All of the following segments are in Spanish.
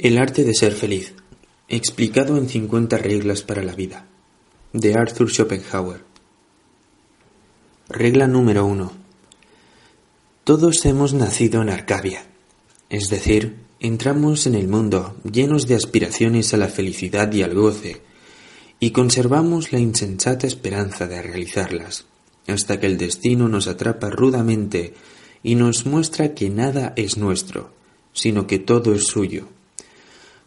El arte de ser feliz, explicado en 50 reglas para la vida, de Arthur Schopenhauer. Regla número 1. Todos hemos nacido en Arcadia, es decir, entramos en el mundo llenos de aspiraciones a la felicidad y al goce, y conservamos la insensata esperanza de realizarlas, hasta que el destino nos atrapa rudamente y nos muestra que nada es nuestro, sino que todo es suyo,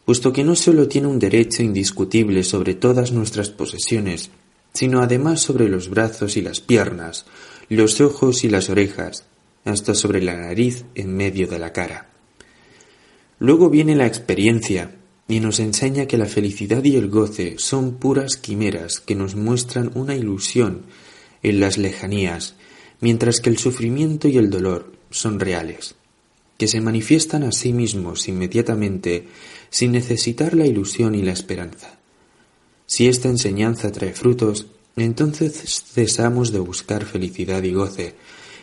puesto que no sólo tiene un derecho indiscutible sobre todas nuestras posesiones, sino además sobre los brazos y las piernas, los ojos y las orejas, hasta sobre la nariz en medio de la cara. Luego viene la experiencia, y nos enseña que la felicidad y el goce son puras quimeras que nos muestran una ilusión en las lejanías, mientras que el sufrimiento y el dolor son reales, que se manifiestan a sí mismos inmediatamente sin necesitar la ilusión y la esperanza. Si esta enseñanza trae frutos, entonces cesamos de buscar felicidad y goce,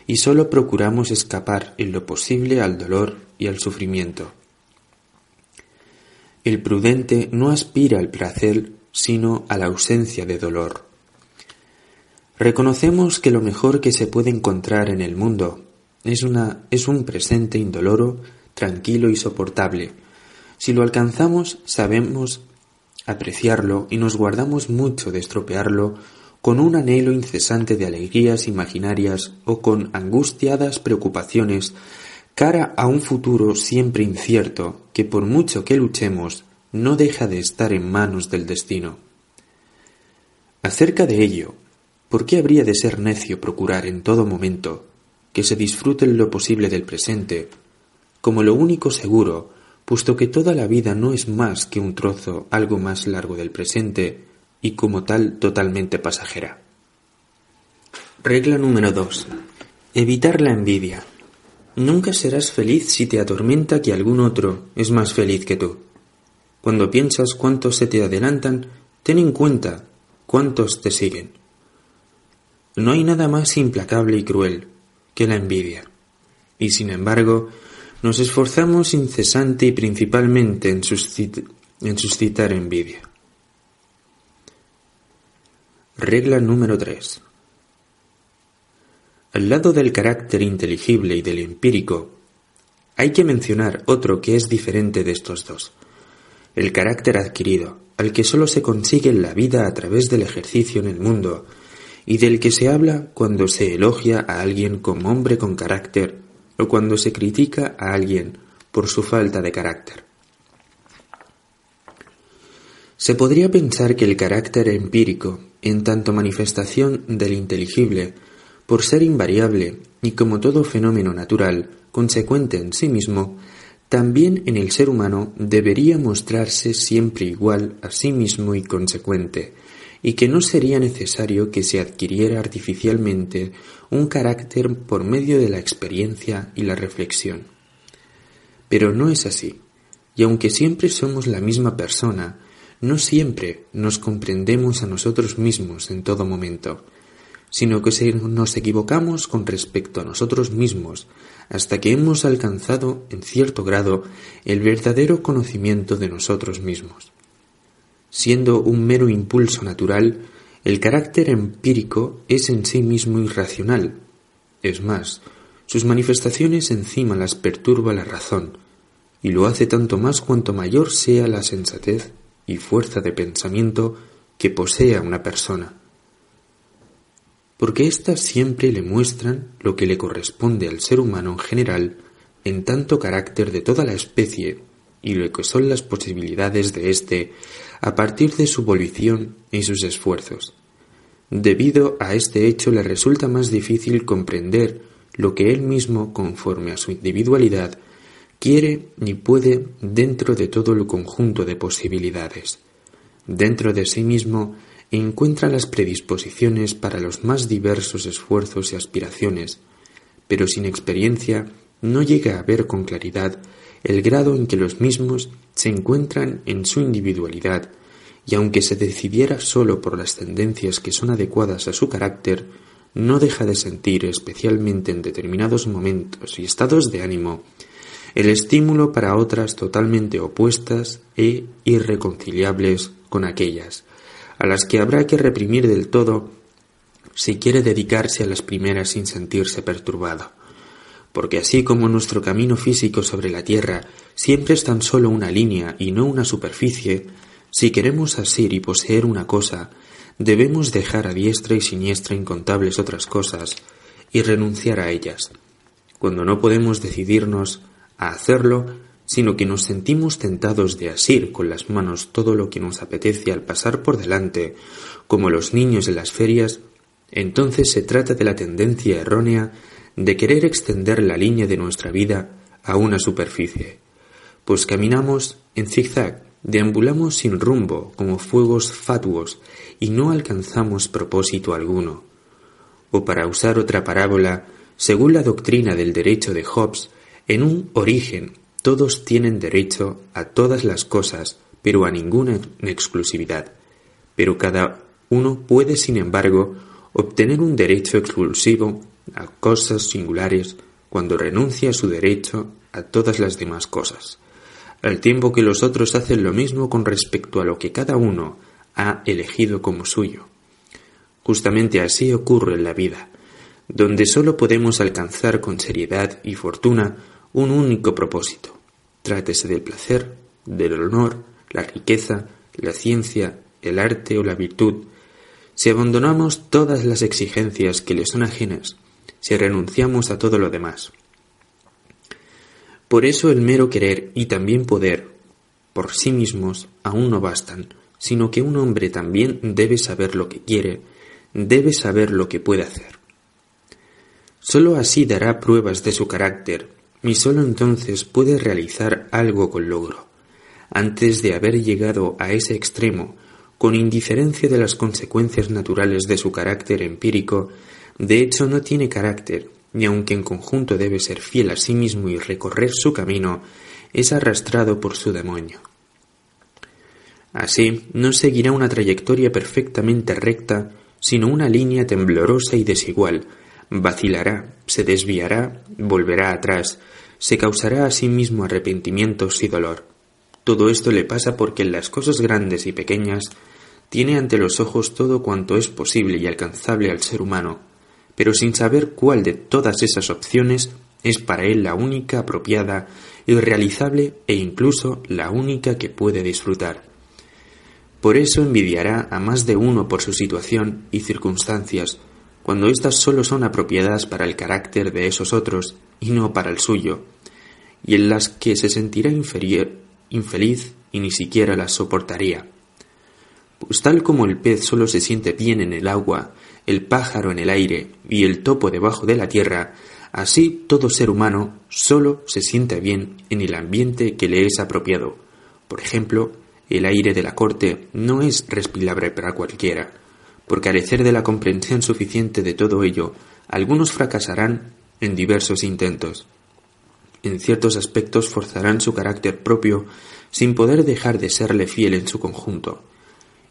y sólo procuramos escapar en lo posible al dolor y al sufrimiento. El prudente no aspira al placer, sino a la ausencia de dolor. Reconocemos que lo mejor que se puede encontrar en el mundo es, una, es un presente indoloro, tranquilo y soportable. Si lo alcanzamos, sabemos apreciarlo y nos guardamos mucho de estropearlo con un anhelo incesante de alegrías imaginarias o con angustiadas preocupaciones cara a un futuro siempre incierto que por mucho que luchemos no deja de estar en manos del destino. Acerca de ello, ¿por qué habría de ser necio procurar en todo momento que se disfrute lo posible del presente como lo único seguro, puesto que toda la vida no es más que un trozo algo más largo del presente y como tal totalmente pasajera? Regla número 2. Evitar la envidia. Nunca serás feliz si te atormenta que algún otro es más feliz que tú. Cuando piensas cuántos se te adelantan, ten en cuenta cuántos te siguen. No hay nada más implacable y cruel que la envidia. Y sin embargo, nos esforzamos incesante y principalmente en, en suscitar envidia. Regla número 3. Al lado del carácter inteligible y del empírico, hay que mencionar otro que es diferente de estos dos, el carácter adquirido, al que sólo se consigue en la vida a través del ejercicio en el mundo, y del que se habla cuando se elogia a alguien como hombre con carácter o cuando se critica a alguien por su falta de carácter. Se podría pensar que el carácter empírico, en tanto manifestación del inteligible, por ser invariable y como todo fenómeno natural, consecuente en sí mismo, también en el ser humano debería mostrarse siempre igual a sí mismo y consecuente, y que no sería necesario que se adquiriera artificialmente un carácter por medio de la experiencia y la reflexión. Pero no es así, y aunque siempre somos la misma persona, no siempre nos comprendemos a nosotros mismos en todo momento, sino que nos equivocamos con respecto a nosotros mismos hasta que hemos alcanzado en cierto grado el verdadero conocimiento de nosotros mismos. Siendo un mero impulso natural, el carácter empírico es en sí mismo irracional. Es más, sus manifestaciones encima las perturba la razón, y lo hace tanto más cuanto mayor sea la sensatez y fuerza de pensamiento que posea una persona porque éstas siempre le muestran lo que le corresponde al ser humano en general en tanto carácter de toda la especie y lo que son las posibilidades de éste a partir de su volición y sus esfuerzos. Debido a este hecho le resulta más difícil comprender lo que él mismo, conforme a su individualidad, quiere ni puede dentro de todo el conjunto de posibilidades. Dentro de sí mismo encuentra las predisposiciones para los más diversos esfuerzos y aspiraciones, pero sin experiencia no llega a ver con claridad el grado en que los mismos se encuentran en su individualidad, y aunque se decidiera sólo por las tendencias que son adecuadas a su carácter, no deja de sentir, especialmente en determinados momentos y estados de ánimo, el estímulo para otras totalmente opuestas e irreconciliables con aquellas, a las que habrá que reprimir del todo si quiere dedicarse a las primeras sin sentirse perturbado. Porque así como nuestro camino físico sobre la Tierra siempre es tan solo una línea y no una superficie, si queremos asir y poseer una cosa, debemos dejar a diestra y siniestra incontables otras cosas y renunciar a ellas. Cuando no podemos decidirnos a hacerlo, sino que nos sentimos tentados de asir con las manos todo lo que nos apetece al pasar por delante, como los niños en las ferias, entonces se trata de la tendencia errónea de querer extender la línea de nuestra vida a una superficie, pues caminamos en zigzag, deambulamos sin rumbo como fuegos fatuos y no alcanzamos propósito alguno. O para usar otra parábola, según la doctrina del derecho de Hobbes, en un origen todos tienen derecho a todas las cosas, pero a ninguna exclusividad. Pero cada uno puede, sin embargo, obtener un derecho exclusivo a cosas singulares cuando renuncia a su derecho a todas las demás cosas, al tiempo que los otros hacen lo mismo con respecto a lo que cada uno ha elegido como suyo. Justamente así ocurre en la vida, donde sólo podemos alcanzar con seriedad y fortuna un único propósito. Trátese del placer, del honor, la riqueza, la ciencia, el arte o la virtud, si abandonamos todas las exigencias que le son ajenas, si renunciamos a todo lo demás. Por eso el mero querer y también poder por sí mismos aún no bastan, sino que un hombre también debe saber lo que quiere, debe saber lo que puede hacer. Sólo así dará pruebas de su carácter, y sólo entonces puede realizar algo con logro. Antes de haber llegado a ese extremo, con indiferencia de las consecuencias naturales de su carácter empírico, de hecho no tiene carácter, y aunque en conjunto debe ser fiel a sí mismo y recorrer su camino, es arrastrado por su demonio. Así, no seguirá una trayectoria perfectamente recta, sino una línea temblorosa y desigual, vacilará, se desviará, volverá atrás, se causará a sí mismo arrepentimientos y dolor. Todo esto le pasa porque en las cosas grandes y pequeñas tiene ante los ojos todo cuanto es posible y alcanzable al ser humano, pero sin saber cuál de todas esas opciones es para él la única apropiada y realizable e incluso la única que puede disfrutar. Por eso envidiará a más de uno por su situación y circunstancias, cuando éstas sólo son apropiadas para el carácter de esos otros y no para el suyo, y en las que se sentirá inferior, infeliz y ni siquiera las soportaría. Pues tal como el pez solo se siente bien en el agua, el pájaro en el aire y el topo debajo de la tierra, así todo ser humano solo se siente bien en el ambiente que le es apropiado. Por ejemplo, el aire de la corte no es respirable para cualquiera. Por carecer de la comprensión suficiente de todo ello, algunos fracasarán en diversos intentos. En ciertos aspectos forzarán su carácter propio sin poder dejar de serle fiel en su conjunto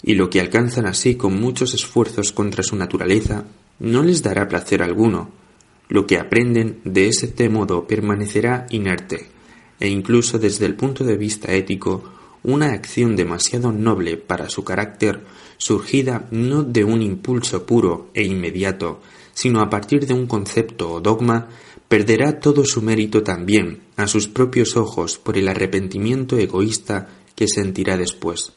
y lo que alcanzan así con muchos esfuerzos contra su naturaleza no les dará placer alguno. Lo que aprenden de ese modo permanecerá inerte, e incluso desde el punto de vista ético, una acción demasiado noble para su carácter, surgida no de un impulso puro e inmediato, sino a partir de un concepto o dogma, perderá todo su mérito también a sus propios ojos por el arrepentimiento egoísta que sentirá después.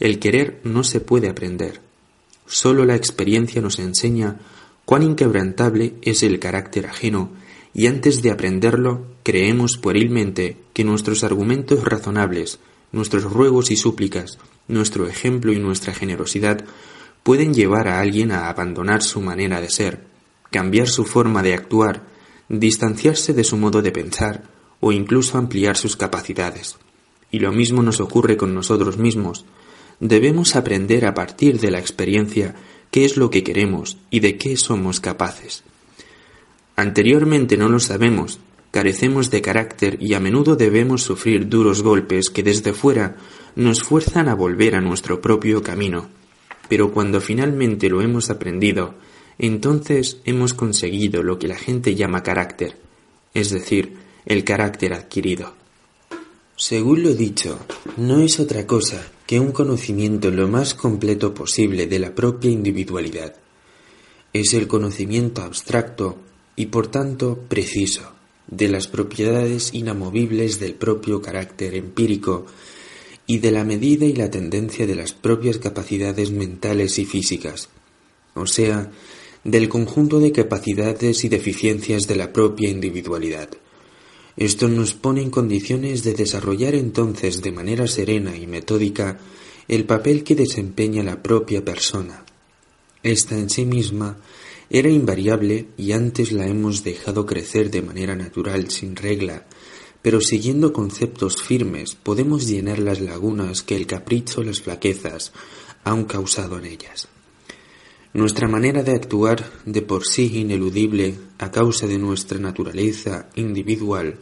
El querer no se puede aprender. Sólo la experiencia nos enseña cuán inquebrantable es el carácter ajeno y antes de aprenderlo creemos puerilmente que nuestros argumentos razonables, nuestros ruegos y súplicas, nuestro ejemplo y nuestra generosidad pueden llevar a alguien a abandonar su manera de ser, cambiar su forma de actuar, distanciarse de su modo de pensar o incluso ampliar sus capacidades. Y lo mismo nos ocurre con nosotros mismos, debemos aprender a partir de la experiencia qué es lo que queremos y de qué somos capaces. Anteriormente no lo sabemos, carecemos de carácter y a menudo debemos sufrir duros golpes que desde fuera nos fuerzan a volver a nuestro propio camino. Pero cuando finalmente lo hemos aprendido, entonces hemos conseguido lo que la gente llama carácter, es decir, el carácter adquirido. Según lo dicho, no es otra cosa que un conocimiento lo más completo posible de la propia individualidad. Es el conocimiento abstracto y por tanto preciso de las propiedades inamovibles del propio carácter empírico y de la medida y la tendencia de las propias capacidades mentales y físicas, o sea, del conjunto de capacidades y deficiencias de la propia individualidad. Esto nos pone en condiciones de desarrollar entonces de manera serena y metódica el papel que desempeña la propia persona. Esta en sí misma era invariable y antes la hemos dejado crecer de manera natural sin regla, pero siguiendo conceptos firmes podemos llenar las lagunas que el capricho o las flaquezas han causado en ellas. Nuestra manera de actuar, de por sí ineludible a causa de nuestra naturaleza individual,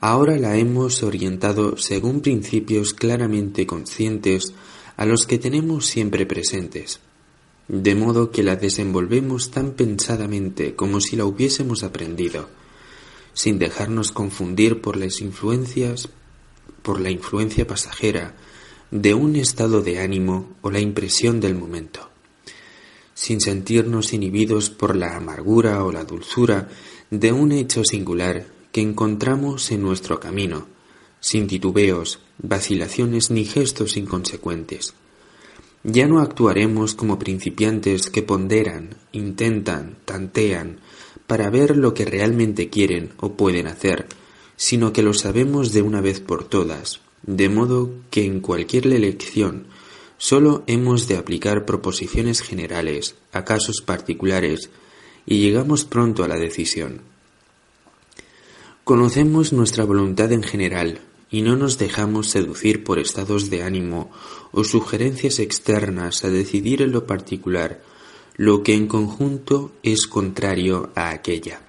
ahora la hemos orientado según principios claramente conscientes a los que tenemos siempre presentes, de modo que la desenvolvemos tan pensadamente como si la hubiésemos aprendido, sin dejarnos confundir por las influencias, por la influencia pasajera de un estado de ánimo o la impresión del momento, sin sentirnos inhibidos por la amargura o la dulzura de un hecho singular que encontramos en nuestro camino, sin titubeos, vacilaciones ni gestos inconsecuentes. Ya no actuaremos como principiantes que ponderan, intentan, tantean, para ver lo que realmente quieren o pueden hacer, sino que lo sabemos de una vez por todas, de modo que en cualquier elección sólo hemos de aplicar proposiciones generales a casos particulares y llegamos pronto a la decisión. Conocemos nuestra voluntad en general, y no nos dejamos seducir por estados de ánimo o sugerencias externas a decidir en lo particular lo que en conjunto es contrario a aquella.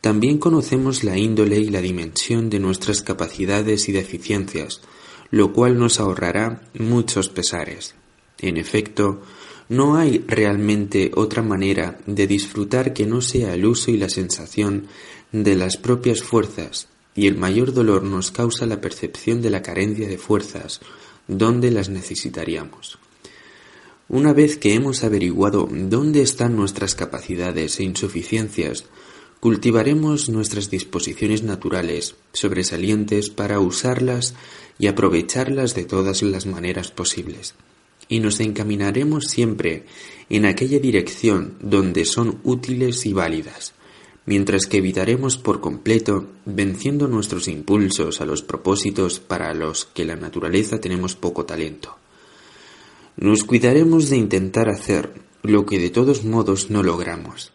También conocemos la índole y la dimensión de nuestras capacidades y deficiencias, lo cual nos ahorrará muchos pesares. En efecto, no hay realmente otra manera de disfrutar que no sea el uso y la sensación de las propias fuerzas y el mayor dolor nos causa la percepción de la carencia de fuerzas donde las necesitaríamos. Una vez que hemos averiguado dónde están nuestras capacidades e insuficiencias, cultivaremos nuestras disposiciones naturales sobresalientes para usarlas y aprovecharlas de todas las maneras posibles, y nos encaminaremos siempre en aquella dirección donde son útiles y válidas, mientras que evitaremos por completo, venciendo nuestros impulsos a los propósitos para los que la naturaleza tenemos poco talento. Nos cuidaremos de intentar hacer lo que de todos modos no logramos.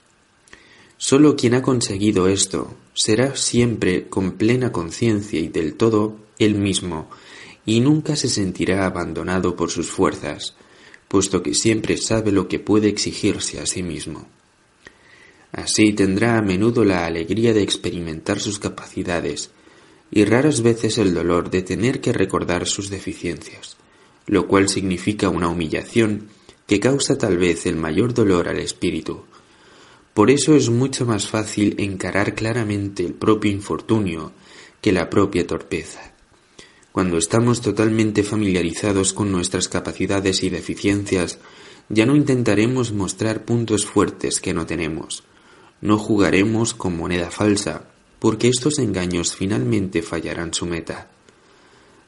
Solo quien ha conseguido esto será siempre con plena conciencia y del todo él mismo, y nunca se sentirá abandonado por sus fuerzas, puesto que siempre sabe lo que puede exigirse a sí mismo. Así tendrá a menudo la alegría de experimentar sus capacidades y raras veces el dolor de tener que recordar sus deficiencias, lo cual significa una humillación que causa tal vez el mayor dolor al espíritu. Por eso es mucho más fácil encarar claramente el propio infortunio que la propia torpeza. Cuando estamos totalmente familiarizados con nuestras capacidades y deficiencias, ya no intentaremos mostrar puntos fuertes que no tenemos, no jugaremos con moneda falsa, porque estos engaños finalmente fallarán su meta.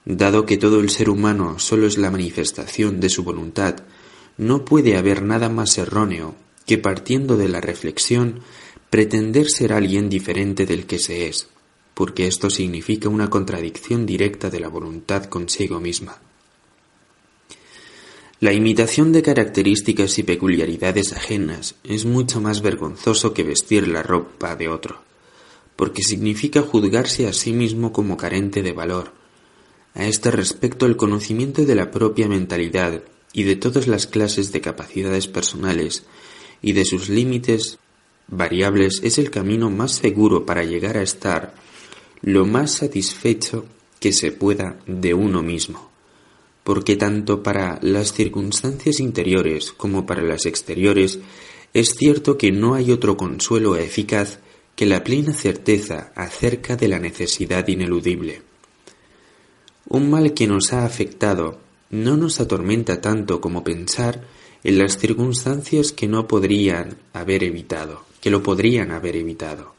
Dado que todo el ser humano solo es la manifestación de su voluntad, no puede haber nada más erróneo que partiendo de la reflexión pretender ser alguien diferente del que se es, porque esto significa una contradicción directa de la voluntad consigo misma. La imitación de características y peculiaridades ajenas es mucho más vergonzoso que vestir la ropa de otro, porque significa juzgarse a sí mismo como carente de valor. A este respecto, el conocimiento de la propia mentalidad y de todas las clases de capacidades personales y de sus límites variables es el camino más seguro para llegar a estar lo más satisfecho que se pueda de uno mismo porque tanto para las circunstancias interiores como para las exteriores es cierto que no hay otro consuelo eficaz que la plena certeza acerca de la necesidad ineludible. Un mal que nos ha afectado no nos atormenta tanto como pensar en las circunstancias que no podrían haber evitado, que lo podrían haber evitado.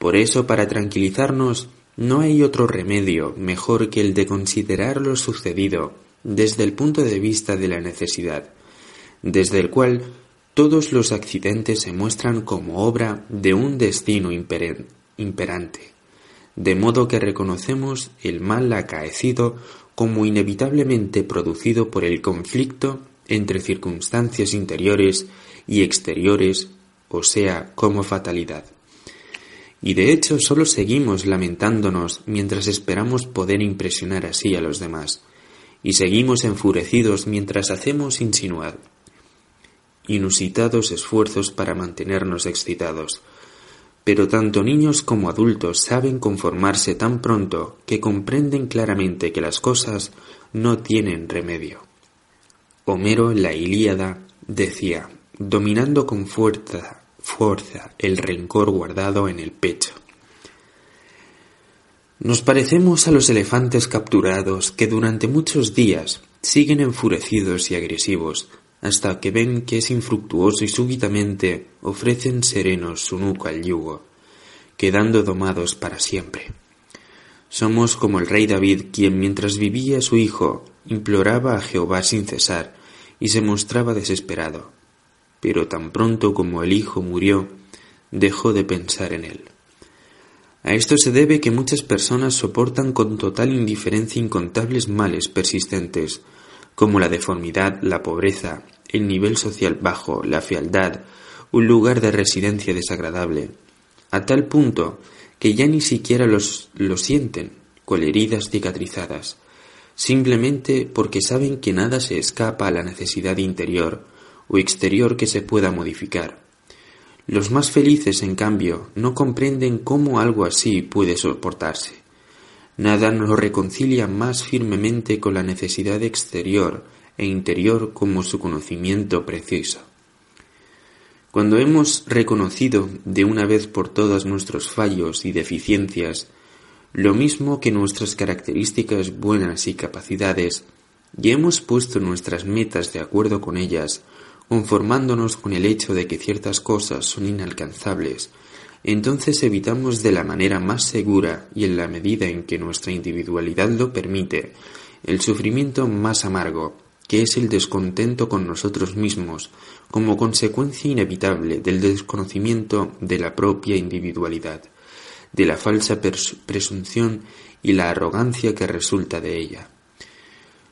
Por eso, para tranquilizarnos, no hay otro remedio mejor que el de considerar lo sucedido desde el punto de vista de la necesidad, desde el cual todos los accidentes se muestran como obra de un destino imperante, de modo que reconocemos el mal acaecido como inevitablemente producido por el conflicto entre circunstancias interiores y exteriores, o sea, como fatalidad. Y de hecho solo seguimos lamentándonos mientras esperamos poder impresionar así a los demás, y seguimos enfurecidos mientras hacemos insinuar inusitados esfuerzos para mantenernos excitados. Pero tanto niños como adultos saben conformarse tan pronto que comprenden claramente que las cosas no tienen remedio. Homero en la Ilíada decía, dominando con fuerza, fuerza el rencor guardado en el pecho. Nos parecemos a los elefantes capturados que durante muchos días siguen enfurecidos y agresivos hasta que ven que es infructuoso y súbitamente ofrecen serenos su nuca al yugo, quedando domados para siempre. Somos como el rey David, quien mientras vivía su hijo imploraba a Jehová sin cesar y se mostraba desesperado, pero tan pronto como el hijo murió, dejó de pensar en él. A esto se debe que muchas personas soportan con total indiferencia incontables males persistentes, como la deformidad, la pobreza, el nivel social bajo, la fealdad, un lugar de residencia desagradable, a tal punto que ya ni siquiera los, lo sienten, con heridas cicatrizadas, simplemente porque saben que nada se escapa a la necesidad interior o exterior que se pueda modificar. Los más felices, en cambio, no comprenden cómo algo así puede soportarse. Nada nos reconcilia más firmemente con la necesidad exterior e interior como su conocimiento preciso. Cuando hemos reconocido de una vez por todas nuestros fallos y deficiencias, lo mismo que nuestras características buenas y capacidades, y hemos puesto nuestras metas de acuerdo con ellas, conformándonos con el hecho de que ciertas cosas son inalcanzables, entonces evitamos de la manera más segura y en la medida en que nuestra individualidad lo permite, el sufrimiento más amargo, que es el descontento con nosotros mismos, como consecuencia inevitable del desconocimiento de la propia individualidad, de la falsa presunción y la arrogancia que resulta de ella.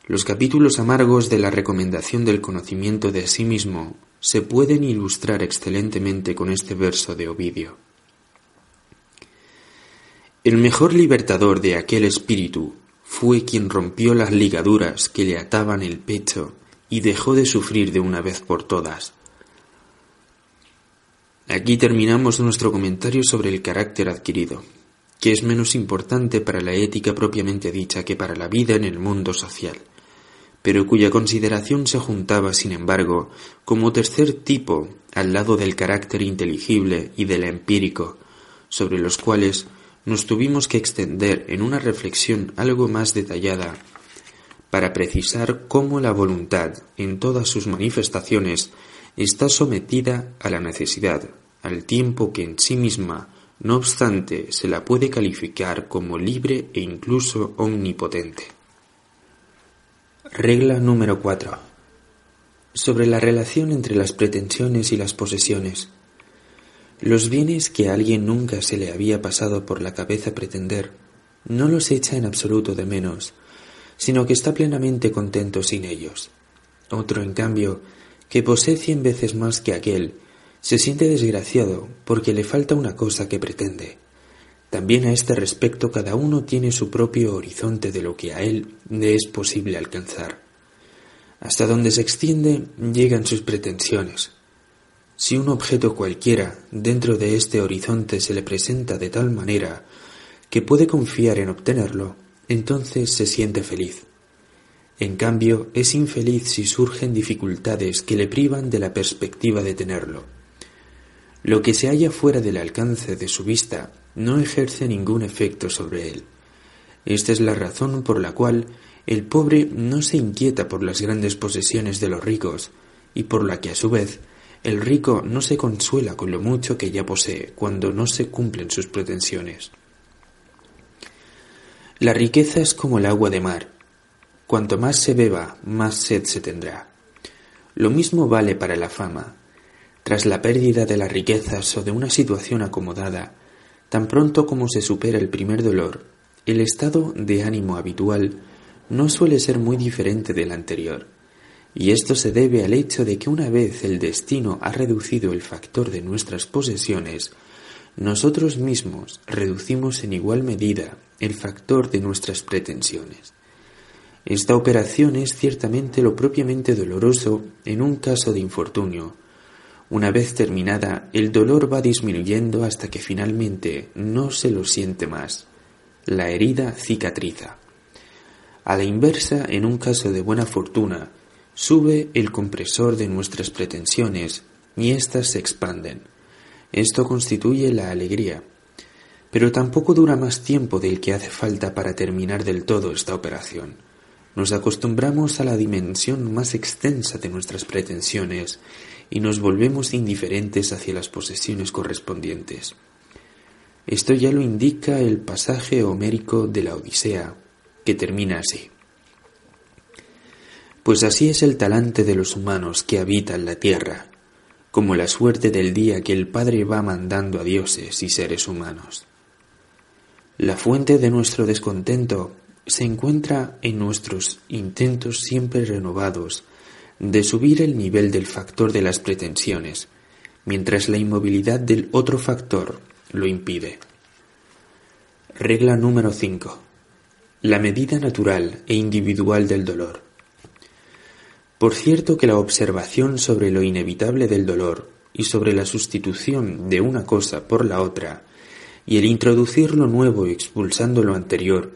Los capítulos amargos de la recomendación del conocimiento de sí mismo se pueden ilustrar excelentemente con este verso de Ovidio. El mejor libertador de aquel espíritu fue quien rompió las ligaduras que le ataban el pecho y dejó de sufrir de una vez por todas. Aquí terminamos nuestro comentario sobre el carácter adquirido, que es menos importante para la ética propiamente dicha que para la vida en el mundo social, pero cuya consideración se juntaba, sin embargo, como tercer tipo al lado del carácter inteligible y del empírico, sobre los cuales nos tuvimos que extender en una reflexión algo más detallada para precisar cómo la voluntad, en todas sus manifestaciones, está sometida a la necesidad, al tiempo que en sí misma, no obstante, se la puede calificar como libre e incluso omnipotente. Regla número 4. Sobre la relación entre las pretensiones y las posesiones. Los bienes que a alguien nunca se le había pasado por la cabeza pretender, no los echa en absoluto de menos, sino que está plenamente contento sin ellos. Otro, en cambio, que posee cien veces más que aquel, se siente desgraciado porque le falta una cosa que pretende. También a este respecto cada uno tiene su propio horizonte de lo que a él le es posible alcanzar. Hasta donde se extiende llegan sus pretensiones, si un objeto cualquiera dentro de este horizonte se le presenta de tal manera que puede confiar en obtenerlo, entonces se siente feliz. En cambio, es infeliz si surgen dificultades que le privan de la perspectiva de tenerlo. Lo que se halla fuera del alcance de su vista no ejerce ningún efecto sobre él. Esta es la razón por la cual el pobre no se inquieta por las grandes posesiones de los ricos, y por la que a su vez el rico no se consuela con lo mucho que ya posee cuando no se cumplen sus pretensiones. La riqueza es como el agua de mar. Cuanto más se beba, más sed se tendrá. Lo mismo vale para la fama. Tras la pérdida de las riquezas o de una situación acomodada, tan pronto como se supera el primer dolor, el estado de ánimo habitual no suele ser muy diferente del anterior, y esto se debe al hecho de que una vez el destino ha reducido el factor de nuestras posesiones, nosotros mismos reducimos en igual medida el factor de nuestras pretensiones. Esta operación es ciertamente lo propiamente doloroso en un caso de infortunio. Una vez terminada, el dolor va disminuyendo hasta que finalmente no se lo siente más la herida cicatriza. A la inversa, en un caso de buena fortuna, sube el compresor de nuestras pretensiones y éstas se expanden. Esto constituye la alegría. Pero tampoco dura más tiempo del que hace falta para terminar del todo esta operación. Nos acostumbramos a la dimensión más extensa de nuestras pretensiones y nos volvemos indiferentes hacia las posesiones correspondientes. Esto ya lo indica el pasaje homérico de la Odisea, que termina así. Pues así es el talante de los humanos que habitan la tierra, como la suerte del día que el Padre va mandando a dioses y seres humanos. La fuente de nuestro descontento se encuentra en nuestros intentos siempre renovados de subir el nivel del factor de las pretensiones, mientras la inmovilidad del otro factor lo impide. Regla número 5. La medida natural e individual del dolor. Por cierto que la observación sobre lo inevitable del dolor y sobre la sustitución de una cosa por la otra, y el introducir lo nuevo expulsando lo anterior,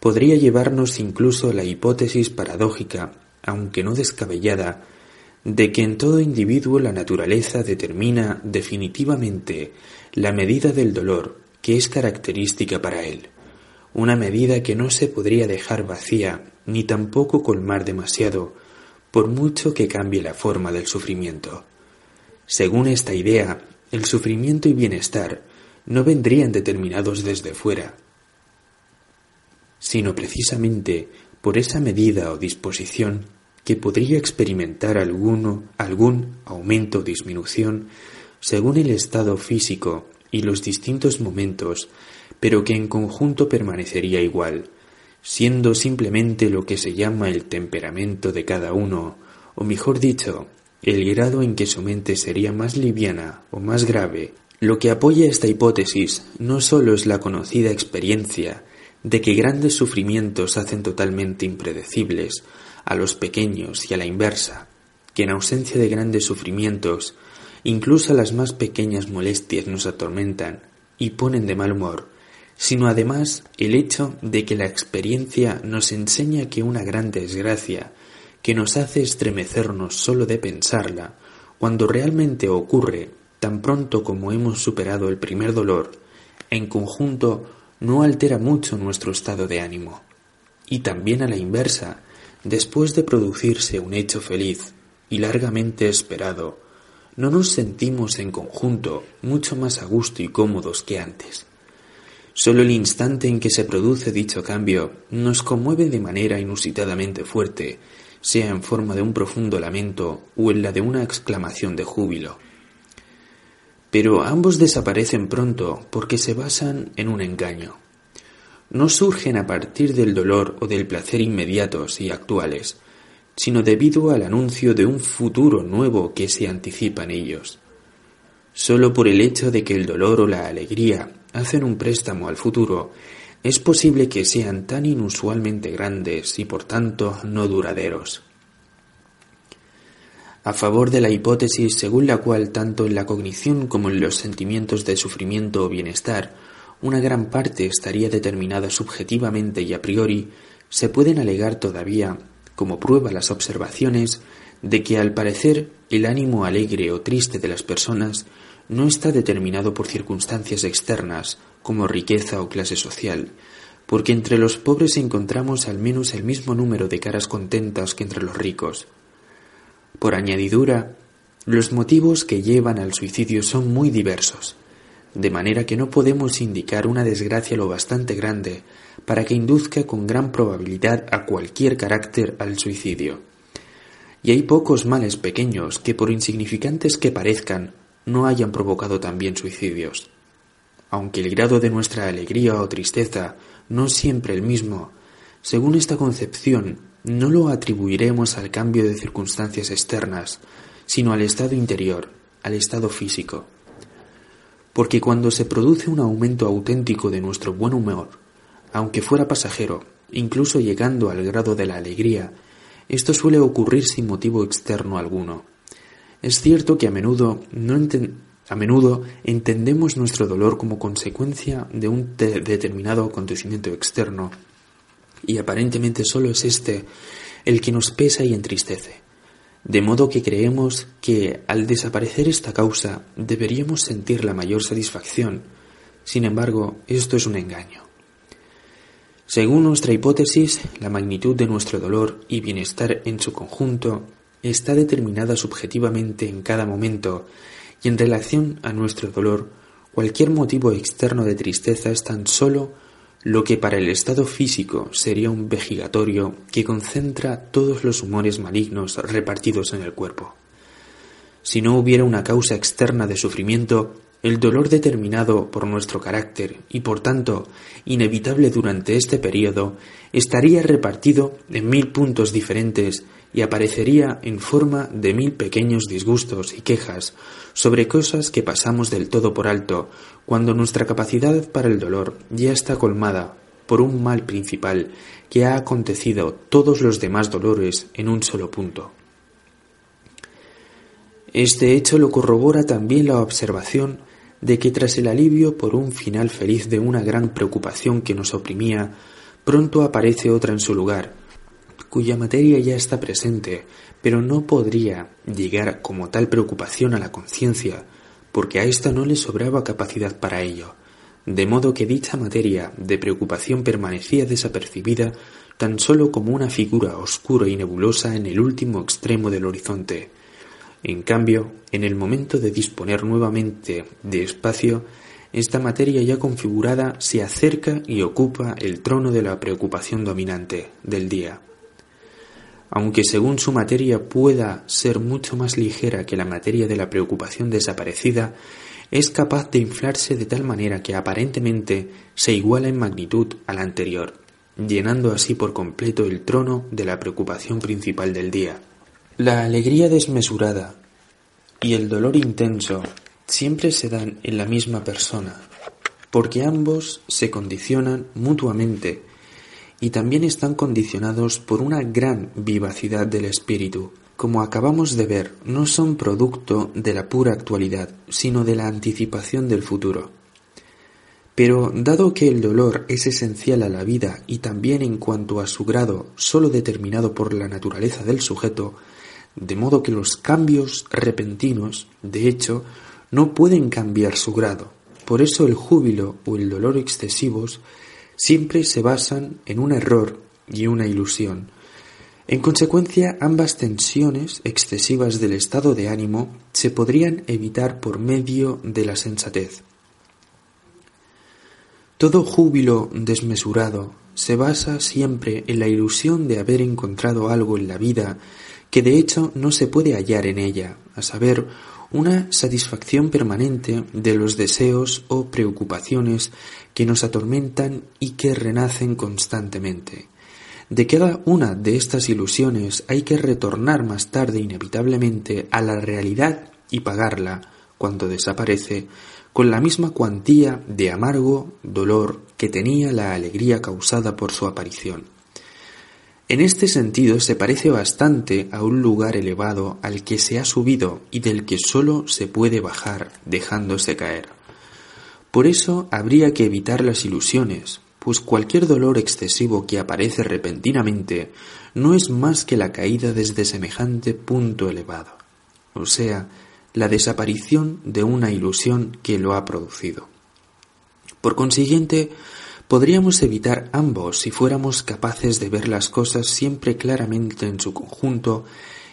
podría llevarnos incluso a la hipótesis paradójica, aunque no descabellada, de que en todo individuo la naturaleza determina definitivamente la medida del dolor que es característica para él, una medida que no se podría dejar vacía ni tampoco colmar demasiado, por mucho que cambie la forma del sufrimiento. Según esta idea, el sufrimiento y bienestar no vendrían determinados desde fuera, sino precisamente por esa medida o disposición que podría experimentar alguno, algún aumento o disminución según el estado físico y los distintos momentos, pero que en conjunto permanecería igual, siendo simplemente lo que se llama el temperamento de cada uno, o mejor dicho, el grado en que su mente sería más liviana o más grave. Lo que apoya esta hipótesis no sólo es la conocida experiencia de que grandes sufrimientos hacen totalmente impredecibles a los pequeños y a la inversa, que en ausencia de grandes sufrimientos, incluso las más pequeñas molestias nos atormentan y ponen de mal humor, sino además el hecho de que la experiencia nos enseña que una gran desgracia, que nos hace estremecernos solo de pensarla, cuando realmente ocurre tan pronto como hemos superado el primer dolor, en conjunto no altera mucho nuestro estado de ánimo. Y también a la inversa, después de producirse un hecho feliz y largamente esperado, no nos sentimos en conjunto mucho más a gusto y cómodos que antes. Solo el instante en que se produce dicho cambio nos conmueve de manera inusitadamente fuerte, sea en forma de un profundo lamento o en la de una exclamación de júbilo. Pero ambos desaparecen pronto porque se basan en un engaño. No surgen a partir del dolor o del placer inmediatos y actuales, sino debido al anuncio de un futuro nuevo que se anticipa en ellos. Solo por el hecho de que el dolor o la alegría hacen un préstamo al futuro, es posible que sean tan inusualmente grandes y por tanto no duraderos. A favor de la hipótesis según la cual tanto en la cognición como en los sentimientos de sufrimiento o bienestar una gran parte estaría determinada subjetivamente y a priori, se pueden alegar todavía como prueba las observaciones de que al parecer el ánimo alegre o triste de las personas no está determinado por circunstancias externas, como riqueza o clase social, porque entre los pobres encontramos al menos el mismo número de caras contentas que entre los ricos. Por añadidura, los motivos que llevan al suicidio son muy diversos, de manera que no podemos indicar una desgracia lo bastante grande para que induzca con gran probabilidad a cualquier carácter al suicidio. Y hay pocos males pequeños que, por insignificantes que parezcan, no hayan provocado también suicidios. Aunque el grado de nuestra alegría o tristeza no siempre el mismo, según esta concepción, no lo atribuiremos al cambio de circunstancias externas, sino al estado interior, al estado físico. Porque cuando se produce un aumento auténtico de nuestro buen humor, aunque fuera pasajero, incluso llegando al grado de la alegría, esto suele ocurrir sin motivo externo alguno. Es cierto que a menudo no, a menudo entendemos nuestro dolor como consecuencia de un determinado acontecimiento externo y aparentemente solo es este el que nos pesa y entristece. De modo que creemos que al desaparecer esta causa deberíamos sentir la mayor satisfacción. Sin embargo, esto es un engaño. Según nuestra hipótesis, la magnitud de nuestro dolor y bienestar en su conjunto está determinada subjetivamente en cada momento y en relación a nuestro dolor, cualquier motivo externo de tristeza es tan solo lo que para el estado físico sería un vejigatorio que concentra todos los humores malignos repartidos en el cuerpo. Si no hubiera una causa externa de sufrimiento, el dolor determinado por nuestro carácter y por tanto inevitable durante este periodo estaría repartido en mil puntos diferentes y aparecería en forma de mil pequeños disgustos y quejas sobre cosas que pasamos del todo por alto cuando nuestra capacidad para el dolor ya está colmada por un mal principal que ha acontecido todos los demás dolores en un solo punto. Este hecho lo corrobora también la observación de que tras el alivio por un final feliz de una gran preocupación que nos oprimía, pronto aparece otra en su lugar, cuya materia ya está presente, pero no podría llegar como tal preocupación a la conciencia, porque a ésta no le sobraba capacidad para ello, de modo que dicha materia de preocupación permanecía desapercibida tan solo como una figura oscura y nebulosa en el último extremo del horizonte. En cambio, en el momento de disponer nuevamente de espacio, esta materia ya configurada se acerca y ocupa el trono de la preocupación dominante del día aunque según su materia pueda ser mucho más ligera que la materia de la preocupación desaparecida, es capaz de inflarse de tal manera que aparentemente se iguala en magnitud a la anterior, llenando así por completo el trono de la preocupación principal del día. La alegría desmesurada y el dolor intenso siempre se dan en la misma persona, porque ambos se condicionan mutuamente y también están condicionados por una gran vivacidad del espíritu. Como acabamos de ver, no son producto de la pura actualidad, sino de la anticipación del futuro. Pero dado que el dolor es esencial a la vida y también en cuanto a su grado sólo determinado por la naturaleza del sujeto, de modo que los cambios repentinos, de hecho, no pueden cambiar su grado. Por eso el júbilo o el dolor excesivos siempre se basan en un error y una ilusión. En consecuencia, ambas tensiones excesivas del estado de ánimo se podrían evitar por medio de la sensatez. Todo júbilo desmesurado se basa siempre en la ilusión de haber encontrado algo en la vida que de hecho no se puede hallar en ella, a saber, una satisfacción permanente de los deseos o preocupaciones que nos atormentan y que renacen constantemente. De cada una de estas ilusiones hay que retornar más tarde inevitablemente a la realidad y pagarla, cuando desaparece, con la misma cuantía de amargo dolor que tenía la alegría causada por su aparición. En este sentido se parece bastante a un lugar elevado al que se ha subido y del que sólo se puede bajar dejándose caer. Por eso habría que evitar las ilusiones, pues cualquier dolor excesivo que aparece repentinamente no es más que la caída desde semejante punto elevado, o sea, la desaparición de una ilusión que lo ha producido. Por consiguiente, podríamos evitar ambos si fuéramos capaces de ver las cosas siempre claramente en su conjunto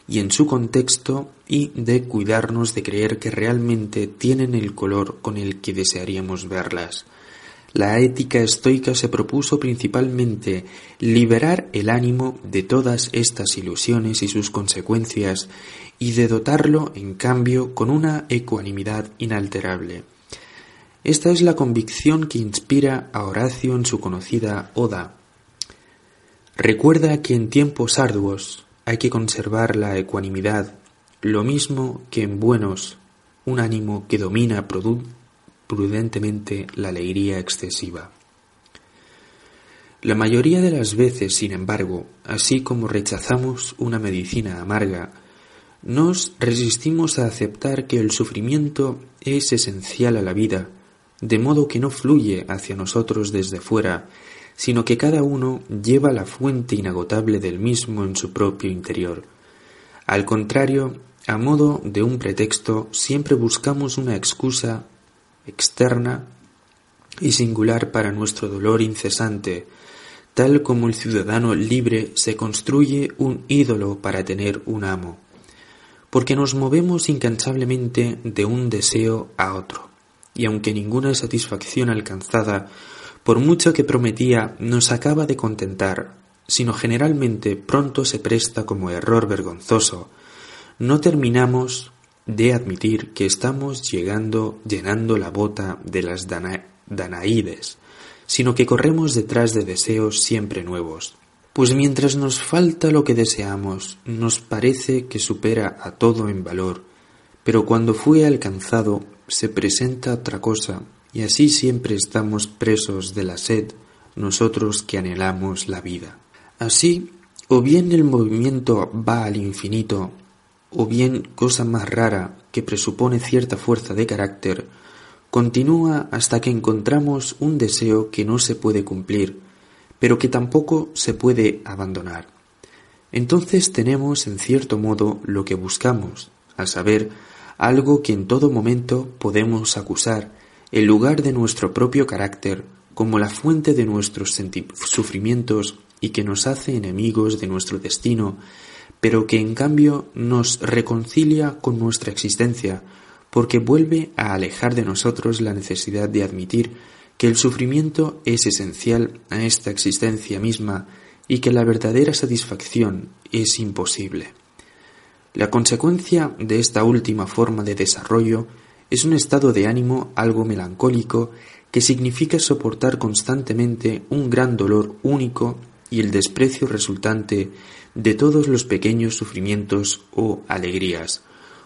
y en su contexto y de cuidarnos de creer que realmente tienen el color con el que desearíamos verlas. La ética estoica se propuso principalmente liberar el ánimo de todas estas ilusiones y sus consecuencias y de dotarlo, en cambio, con una ecuanimidad inalterable. Esta es la convicción que inspira a Horacio en su conocida Oda. Recuerda que en tiempos arduos hay que conservar la ecuanimidad, lo mismo que en buenos, un ánimo que domina prudentemente la alegría excesiva. La mayoría de las veces, sin embargo, así como rechazamos una medicina amarga, nos resistimos a aceptar que el sufrimiento es esencial a la vida, de modo que no fluye hacia nosotros desde fuera, sino que cada uno lleva la fuente inagotable del mismo en su propio interior. Al contrario, a modo de un pretexto, siempre buscamos una excusa externa y singular para nuestro dolor incesante, tal como el ciudadano libre se construye un ídolo para tener un amo, porque nos movemos incansablemente de un deseo a otro, y aunque ninguna satisfacción alcanzada, por mucho que prometía, nos acaba de contentar, sino generalmente pronto se presta como error vergonzoso, no terminamos de admitir que estamos llegando llenando la bota de las Danaídes, sino que corremos detrás de deseos siempre nuevos. Pues mientras nos falta lo que deseamos, nos parece que supera a todo en valor, pero cuando fue alcanzado se presenta otra cosa, y así siempre estamos presos de la sed, nosotros que anhelamos la vida. Así, o bien el movimiento va al infinito, o bien cosa más rara que presupone cierta fuerza de carácter, continúa hasta que encontramos un deseo que no se puede cumplir, pero que tampoco se puede abandonar. Entonces tenemos en cierto modo lo que buscamos, a saber, algo que en todo momento podemos acusar, en lugar de nuestro propio carácter, como la fuente de nuestros sufrimientos y que nos hace enemigos de nuestro destino pero que en cambio nos reconcilia con nuestra existencia, porque vuelve a alejar de nosotros la necesidad de admitir que el sufrimiento es esencial a esta existencia misma y que la verdadera satisfacción es imposible. La consecuencia de esta última forma de desarrollo es un estado de ánimo algo melancólico que significa soportar constantemente un gran dolor único y el desprecio resultante de todos los pequeños sufrimientos o alegrías,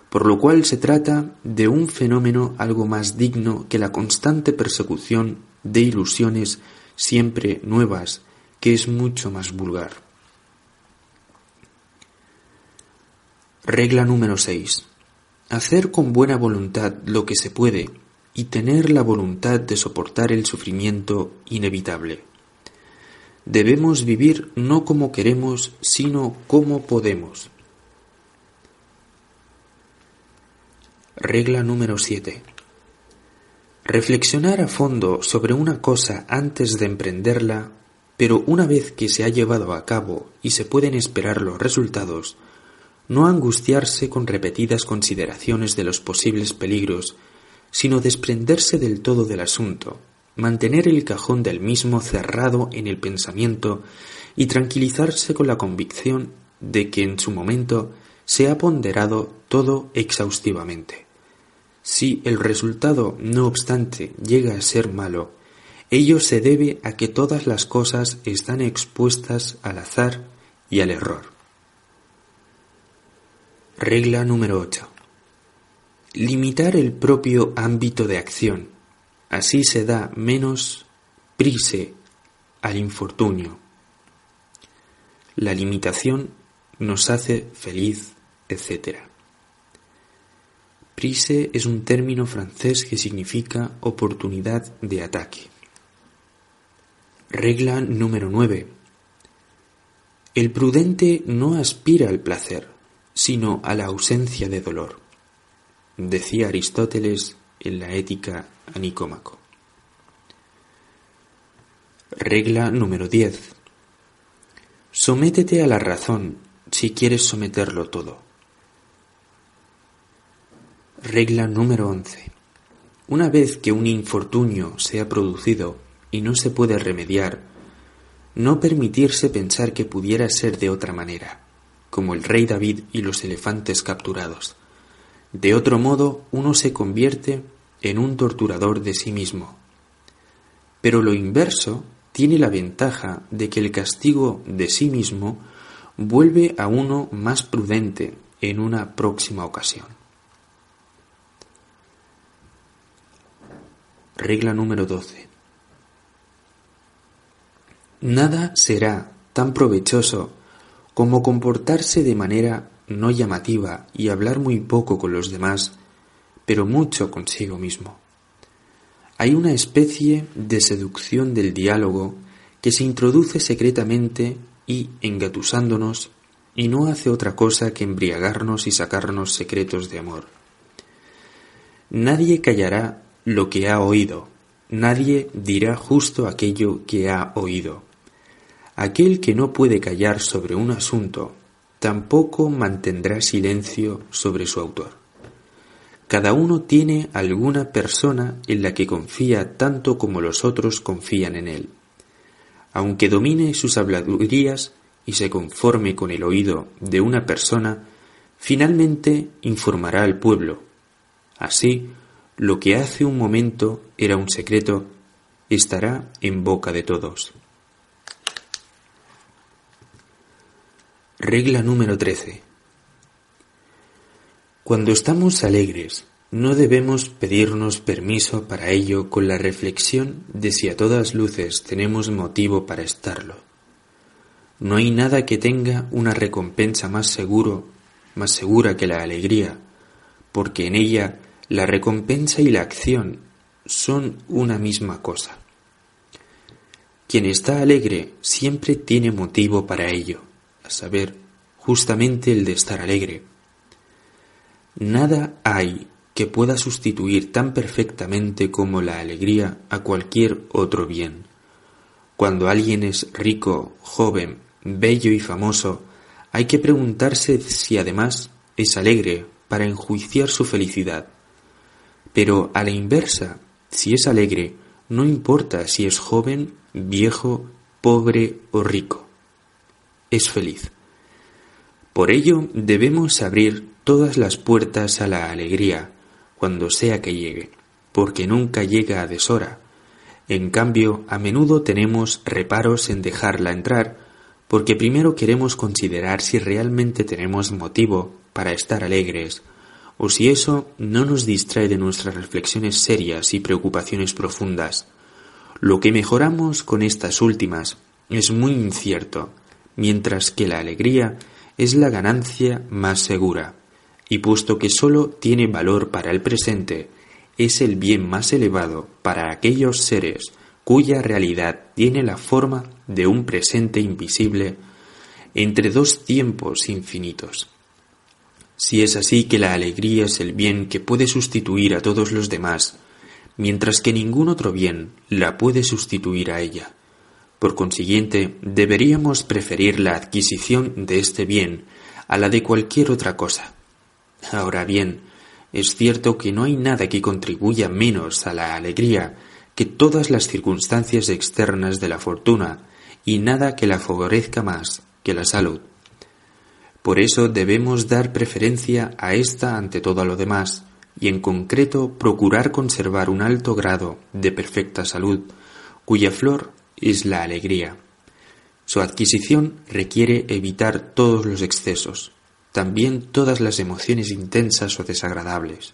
por lo cual se trata de un fenómeno algo más digno que la constante persecución de ilusiones siempre nuevas, que es mucho más vulgar. Regla número 6. Hacer con buena voluntad lo que se puede y tener la voluntad de soportar el sufrimiento inevitable. Debemos vivir no como queremos, sino como podemos. Regla número 7. Reflexionar a fondo sobre una cosa antes de emprenderla, pero una vez que se ha llevado a cabo y se pueden esperar los resultados, no angustiarse con repetidas consideraciones de los posibles peligros, sino desprenderse del todo del asunto, mantener el cajón del mismo cerrado en el pensamiento y tranquilizarse con la convicción de que en su momento se ha ponderado todo exhaustivamente. Si el resultado, no obstante, llega a ser malo, ello se debe a que todas las cosas están expuestas al azar y al error. Regla número 8. Limitar el propio ámbito de acción Así se da menos prise al infortunio. La limitación nos hace feliz, etc. Prise es un término francés que significa oportunidad de ataque. Regla número 9. El prudente no aspira al placer, sino a la ausencia de dolor. decía Aristóteles en la Ética a Nicómaco. Regla número 10. Sométete a la razón si quieres someterlo todo. Regla número 11. Una vez que un infortunio se ha producido y no se puede remediar, no permitirse pensar que pudiera ser de otra manera, como el rey David y los elefantes capturados. De otro modo, uno se convierte en un torturador de sí mismo. Pero lo inverso tiene la ventaja de que el castigo de sí mismo vuelve a uno más prudente en una próxima ocasión. Regla número 12. Nada será tan provechoso como comportarse de manera no llamativa y hablar muy poco con los demás, pero mucho consigo mismo. Hay una especie de seducción del diálogo que se introduce secretamente y engatusándonos y no hace otra cosa que embriagarnos y sacarnos secretos de amor. Nadie callará lo que ha oído, nadie dirá justo aquello que ha oído. Aquel que no puede callar sobre un asunto, tampoco mantendrá silencio sobre su autor. Cada uno tiene alguna persona en la que confía tanto como los otros confían en él. Aunque domine sus habladurías y se conforme con el oído de una persona, finalmente informará al pueblo. Así, lo que hace un momento era un secreto, estará en boca de todos. Regla número 13. Cuando estamos alegres, no debemos pedirnos permiso para ello con la reflexión de si a todas luces tenemos motivo para estarlo. No hay nada que tenga una recompensa más seguro, más segura que la alegría, porque en ella la recompensa y la acción son una misma cosa. Quien está alegre siempre tiene motivo para ello, saber, justamente el de estar alegre Nada hay que pueda sustituir tan perfectamente como la alegría a cualquier otro bien. Cuando alguien es rico, joven, bello y famoso, hay que preguntarse si además es alegre para enjuiciar su felicidad. Pero a la inversa, si es alegre, no importa si es joven, viejo, pobre o rico. Es feliz. Por ello debemos abrir todas las puertas a la alegría, cuando sea que llegue, porque nunca llega a deshora. En cambio, a menudo tenemos reparos en dejarla entrar, porque primero queremos considerar si realmente tenemos motivo para estar alegres, o si eso no nos distrae de nuestras reflexiones serias y preocupaciones profundas. Lo que mejoramos con estas últimas es muy incierto, mientras que la alegría es la ganancia más segura y puesto que sólo tiene valor para el presente, es el bien más elevado para aquellos seres cuya realidad tiene la forma de un presente invisible entre dos tiempos infinitos. Si es así que la alegría es el bien que puede sustituir a todos los demás, mientras que ningún otro bien la puede sustituir a ella. Por consiguiente, deberíamos preferir la adquisición de este bien a la de cualquier otra cosa. Ahora bien, es cierto que no hay nada que contribuya menos a la alegría que todas las circunstancias externas de la fortuna y nada que la favorezca más que la salud. Por eso debemos dar preferencia a esta ante todo lo demás y en concreto procurar conservar un alto grado de perfecta salud, cuya flor es la alegría. Su adquisición requiere evitar todos los excesos, también todas las emociones intensas o desagradables,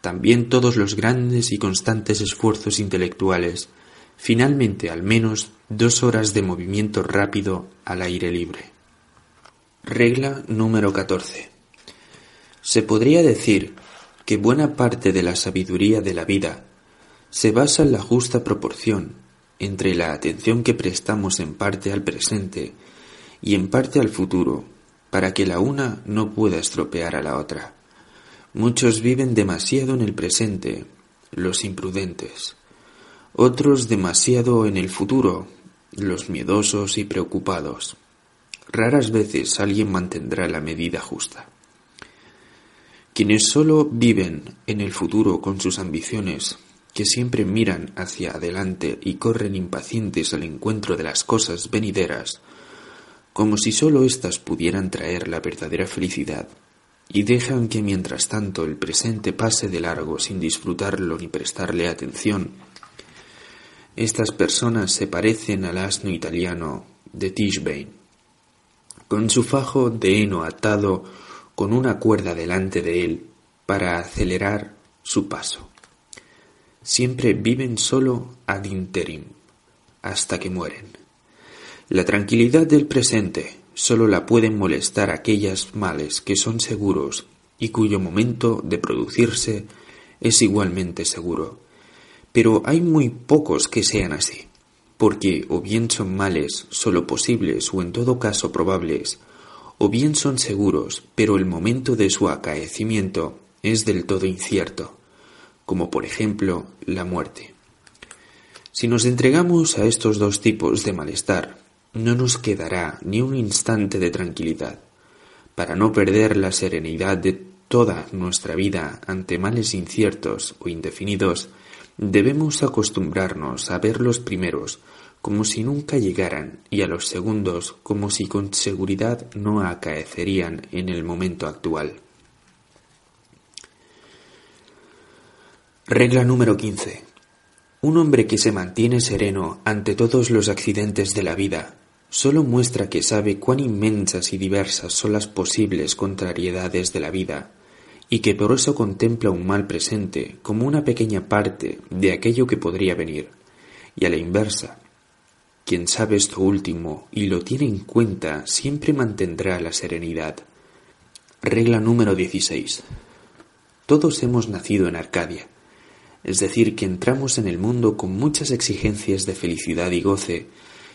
también todos los grandes y constantes esfuerzos intelectuales, finalmente al menos dos horas de movimiento rápido al aire libre. Regla número 14. Se podría decir que buena parte de la sabiduría de la vida se basa en la justa proporción entre la atención que prestamos en parte al presente y en parte al futuro para que la una no pueda estropear a la otra. Muchos viven demasiado en el presente, los imprudentes. Otros demasiado en el futuro, los miedosos y preocupados. Raras veces alguien mantendrá la medida justa. Quienes solo viven en el futuro con sus ambiciones, que siempre miran hacia adelante y corren impacientes al encuentro de las cosas venideras, como si sólo éstas pudieran traer la verdadera felicidad, y dejan que mientras tanto el presente pase de largo sin disfrutarlo ni prestarle atención. Estas personas se parecen al asno italiano de Tischbein, con su fajo de heno atado con una cuerda delante de él para acelerar su paso. Siempre viven solo ad interim, hasta que mueren. La tranquilidad del presente solo la pueden molestar aquellas males que son seguros y cuyo momento de producirse es igualmente seguro. Pero hay muy pocos que sean así, porque o bien son males solo posibles o en todo caso probables, o bien son seguros, pero el momento de su acaecimiento es del todo incierto, como por ejemplo la muerte. Si nos entregamos a estos dos tipos de malestar, no nos quedará ni un instante de tranquilidad. Para no perder la serenidad de toda nuestra vida ante males inciertos o indefinidos, debemos acostumbrarnos a ver los primeros como si nunca llegaran y a los segundos como si con seguridad no acaecerían en el momento actual. Regla número 15. Un hombre que se mantiene sereno ante todos los accidentes de la vida solo muestra que sabe cuán inmensas y diversas son las posibles contrariedades de la vida y que por eso contempla un mal presente como una pequeña parte de aquello que podría venir, y a la inversa, quien sabe esto último y lo tiene en cuenta siempre mantendrá la serenidad. Regla número 16. Todos hemos nacido en Arcadia, es decir, que entramos en el mundo con muchas exigencias de felicidad y goce,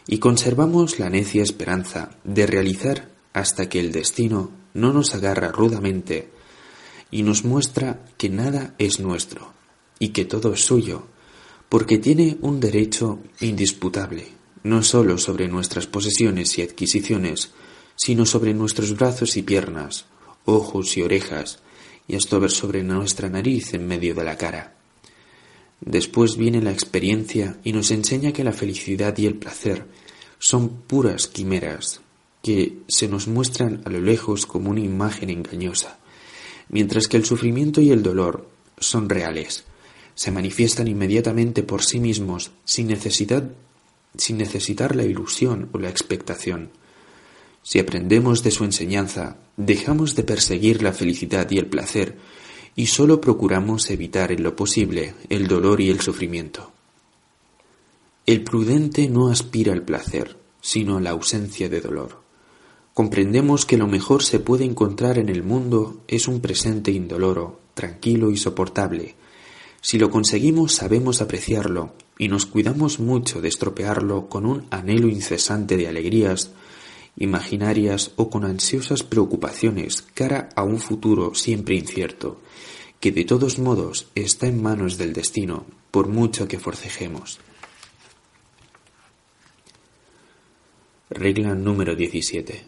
y conservamos la necia esperanza de realizar hasta que el destino no nos agarra rudamente y nos muestra que nada es nuestro y que todo es suyo, porque tiene un derecho indisputable no sólo sobre nuestras posesiones y adquisiciones, sino sobre nuestros brazos y piernas, ojos y orejas, y hasta sobre nuestra nariz en medio de la cara. Después viene la experiencia y nos enseña que la felicidad y el placer son puras quimeras que se nos muestran a lo lejos como una imagen engañosa, mientras que el sufrimiento y el dolor son reales, se manifiestan inmediatamente por sí mismos sin necesidad sin necesitar la ilusión o la expectación. Si aprendemos de su enseñanza, dejamos de perseguir la felicidad y el placer y sólo procuramos evitar en lo posible el dolor y el sufrimiento. El prudente no aspira al placer, sino a la ausencia de dolor. Comprendemos que lo mejor se puede encontrar en el mundo es un presente indoloro, tranquilo y soportable. Si lo conseguimos sabemos apreciarlo y nos cuidamos mucho de estropearlo con un anhelo incesante de alegrías imaginarias o con ansiosas preocupaciones cara a un futuro siempre incierto, que de todos modos está en manos del destino, por mucho que forcejemos. Regla número 17.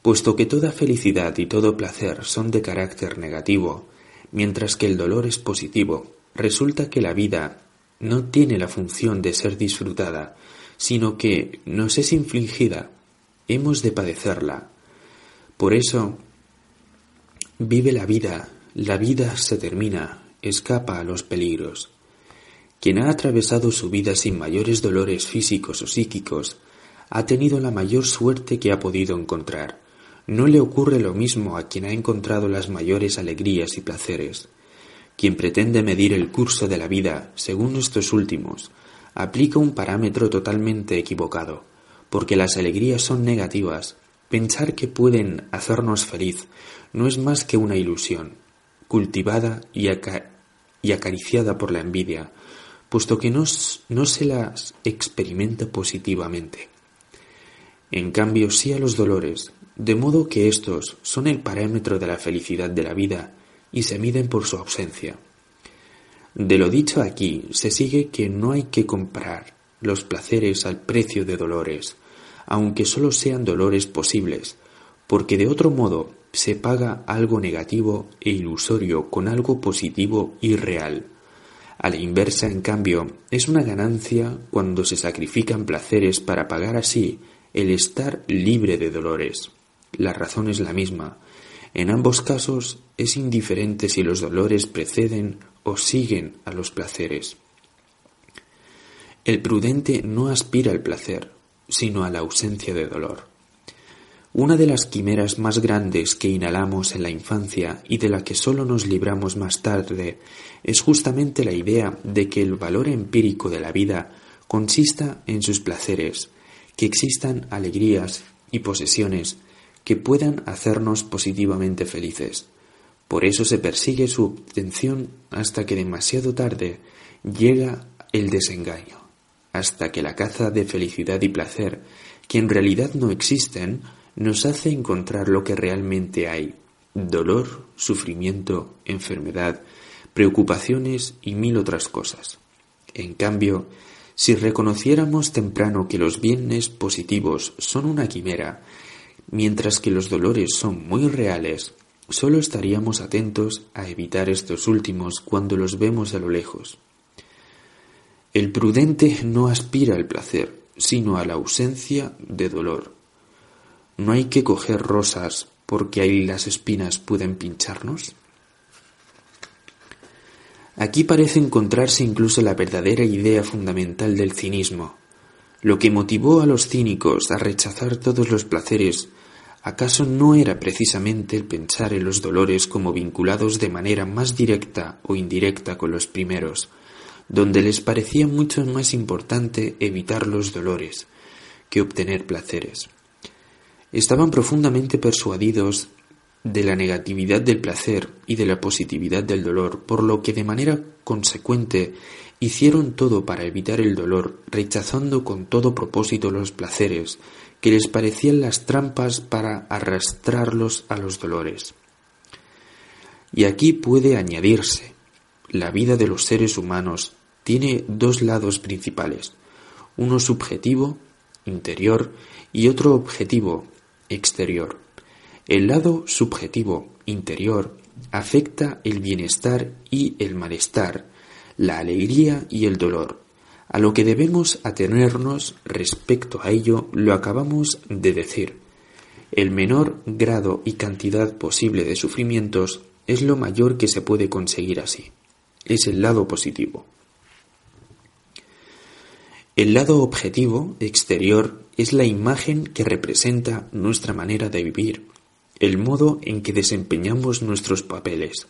Puesto que toda felicidad y todo placer son de carácter negativo, mientras que el dolor es positivo, resulta que la vida no tiene la función de ser disfrutada, sino que nos es infligida, hemos de padecerla. Por eso, vive la vida, la vida se termina, escapa a los peligros. Quien ha atravesado su vida sin mayores dolores físicos o psíquicos, ha tenido la mayor suerte que ha podido encontrar. No le ocurre lo mismo a quien ha encontrado las mayores alegrías y placeres. Quien pretende medir el curso de la vida según estos últimos, aplica un parámetro totalmente equivocado, porque las alegrías son negativas. Pensar que pueden hacernos feliz no es más que una ilusión, cultivada y, acariciada por la envidia, puesto que no, no se las experimenta positivamente. En cambio, sí a los dolores, de modo que estos son el parámetro de la felicidad de la vida y se miden por su ausencia. De lo dicho aquí se sigue que no hay que comprar los placeres al precio de dolores, aunque solo sean dolores posibles, porque de otro modo se paga algo negativo e ilusorio con algo positivo y real. A la inversa, en cambio, es una ganancia cuando se sacrifican placeres para pagar así el estar libre de dolores. La razón es la misma. En ambos casos es indiferente si los dolores preceden o siguen a los placeres. El prudente no aspira al placer, sino a la ausencia de dolor. Una de las quimeras más grandes que inhalamos en la infancia y de la que sólo nos libramos más tarde es justamente la idea de que el valor empírico de la vida consista en sus placeres, que existan alegrías y posesiones que puedan hacernos positivamente felices. Por eso se persigue su obtención hasta que demasiado tarde llega el desengaño, hasta que la caza de felicidad y placer, que en realidad no existen, nos hace encontrar lo que realmente hay, dolor, sufrimiento, enfermedad, preocupaciones y mil otras cosas. En cambio, si reconociéramos temprano que los bienes positivos son una quimera, mientras que los dolores son muy reales, solo estaríamos atentos a evitar estos últimos cuando los vemos a lo lejos. El prudente no aspira al placer, sino a la ausencia de dolor. ¿No hay que coger rosas porque ahí las espinas pueden pincharnos? Aquí parece encontrarse incluso la verdadera idea fundamental del cinismo. Lo que motivó a los cínicos a rechazar todos los placeres, ¿acaso no era precisamente el pensar en los dolores como vinculados de manera más directa o indirecta con los primeros, donde les parecía mucho más importante evitar los dolores que obtener placeres? Estaban profundamente persuadidos de la negatividad del placer y de la positividad del dolor, por lo que de manera consecuente hicieron todo para evitar el dolor, rechazando con todo propósito los placeres, que les parecían las trampas para arrastrarlos a los dolores. Y aquí puede añadirse, la vida de los seres humanos tiene dos lados principales, uno subjetivo, interior, y otro objetivo, exterior. El lado subjetivo interior afecta el bienestar y el malestar, la alegría y el dolor. A lo que debemos atenernos respecto a ello lo acabamos de decir. El menor grado y cantidad posible de sufrimientos es lo mayor que se puede conseguir así. Es el lado positivo. El lado objetivo, exterior, es la imagen que representa nuestra manera de vivir, el modo en que desempeñamos nuestros papeles.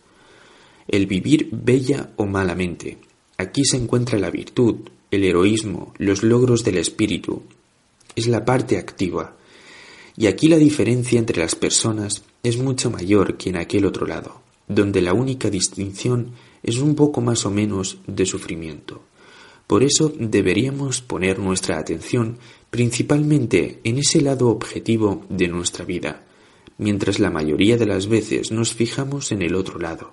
El vivir bella o malamente. Aquí se encuentra la virtud, el heroísmo, los logros del espíritu. Es la parte activa. Y aquí la diferencia entre las personas es mucho mayor que en aquel otro lado, donde la única distinción es un poco más o menos de sufrimiento. Por eso deberíamos poner nuestra atención principalmente en ese lado objetivo de nuestra vida, mientras la mayoría de las veces nos fijamos en el otro lado.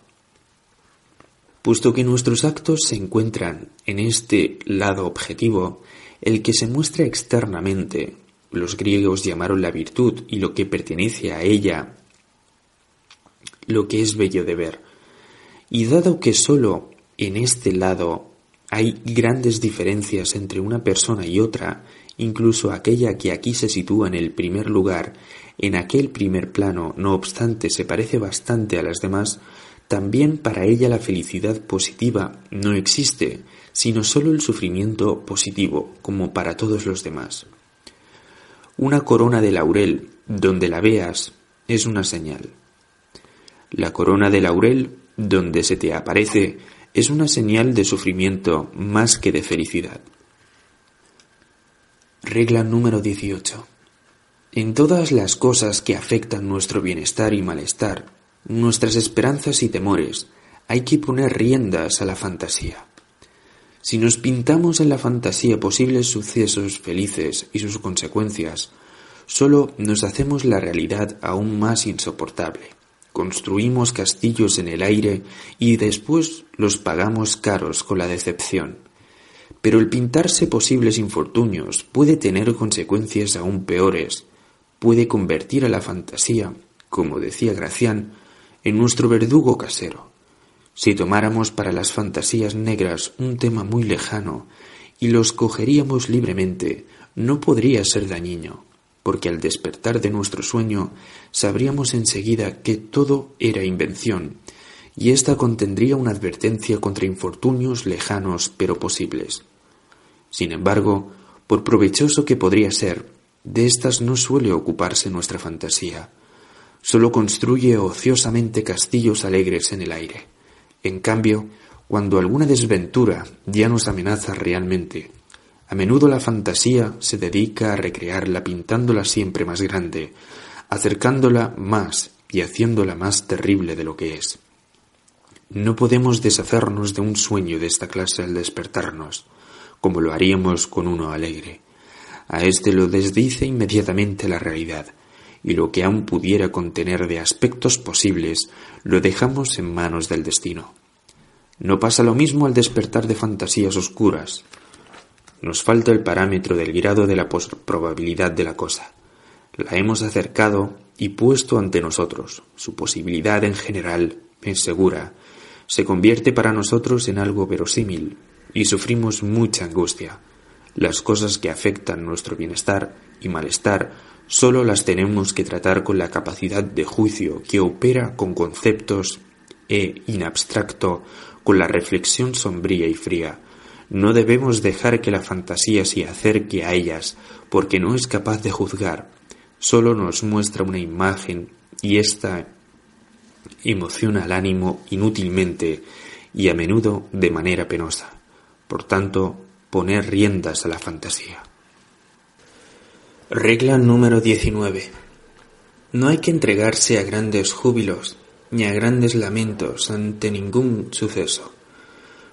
Puesto que nuestros actos se encuentran en este lado objetivo, el que se muestra externamente, los griegos llamaron la virtud y lo que pertenece a ella, lo que es bello de ver. Y dado que sólo en este lado hay grandes diferencias entre una persona y otra, incluso aquella que aquí se sitúa en el primer lugar, en aquel primer plano, no obstante, se parece bastante a las demás, también para ella la felicidad positiva no existe, sino sólo el sufrimiento positivo, como para todos los demás. Una corona de laurel, donde la veas, es una señal. La corona de laurel, donde se te aparece, es una señal de sufrimiento más que de felicidad. Regla número 18. En todas las cosas que afectan nuestro bienestar y malestar, nuestras esperanzas y temores, hay que poner riendas a la fantasía. Si nos pintamos en la fantasía posibles sucesos felices y sus consecuencias, solo nos hacemos la realidad aún más insoportable. construimos castillos en el aire y después los pagamos caros con la decepción. Pero el pintarse posibles infortunios puede tener consecuencias aún peores, puede convertir a la fantasía, como decía Gracián, en nuestro verdugo casero. Si tomáramos para las fantasías negras un tema muy lejano y los cogeríamos libremente, no podría ser dañino, porque al despertar de nuestro sueño sabríamos enseguida que todo era invención, y ésta contendría una advertencia contra infortunios lejanos pero posibles. Sin embargo, por provechoso que podría ser, de éstas no suele ocuparse nuestra fantasía. Sólo construye ociosamente castillos alegres en el aire. En cambio, cuando alguna desventura ya nos amenaza realmente, a menudo la fantasía se dedica a recrearla pintándola siempre más grande, acercándola más y haciéndola más terrible de lo que es. No podemos deshacernos de un sueño de esta clase al despertarnos, como lo haríamos con uno alegre. A éste lo desdice inmediatamente la realidad, y lo que aún pudiera contener de aspectos posibles lo dejamos en manos del destino. No pasa lo mismo al despertar de fantasías oscuras. Nos falta el parámetro del grado de la probabilidad de la cosa. La hemos acercado y puesto ante nosotros. Su posibilidad en general es segura. Se convierte para nosotros en algo verosímil y sufrimos mucha angustia. Las cosas que afectan nuestro bienestar y malestar solo las tenemos que tratar con la capacidad de juicio que opera con conceptos e, in abstracto, con la reflexión sombría y fría. No debemos dejar que la fantasía se acerque a ellas, porque no es capaz de juzgar, solo nos muestra una imagen y ésta emociona al ánimo inútilmente y a menudo de manera penosa. Por tanto, poner riendas a la fantasía. Regla número 19. No hay que entregarse a grandes júbilos ni a grandes lamentos ante ningún suceso,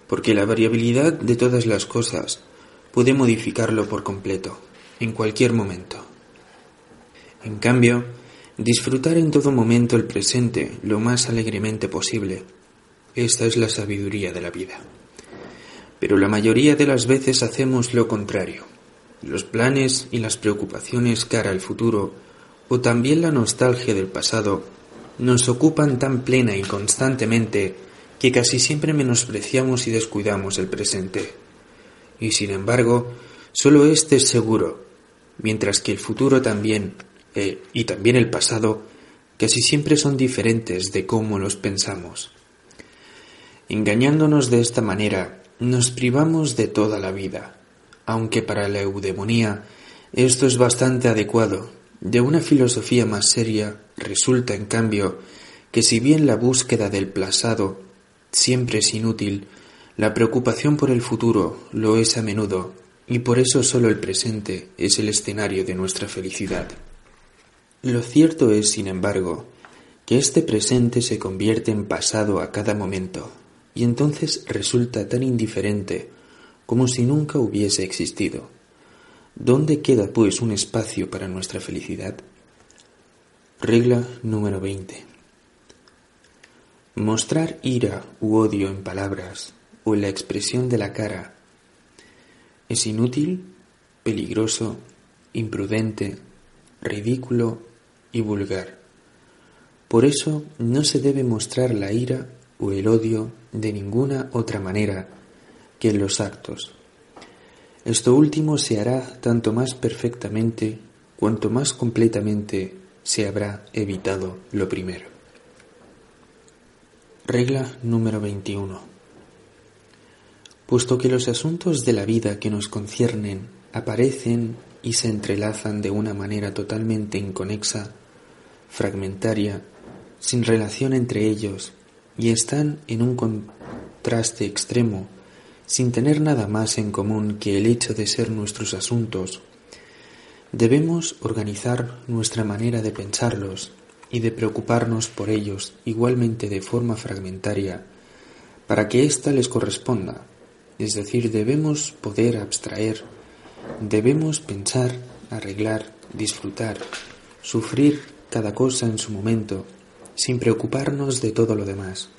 porque la variabilidad de todas las cosas puede modificarlo por completo, en cualquier momento. En cambio, disfrutar en todo momento el presente lo más alegremente posible, esta es la sabiduría de la vida. Pero la mayoría de las veces hacemos lo contrario. Los planes y las preocupaciones cara al futuro, o también la nostalgia del pasado, nos ocupan tan plena y constantemente que casi siempre menospreciamos y descuidamos el presente. Y sin embargo, solo este es seguro, mientras que el futuro también, eh, y también el pasado, casi siempre son diferentes de cómo los pensamos. Engañándonos de esta manera, nos privamos de toda la vida, aunque para la eudemonía esto es bastante adecuado, de una filosofía más seria resulta, en cambio, que si bien la búsqueda del pasado siempre es inútil, la preocupación por el futuro lo es a menudo, y por eso solo el presente es el escenario de nuestra felicidad. Lo cierto es, sin embargo, que este presente se convierte en pasado a cada momento, y entonces resulta tan indiferente como si nunca hubiese existido. ¿Dónde queda, pues, un espacio para nuestra felicidad? Regla número 20. Mostrar ira u odio en palabras o en la expresión de la cara es inútil, peligroso, imprudente, ridículo y vulgar. Por eso no se debe mostrar la ira o el odio de ninguna otra manera que en los actos. Esto último se hará tanto más perfectamente cuanto más completamente se habrá evitado lo primero. Regla número 21. Puesto que los asuntos de la vida que nos conciernen aparecen y se entrelazan de una manera totalmente inconexa, fragmentaria, sin relación entre ellos, y están en un contraste extremo sin tener nada más en común que el hecho de ser nuestros asuntos, debemos organizar nuestra manera de pensarlos y de preocuparnos por ellos igualmente de forma fragmentaria para que ésta les corresponda, es decir, debemos poder abstraer, debemos pensar, arreglar, disfrutar, sufrir cada cosa en su momento sin preocuparnos de todo lo demás.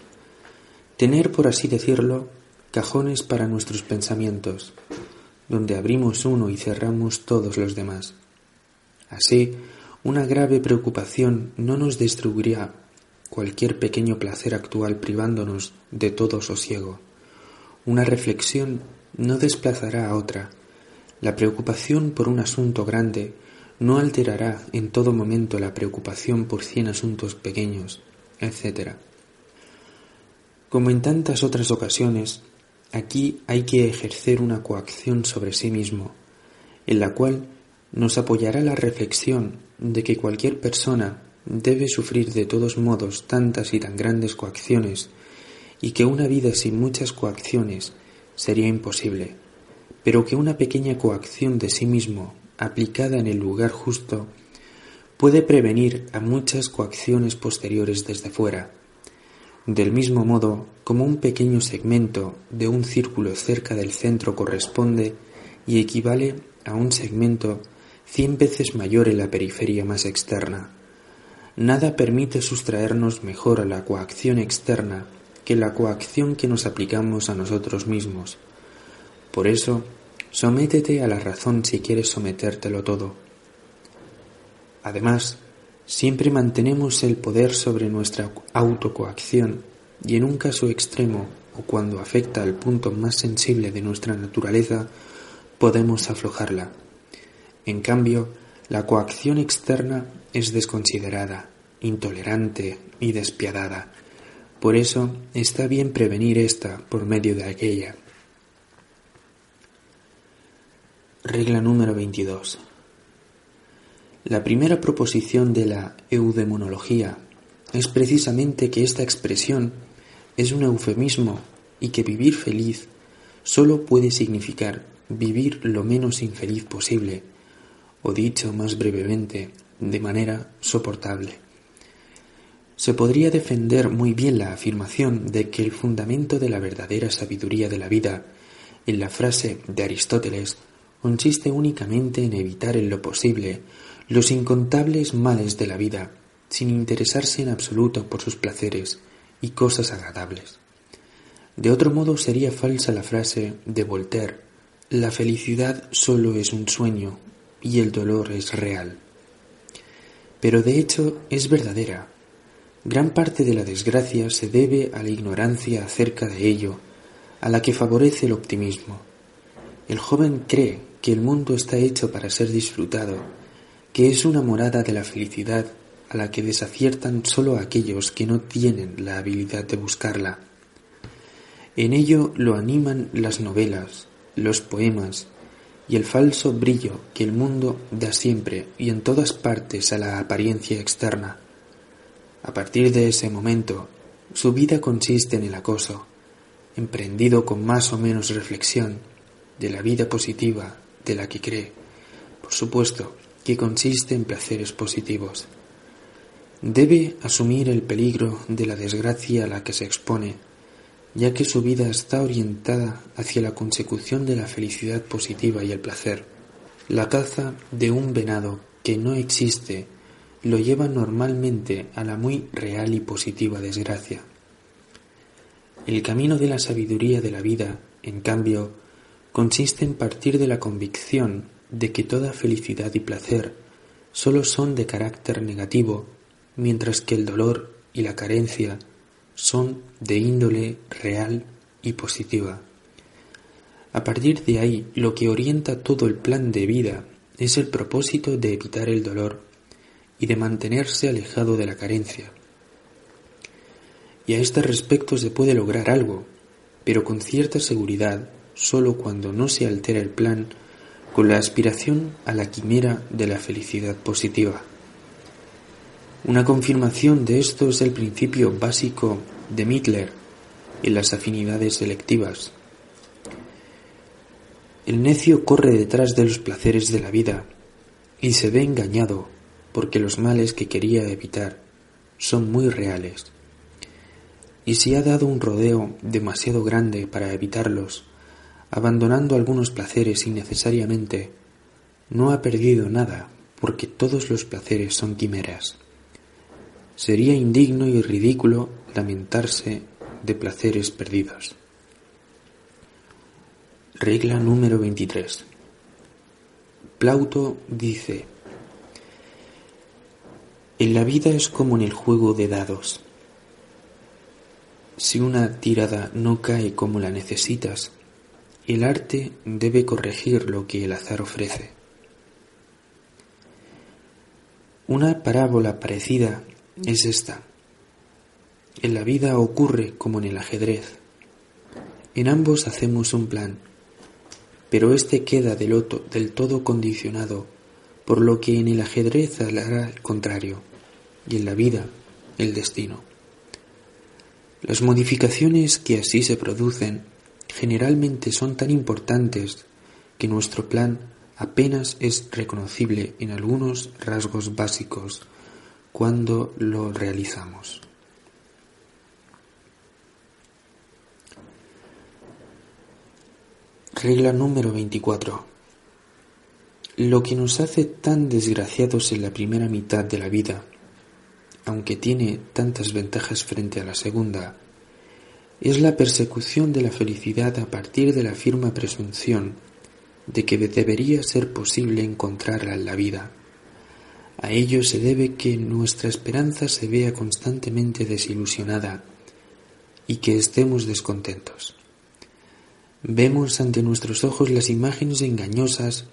Tener, por así decirlo, cajones para nuestros pensamientos, donde abrimos uno y cerramos todos los demás. Así, una grave preocupación no nos destruiría cualquier pequeño placer actual privándonos de todo sosiego. Una reflexión no desplazará a otra. La preocupación por un asunto grande no alterará en todo momento la preocupación por cien asuntos pequeños, etc. Como en tantas otras ocasiones, aquí hay que ejercer una coacción sobre sí mismo, en la cual nos apoyará la reflexión de que cualquier persona debe sufrir de todos modos tantas y tan grandes coacciones y que una vida sin muchas coacciones sería imposible, pero que una pequeña coacción de sí mismo aplicada en el lugar justo puede prevenir a muchas coacciones posteriores desde fuera. Del mismo modo, como un pequeño segmento de un círculo cerca del centro corresponde y equivale a un segmento cien veces mayor en la periferia más externa. Nada permite sustraernos mejor a la coacción externa que la coacción que nos aplicamos a nosotros mismos. Por eso, sométete a la razón si quieres sometértelo todo. Además, siempre mantenemos el poder sobre nuestra autocoacción y en un caso extremo o cuando afecta al punto más sensible de nuestra naturaleza, podemos aflojarla. En cambio, la coacción externa es desconsiderada, intolerante y despiadada. Por eso está bien prevenir esta por medio de aquella. Regla número 22. La primera proposición de la eudemonología es precisamente que esta expresión es un eufemismo y que vivir feliz solo puede significar vivir lo menos infeliz posible o dicho más brevemente, de manera soportable. Se podría defender muy bien la afirmación de que el fundamento de la verdadera sabiduría de la vida, en la frase de Aristóteles, consiste únicamente en evitar en lo posible los incontables males de la vida, sin interesarse en absoluto por sus placeres y cosas agradables. De otro modo sería falsa la frase de Voltaire, la felicidad solo es un sueño y el dolor es real. Pero de hecho es verdadera. Gran parte de la desgracia se debe a la ignorancia acerca de ello, a la que favorece el optimismo. El joven cree que el mundo está hecho para ser disfrutado, que es una morada de la felicidad a la que desaciertan sólo aquellos que no tienen la habilidad de buscarla. En ello lo animan las novelas, los poemas, y el falso brillo que el mundo da siempre y en todas partes a la apariencia externa. A partir de ese momento, su vida consiste en el acoso, emprendido con más o menos reflexión, de la vida positiva de la que cree, por supuesto, que consiste en placeres positivos. Debe asumir el peligro de la desgracia a la que se expone ya que su vida está orientada hacia la consecución de la felicidad positiva y el placer. La caza de un venado que no existe lo lleva normalmente a la muy real y positiva desgracia. El camino de la sabiduría de la vida, en cambio, consiste en partir de la convicción de que toda felicidad y placer sólo son de carácter negativo, mientras que el dolor y la carencia son de índole real y positiva. A partir de ahí, lo que orienta todo el plan de vida es el propósito de evitar el dolor y de mantenerse alejado de la carencia. Y a este respecto se puede lograr algo, pero con cierta seguridad solo cuando no se altera el plan con la aspiración a la quimera de la felicidad positiva. Una confirmación de esto es el principio básico de Mittler en las afinidades selectivas. El necio corre detrás de los placeres de la vida y se ve engañado porque los males que quería evitar son muy reales. Y si ha dado un rodeo demasiado grande para evitarlos, abandonando algunos placeres innecesariamente, no ha perdido nada porque todos los placeres son quimeras. sería indigno y ridículo lamentarse de placeres perdidos. Regla número 23. Plauto dice, en la vida es como en el juego de dados. Si una tirada no cae como la necesitas, el arte debe corregir lo que el azar ofrece. Una parábola parecida es esta. En la vida ocurre como en el ajedrez. En ambos hacemos un plan, pero éste queda del, del todo condicionado por lo que en el ajedrez hará el contrario y en la vida el destino. Las modificaciones que así se producen generalmente son tan importantes que nuestro plan apenas es reconocible en algunos rasgos básicos cuando lo realizamos. Regla número 24. Lo que nos hace tan desgraciados en la primera mitad de la vida aunque tiene tantas ventajas frente a la segunda, es la persecución de la felicidad a partir de la firme presunción de que debería ser posible encontrarla en la vida. A ello se debe que nuestra esperanza se vea constantemente desilusionada y que estemos descontentos. Vemos ante nuestros ojos las imágenes engañosas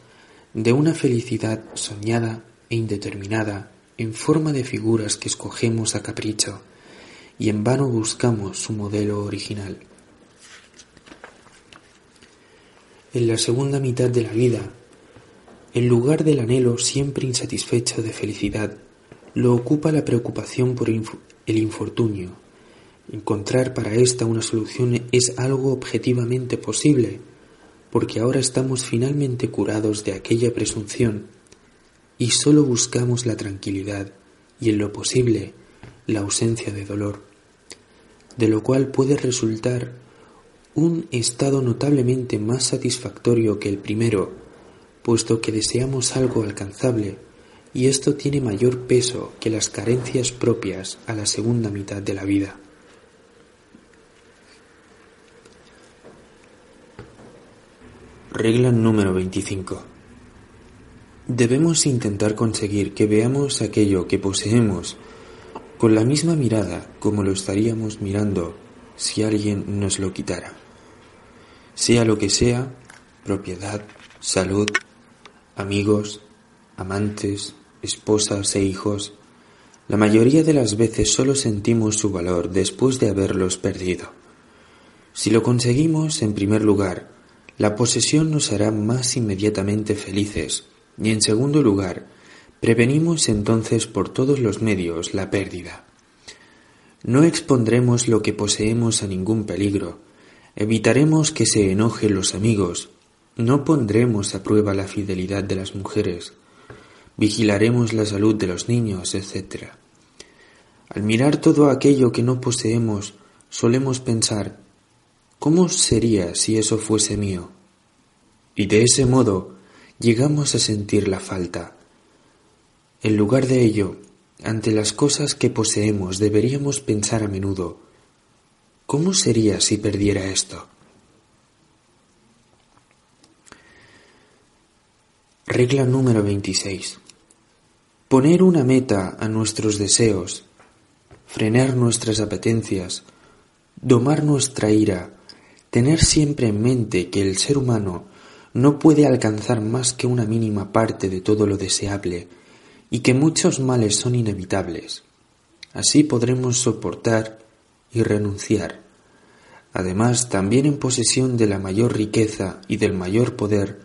de una felicidad soñada e indeterminada en forma de figuras que escogemos a capricho y en vano buscamos su modelo original. En la segunda mitad de la vida, en lugar del anhelo siempre insatisfecho de felicidad, lo ocupa la preocupación por el infortunio. Encontrar para esta una solución es algo objetivamente posible, porque ahora estamos finalmente curados de aquella presunción y solo buscamos la tranquilidad y en lo posible la ausencia de dolor, de lo cual puede resultar un estado notablemente más satisfactorio que el primero, puesto que deseamos algo alcanzable y esto tiene mayor peso que las carencias propias a la segunda mitad de la vida. Regla número 25. Debemos intentar conseguir que veamos aquello que poseemos con la misma mirada como lo estaríamos mirando si alguien nos lo quitara. Sea lo que sea, propiedad, salud, amigos, amantes, esposas e hijos, la mayoría de las veces solo sentimos su valor después de haberlos perdido. Si lo conseguimos, en primer lugar, la posesión nos hará más inmediatamente felices y en segundo lugar, prevenimos entonces por todos los medios la pérdida. No expondremos lo que poseemos a ningún peligro, evitaremos que se enojen los amigos, no pondremos a prueba la fidelidad de las mujeres, vigilaremos la salud de los niños, etc. Al mirar todo aquello que no poseemos, solemos pensar, ¿cómo sería si eso fuese mío? Y de ese modo llegamos a sentir la falta. En lugar de ello, ante las cosas que poseemos deberíamos pensar a menudo, ¿cómo sería si perdiera esto? Regla número 26. Poner una meta a nuestros deseos, frenar nuestras apetencias, domar nuestra ira, tener siempre en mente que el ser humano no puede alcanzar más que una mínima parte de todo lo deseable y que muchos males son inevitables. Así podremos soportar y renunciar. Además, también en posesión de la mayor riqueza y del mayor poder,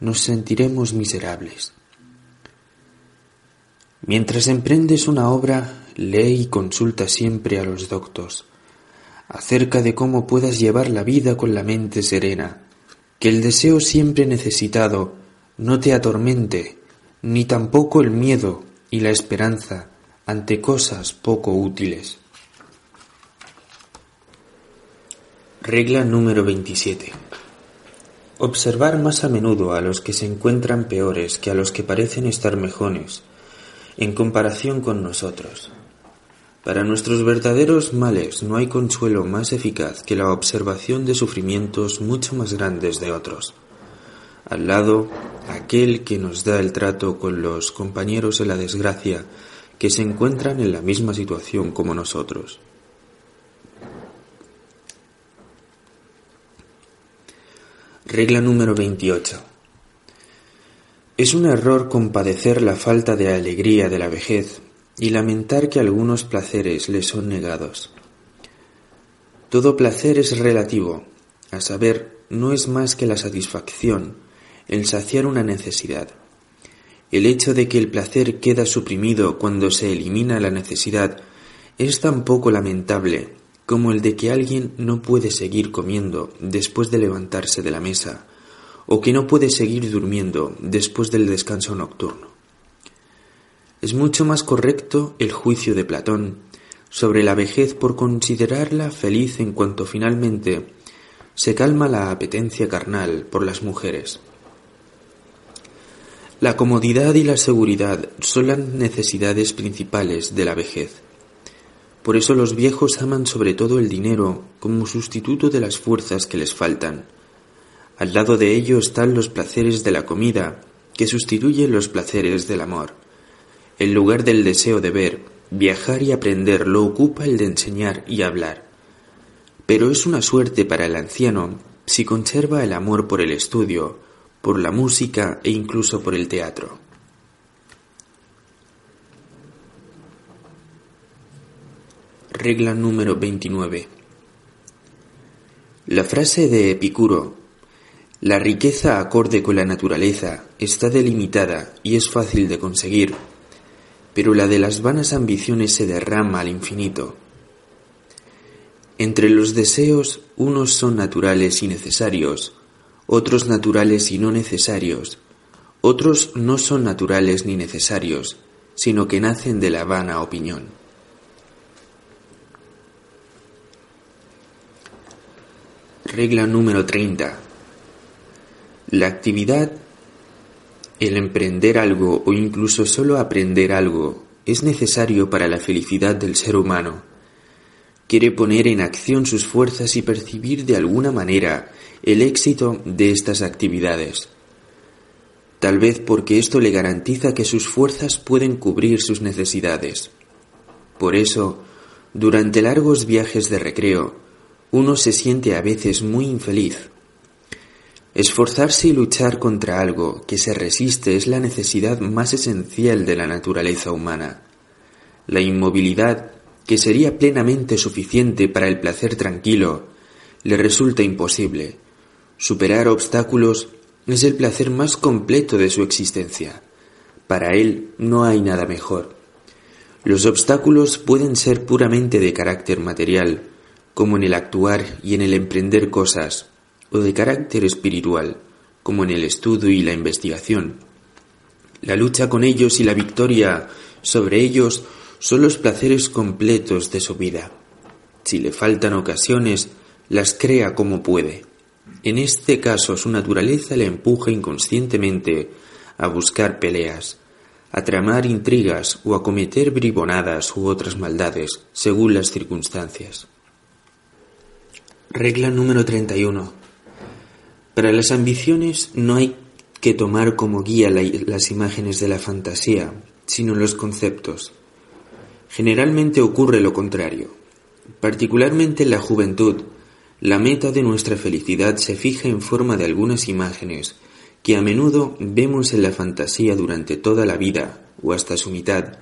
nos sentiremos miserables. Mientras emprendes una obra, lee y consulta siempre a los doctos acerca de cómo puedas llevar la vida con la mente serena que el deseo siempre necesitado no te atormente, ni tampoco el miedo y la esperanza ante cosas poco útiles. Regla número 27. Observar más a menudo a los que se encuentran peores que a los que parecen estar mejores en comparación con nosotros. Para nuestros verdaderos males no hay consuelo más eficaz que la observación de sufrimientos mucho más grandes de otros. Al lado, aquel que nos da el trato con los compañeros en la desgracia que se encuentran en la misma situación como nosotros. Regla número 28. Es un error compadecer la falta de alegría de la vejez y lamentar que algunos placeres le son negados. Todo placer es relativo, a saber, no es más que la satisfacción, el saciar una necesidad. El hecho de que el placer queda suprimido cuando se elimina la necesidad es tan poco lamentable como el de que alguien no puede seguir comiendo después de levantarse de la mesa, o que no puede seguir durmiendo después del descanso nocturno. Es mucho más correcto el juicio de Platón sobre la vejez por considerarla feliz en cuanto finalmente se calma la apetencia carnal por las mujeres. La comodidad y la seguridad son las necesidades principales de la vejez. Por eso los viejos aman sobre todo el dinero como sustituto de las fuerzas que les faltan. Al lado de ello están los placeres de la comida, que sustituyen los placeres del amor. El lugar del deseo de ver, viajar y aprender lo ocupa el de enseñar y hablar. Pero es una suerte para el anciano si conserva el amor por el estudio, por la música e incluso por el teatro. Regla número 29. La frase de Epicuro, la riqueza acorde con la naturaleza está delimitada y es fácil de conseguir, pero la de las vanas ambiciones se derrama al infinito. Entre los deseos unos son naturales y necesarios, otros naturales y no necesarios, otros no son naturales ni necesarios, sino que nacen de la vana opinión. Regla número 30. La actividad el emprender algo o incluso solo aprender algo es necesario para la felicidad del ser humano. Quiere poner en acción sus fuerzas y percibir de alguna manera el éxito de estas actividades. Tal vez porque esto le garantiza que sus fuerzas pueden cubrir sus necesidades. Por eso, durante largos viajes de recreo, uno se siente a veces muy infeliz Esforzarse y luchar contra algo que se resiste es la necesidad más esencial de la naturaleza humana. La inmovilidad, que sería plenamente suficiente para el placer tranquilo, le resulta imposible. Superar obstáculos es el placer más completo de su existencia. Para él no hay nada mejor. Los obstáculos pueden ser puramente de carácter material, como en el actuar y en el emprender cosas, o de carácter espiritual, como en el estudio y la investigación. La lucha con ellos y la victoria sobre ellos son los placeres completos de su vida. Si le faltan ocasiones, las crea como puede. En este caso su naturaleza le empuja inconscientemente a buscar peleas, a tramar intrigas o a cometer bribonadas u otras maldades, según las circunstancias. Regla número 31. Para las ambiciones no hay que tomar como guía las imágenes de la fantasía, sino los conceptos. Generalmente ocurre lo contrario. Particularmente en la juventud, la meta de nuestra felicidad se fija en forma de algunas imágenes que a menudo vemos en la fantasía durante toda la vida o hasta su mitad,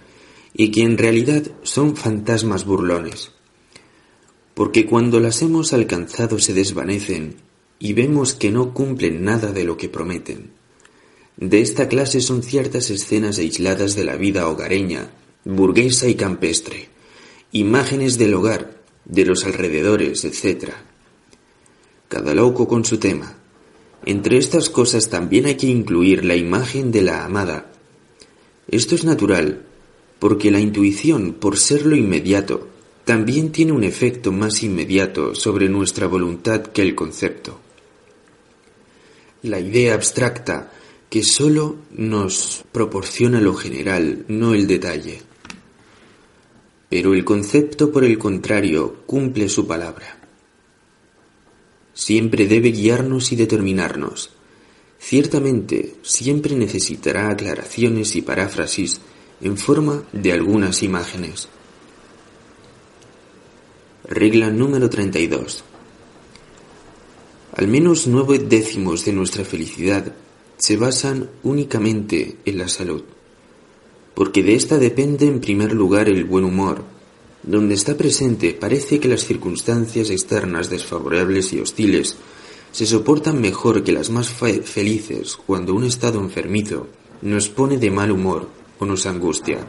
y que en realidad son fantasmas burlones. Porque cuando las hemos alcanzado se desvanecen y vemos que no cumplen nada de lo que prometen. De esta clase son ciertas escenas aisladas de la vida hogareña, burguesa y campestre, imágenes del hogar, de los alrededores, etc. Cada loco con su tema. Entre estas cosas también hay que incluir la imagen de la amada. Esto es natural, porque la intuición, por ser lo inmediato, también tiene un efecto más inmediato sobre nuestra voluntad que el concepto la idea abstracta que sólo nos proporciona lo general, no el detalle. Pero el concepto, por el contrario, cumple su palabra. Siempre debe guiarnos y determinarnos. Ciertamente, siempre necesitará aclaraciones y paráfrasis en forma de algunas imágenes. Regla número 32. Al menos nueve décimos de nuestra felicidad se basan únicamente en la salud, porque de ésta depende en primer lugar el buen humor. Donde está presente parece que las circunstancias externas desfavorables y hostiles se soportan mejor que las más felices cuando un estado enfermizo nos pone de mal humor o nos angustia.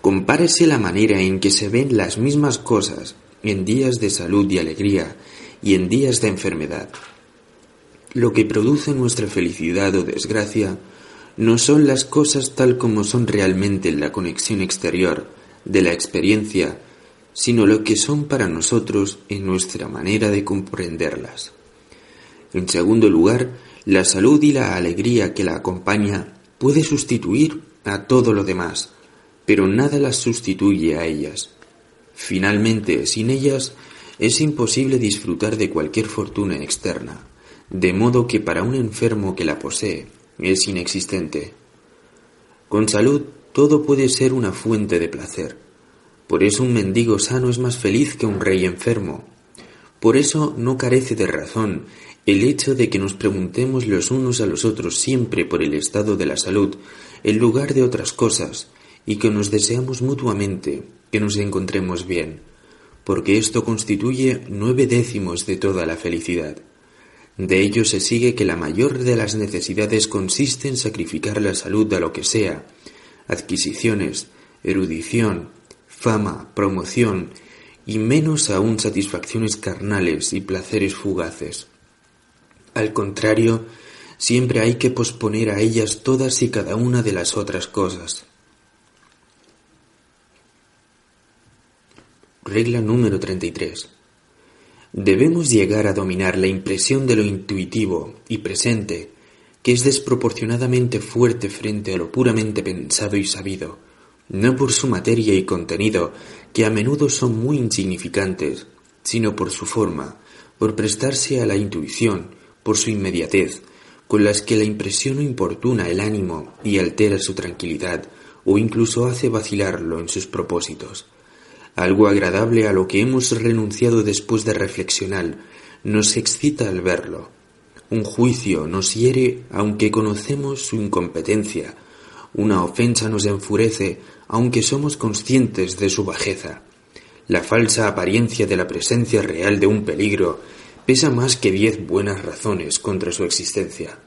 Compárese la manera en que se ven las mismas cosas en días de salud y alegría y en días de enfermedad. Lo que produce nuestra felicidad o desgracia no son las cosas tal como son realmente en la conexión exterior de la experiencia, sino lo que son para nosotros en nuestra manera de comprenderlas. En segundo lugar, la salud y la alegría que la acompaña puede sustituir a todo lo demás, pero nada las sustituye a ellas. Finalmente, sin ellas, es imposible disfrutar de cualquier fortuna externa de modo que para un enfermo que la posee es inexistente. Con salud todo puede ser una fuente de placer. Por eso un mendigo sano es más feliz que un rey enfermo. Por eso no carece de razón el hecho de que nos preguntemos los unos a los otros siempre por el estado de la salud en lugar de otras cosas y que nos deseamos mutuamente que nos encontremos bien, porque esto constituye nueve décimos de toda la felicidad. De ello se sigue que la mayor de las necesidades consiste en sacrificar la salud a lo que sea, adquisiciones, erudición, fama, promoción, y menos aún satisfacciones carnales y placeres fugaces. Al contrario, siempre hay que posponer a ellas todas y cada una de las otras cosas. Regla número 33. Debemos llegar a dominar la impresión de lo intuitivo y presente, que es desproporcionadamente fuerte frente a lo puramente pensado y sabido, no por su materia y contenido, que a menudo son muy insignificantes, sino por su forma, por prestarse a la intuición, por su inmediatez, con las que la impresión importuna el ánimo y altera su tranquilidad, o incluso hace vacilarlo en sus propósitos algo agradable a lo que hemos renunciado después de reflexionar, nos excita al verlo. Un juicio nos hiere aunque conocemos su incompetencia. Una ofensa nos enfurece aunque somos conscientes de su bajeza. La falsa apariencia de la presencia real de un peligro pesa más que diez buenas razones contra su existencia.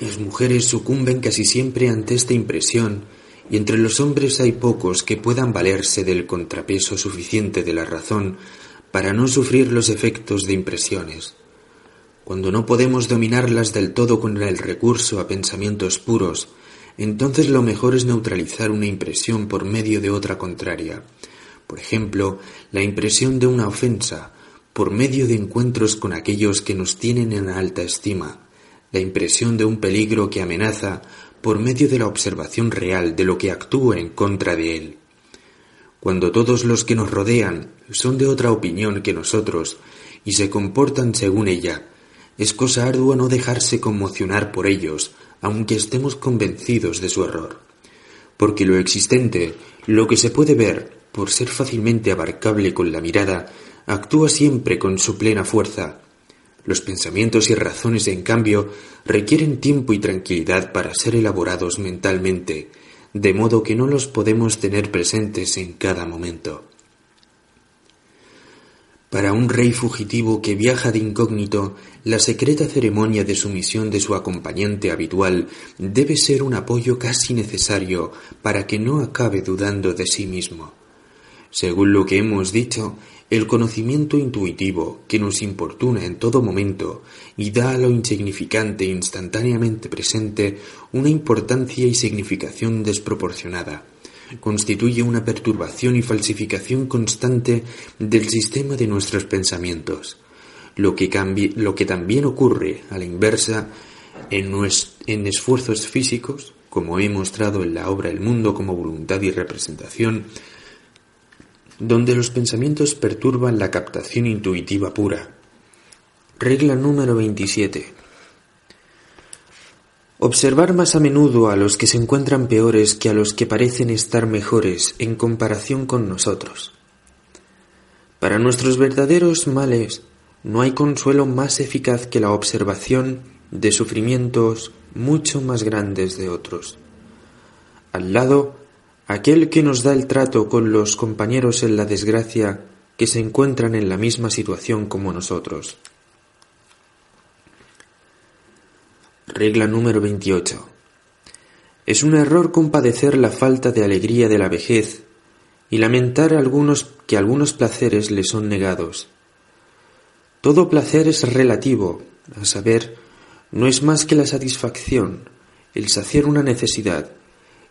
Las mujeres sucumben casi siempre ante esta impresión y entre los hombres hay pocos que puedan valerse del contrapeso suficiente de la razón para no sufrir los efectos de impresiones. Cuando no podemos dominarlas del todo con el recurso a pensamientos puros, entonces lo mejor es neutralizar una impresión por medio de otra contraria. Por ejemplo, la impresión de una ofensa, por medio de encuentros con aquellos que nos tienen en alta estima, la impresión de un peligro que amenaza por medio de la observación real de lo que actúa en contra de él. Cuando todos los que nos rodean son de otra opinión que nosotros y se comportan según ella, es cosa ardua no dejarse conmocionar por ellos, aunque estemos convencidos de su error. Porque lo existente, lo que se puede ver, por ser fácilmente abarcable con la mirada, actúa siempre con su plena fuerza, los pensamientos y razones, en cambio, requieren tiempo y tranquilidad para ser elaborados mentalmente, de modo que no los podemos tener presentes en cada momento. Para un rey fugitivo que viaja de incógnito, la secreta ceremonia de sumisión de su acompañante habitual debe ser un apoyo casi necesario para que no acabe dudando de sí mismo. Según lo que hemos dicho, el conocimiento intuitivo que nos importuna en todo momento y da a lo insignificante instantáneamente presente una importancia y significación desproporcionada. Constituye una perturbación y falsificación constante del sistema de nuestros pensamientos, lo que, también ocurre a la inversa en, en esfuerzos físicos como he mostrado en la obra El mundo como voluntad y representación, donde los pensamientos perturban la captación intuitiva pura. Regla número 27. Observar más a menudo a los que se encuentran peores que a los que parecen estar mejores en comparación con nosotros. Para nuestros verdaderos males no hay consuelo más eficaz que la observación de sufrimientos mucho más grandes de otros. Al lado, aquel que nos da el trato con los compañeros en la desgracia que se encuentran en la misma situación como nosotros. Regla número 28. Es un error compadecer la falta de alegría de la vejez y lamentar algunos que algunos placeres le son negados. Todo placer es relativo, a saber, no es más que la satisfacción, el saciar una necesidad.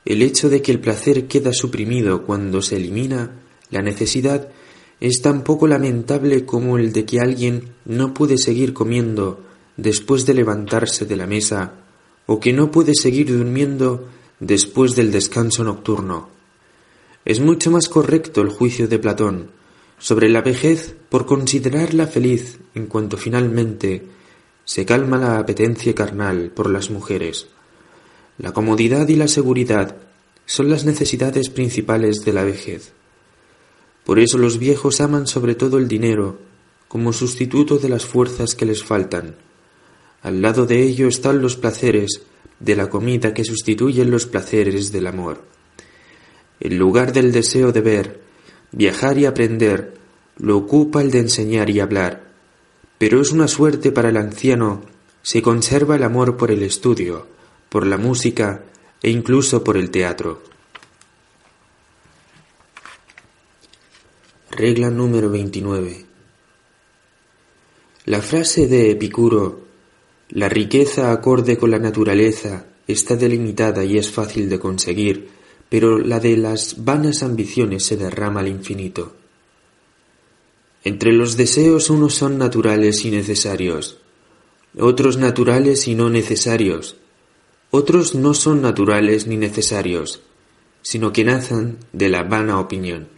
El hecho de que el placer queda suprimido cuando se elimina la necesidad es tan poco lamentable como el de que alguien no puede seguir comiendo después de levantarse de la mesa o que no puede seguir durmiendo después del descanso nocturno. Es mucho más correcto el juicio de Platón sobre la vejez por considerarla feliz en cuanto finalmente se calma la apetencia carnal por las mujeres. La comodidad y la seguridad son las necesidades principales de la vejez. Por eso los viejos aman sobre todo el dinero como sustituto de las fuerzas que les faltan, al lado de ello están los placeres de la comida que sustituyen los placeres del amor. En lugar del deseo de ver, viajar y aprender, lo ocupa el de enseñar y hablar. Pero es una suerte para el anciano si conserva el amor por el estudio, por la música e incluso por el teatro. Regla número 29. La frase de Epicuro la riqueza acorde con la naturaleza está delimitada y es fácil de conseguir, pero la de las vanas ambiciones se derrama al infinito. Entre los deseos unos son naturales y necesarios, otros naturales y no necesarios, otros no son naturales ni necesarios, sino que nacen de la vana opinión.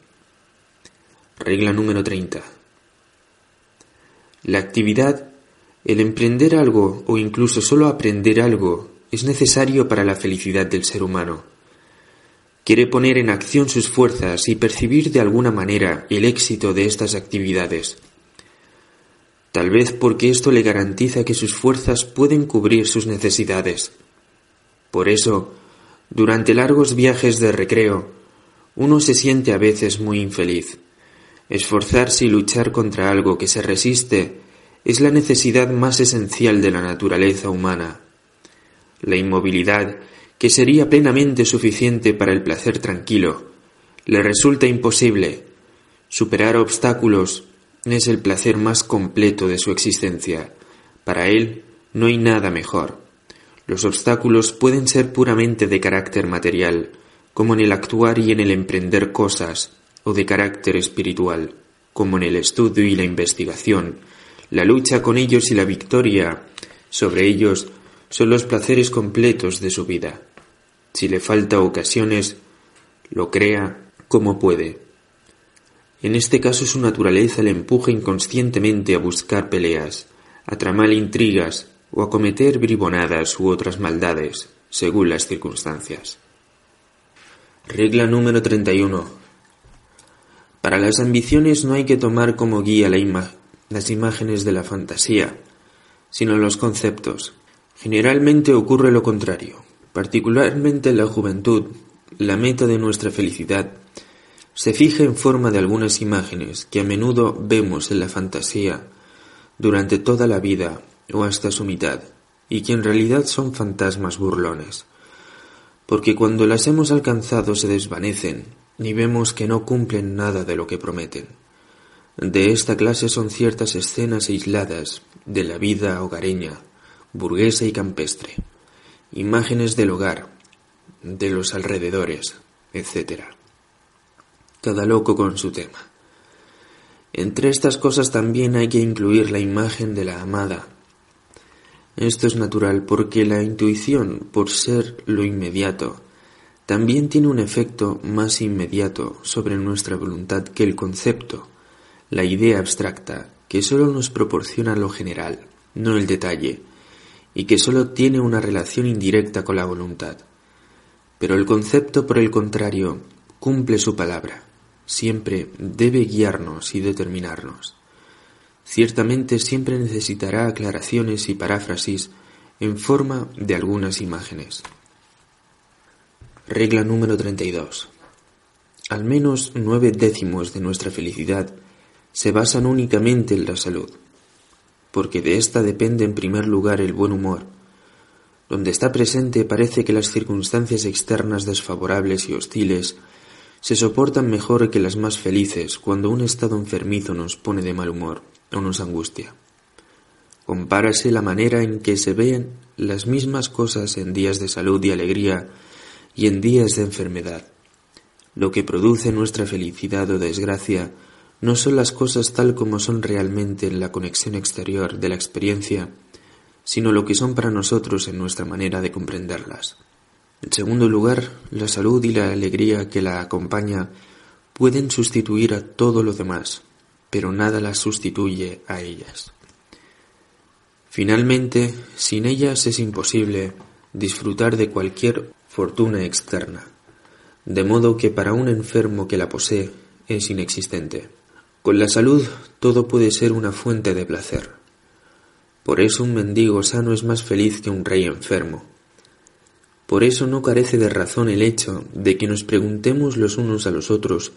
Regla número 30. La actividad el emprender algo o incluso solo aprender algo es necesario para la felicidad del ser humano. Quiere poner en acción sus fuerzas y percibir de alguna manera el éxito de estas actividades. Tal vez porque esto le garantiza que sus fuerzas pueden cubrir sus necesidades. Por eso, durante largos viajes de recreo, uno se siente a veces muy infeliz. Esforzarse y luchar contra algo que se resiste es la necesidad más esencial de la naturaleza humana. La inmovilidad, que sería plenamente suficiente para el placer tranquilo, le resulta imposible. Superar obstáculos es el placer más completo de su existencia. Para él no hay nada mejor. Los obstáculos pueden ser puramente de carácter material, como en el actuar y en el emprender cosas, o de carácter espiritual, como en el estudio y la investigación, la lucha con ellos y la victoria sobre ellos son los placeres completos de su vida. Si le falta ocasiones, lo crea como puede. En este caso su naturaleza le empuja inconscientemente a buscar peleas, a tramar intrigas o a cometer bribonadas u otras maldades, según las circunstancias. Regla número 31. Para las ambiciones no hay que tomar como guía las imágenes de la fantasía, sino los conceptos. Generalmente ocurre lo contrario. Particularmente en la juventud, la meta de nuestra felicidad se fija en forma de algunas imágenes que a menudo vemos en la fantasía durante toda la vida o hasta su mitad, y que en realidad son fantasmas burlones, porque cuando las hemos alcanzado se desvanecen y vemos que no cumplen nada de lo que prometen. De esta clase son ciertas escenas aisladas de la vida hogareña, burguesa y campestre, imágenes del hogar, de los alrededores, etc. Cada loco con su tema. Entre estas cosas también hay que incluir la imagen de la amada. Esto es natural porque la intuición, por ser lo inmediato, también tiene un efecto más inmediato sobre nuestra voluntad que el concepto, la idea abstracta, que sólo nos proporciona lo general, no el detalle, y que sólo tiene una relación indirecta con la voluntad. Pero el concepto, por el contrario, cumple su palabra, siempre debe guiarnos y determinarnos. Ciertamente siempre necesitará aclaraciones y paráfrasis en forma de algunas imágenes. Regla número 32. Al menos nueve décimos de nuestra felicidad se basan únicamente en la salud, porque de ésta depende en primer lugar el buen humor. Donde está presente parece que las circunstancias externas desfavorables y hostiles se soportan mejor que las más felices cuando un estado enfermizo nos pone de mal humor o nos angustia. Compárase la manera en que se ven las mismas cosas en días de salud y alegría y en días de enfermedad. Lo que produce nuestra felicidad o desgracia no son las cosas tal como son realmente en la conexión exterior de la experiencia, sino lo que son para nosotros en nuestra manera de comprenderlas. En segundo lugar, la salud y la alegría que la acompaña pueden sustituir a todo lo demás, pero nada las sustituye a ellas. Finalmente, sin ellas es imposible disfrutar de cualquier fortuna externa, de modo que para un enfermo que la posee es inexistente. Con la salud todo puede ser una fuente de placer. Por eso un mendigo sano es más feliz que un rey enfermo. Por eso no carece de razón el hecho de que nos preguntemos los unos a los otros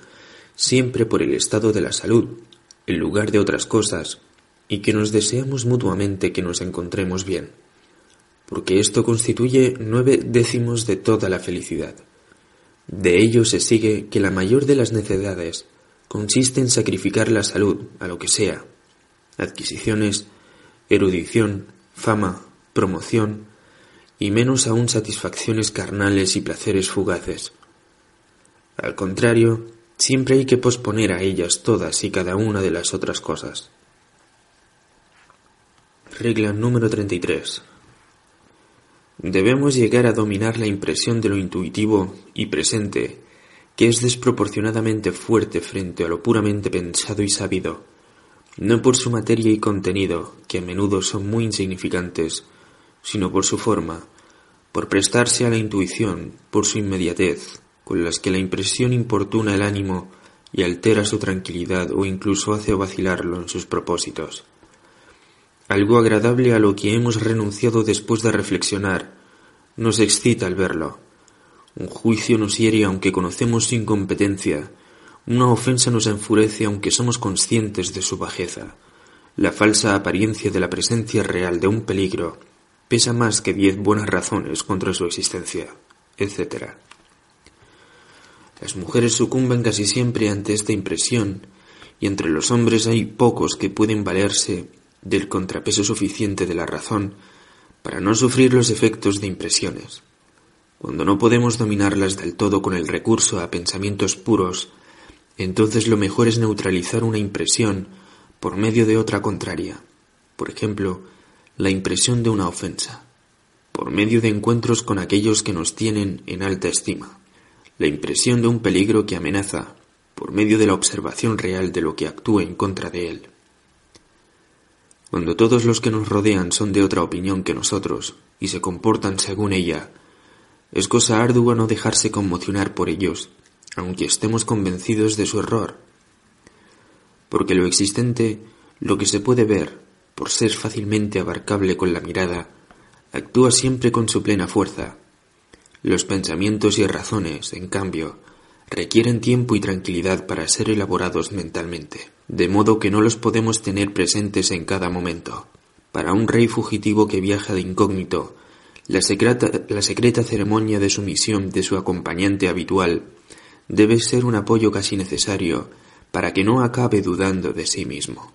siempre por el estado de la salud, en lugar de otras cosas, y que nos deseamos mutuamente que nos encontremos bien, porque esto constituye nueve décimos de toda la felicidad. De ello se sigue que la mayor de las necesidades consiste en sacrificar la salud a lo que sea, adquisiciones, erudición, fama, promoción, y menos aún satisfacciones carnales y placeres fugaces. Al contrario, Siempre hay que posponer a ellas todas y cada una de las otras cosas. Regla número 33. Debemos llegar a dominar la impresión de lo intuitivo y presente, que es desproporcionadamente fuerte frente a lo puramente pensado y sabido, no por su materia y contenido, que a menudo son muy insignificantes, sino por su forma, por prestarse a la intuición, por su inmediatez, con las que la impresión importuna el ánimo y altera su tranquilidad o incluso hace vacilarlo en sus propósitos. Algo agradable a lo que hemos renunciado después de reflexionar nos excita al verlo. Un juicio nos hiere aunque conocemos su incompetencia. Una ofensa nos enfurece aunque somos conscientes de su bajeza. La falsa apariencia de la presencia real de un peligro pesa más que diez buenas razones contra su existencia, etc. Las mujeres sucumben casi siempre ante esta impresión, y entre los hombres hay pocos que pueden valerse del contrapeso suficiente de la razón para no sufrir los efectos de impresiones. Cuando no podemos dominarlas del todo con el recurso a pensamientos puros, entonces lo mejor es neutralizar una impresión por medio de otra contraria, por ejemplo, la impresión de una ofensa, por medio de encuentros con aquellos que nos tienen en alta estima la impresión de un peligro que amenaza por medio de la observación real de lo que actúa en contra de él. Cuando todos los que nos rodean son de otra opinión que nosotros y se comportan según ella, es cosa ardua no dejarse conmocionar por ellos, aunque estemos convencidos de su error. Porque lo existente, lo que se puede ver, por ser fácilmente abarcable con la mirada, actúa siempre con su plena fuerza, los pensamientos y razones, en cambio, requieren tiempo y tranquilidad para ser elaborados mentalmente, de modo que no los podemos tener presentes en cada momento. Para un rey fugitivo que viaja de incógnito, la secreta, la secreta ceremonia de sumisión de su acompañante habitual debe ser un apoyo casi necesario para que no acabe dudando de sí mismo.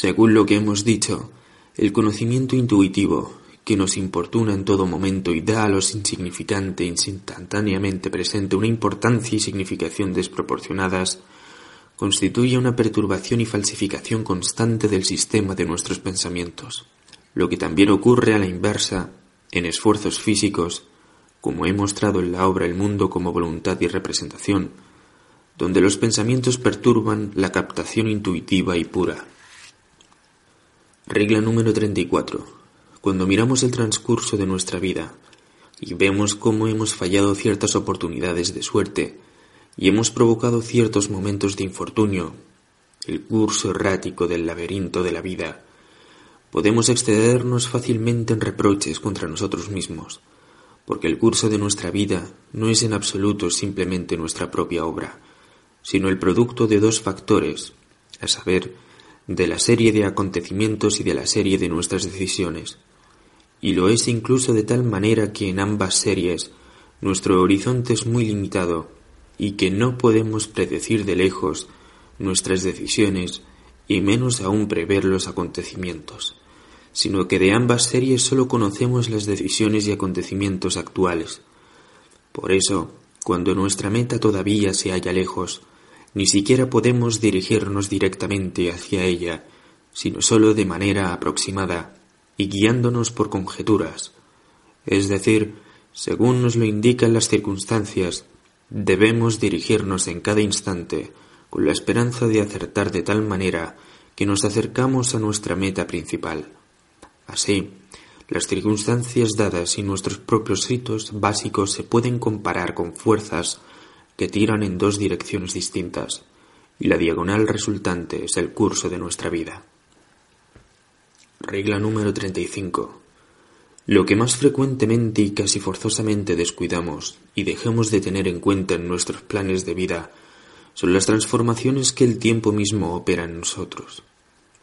Según lo que hemos dicho, el conocimiento intuitivo, que nos importuna en todo momento y da a los insignificante instantáneamente presente una importancia y significación desproporcionadas, constituye una perturbación y falsificación constante del sistema de nuestros pensamientos. lo que también ocurre a la inversa en esfuerzos físicos, como he mostrado en la obra El mundo como voluntad y representación, donde los pensamientos perturban la captación intuitiva y pura. Regla número 34. Cuando miramos el transcurso de nuestra vida y vemos cómo hemos fallado ciertas oportunidades de suerte y hemos provocado ciertos momentos de infortunio, el curso errático del laberinto de la vida, podemos excedernos fácilmente en reproches contra nosotros mismos, porque el curso de nuestra vida no es en absoluto simplemente nuestra propia obra, sino el producto de dos factores, a saber, de la serie de acontecimientos y de la serie de nuestras decisiones. Y lo es incluso de tal manera que en ambas series nuestro horizonte es muy limitado y que no podemos predecir de lejos nuestras decisiones y menos aún prever los acontecimientos, sino que de ambas series sólo conocemos las decisiones y acontecimientos actuales. Por eso, cuando nuestra meta todavía se halla lejos, ni siquiera podemos dirigirnos directamente hacia ella, sino sólo de manera aproximada y guiándonos por conjeturas, es decir, según nos lo indican las circunstancias, debemos dirigirnos en cada instante con la esperanza de acertar de tal manera que nos acercamos a nuestra meta principal. Así, las circunstancias dadas y nuestros propios ritos básicos se pueden comparar con fuerzas que tiran en dos direcciones distintas, y la diagonal resultante es el curso de nuestra vida. Regla número 35. Lo que más frecuentemente y casi forzosamente descuidamos y dejamos de tener en cuenta en nuestros planes de vida son las transformaciones que el tiempo mismo opera en nosotros.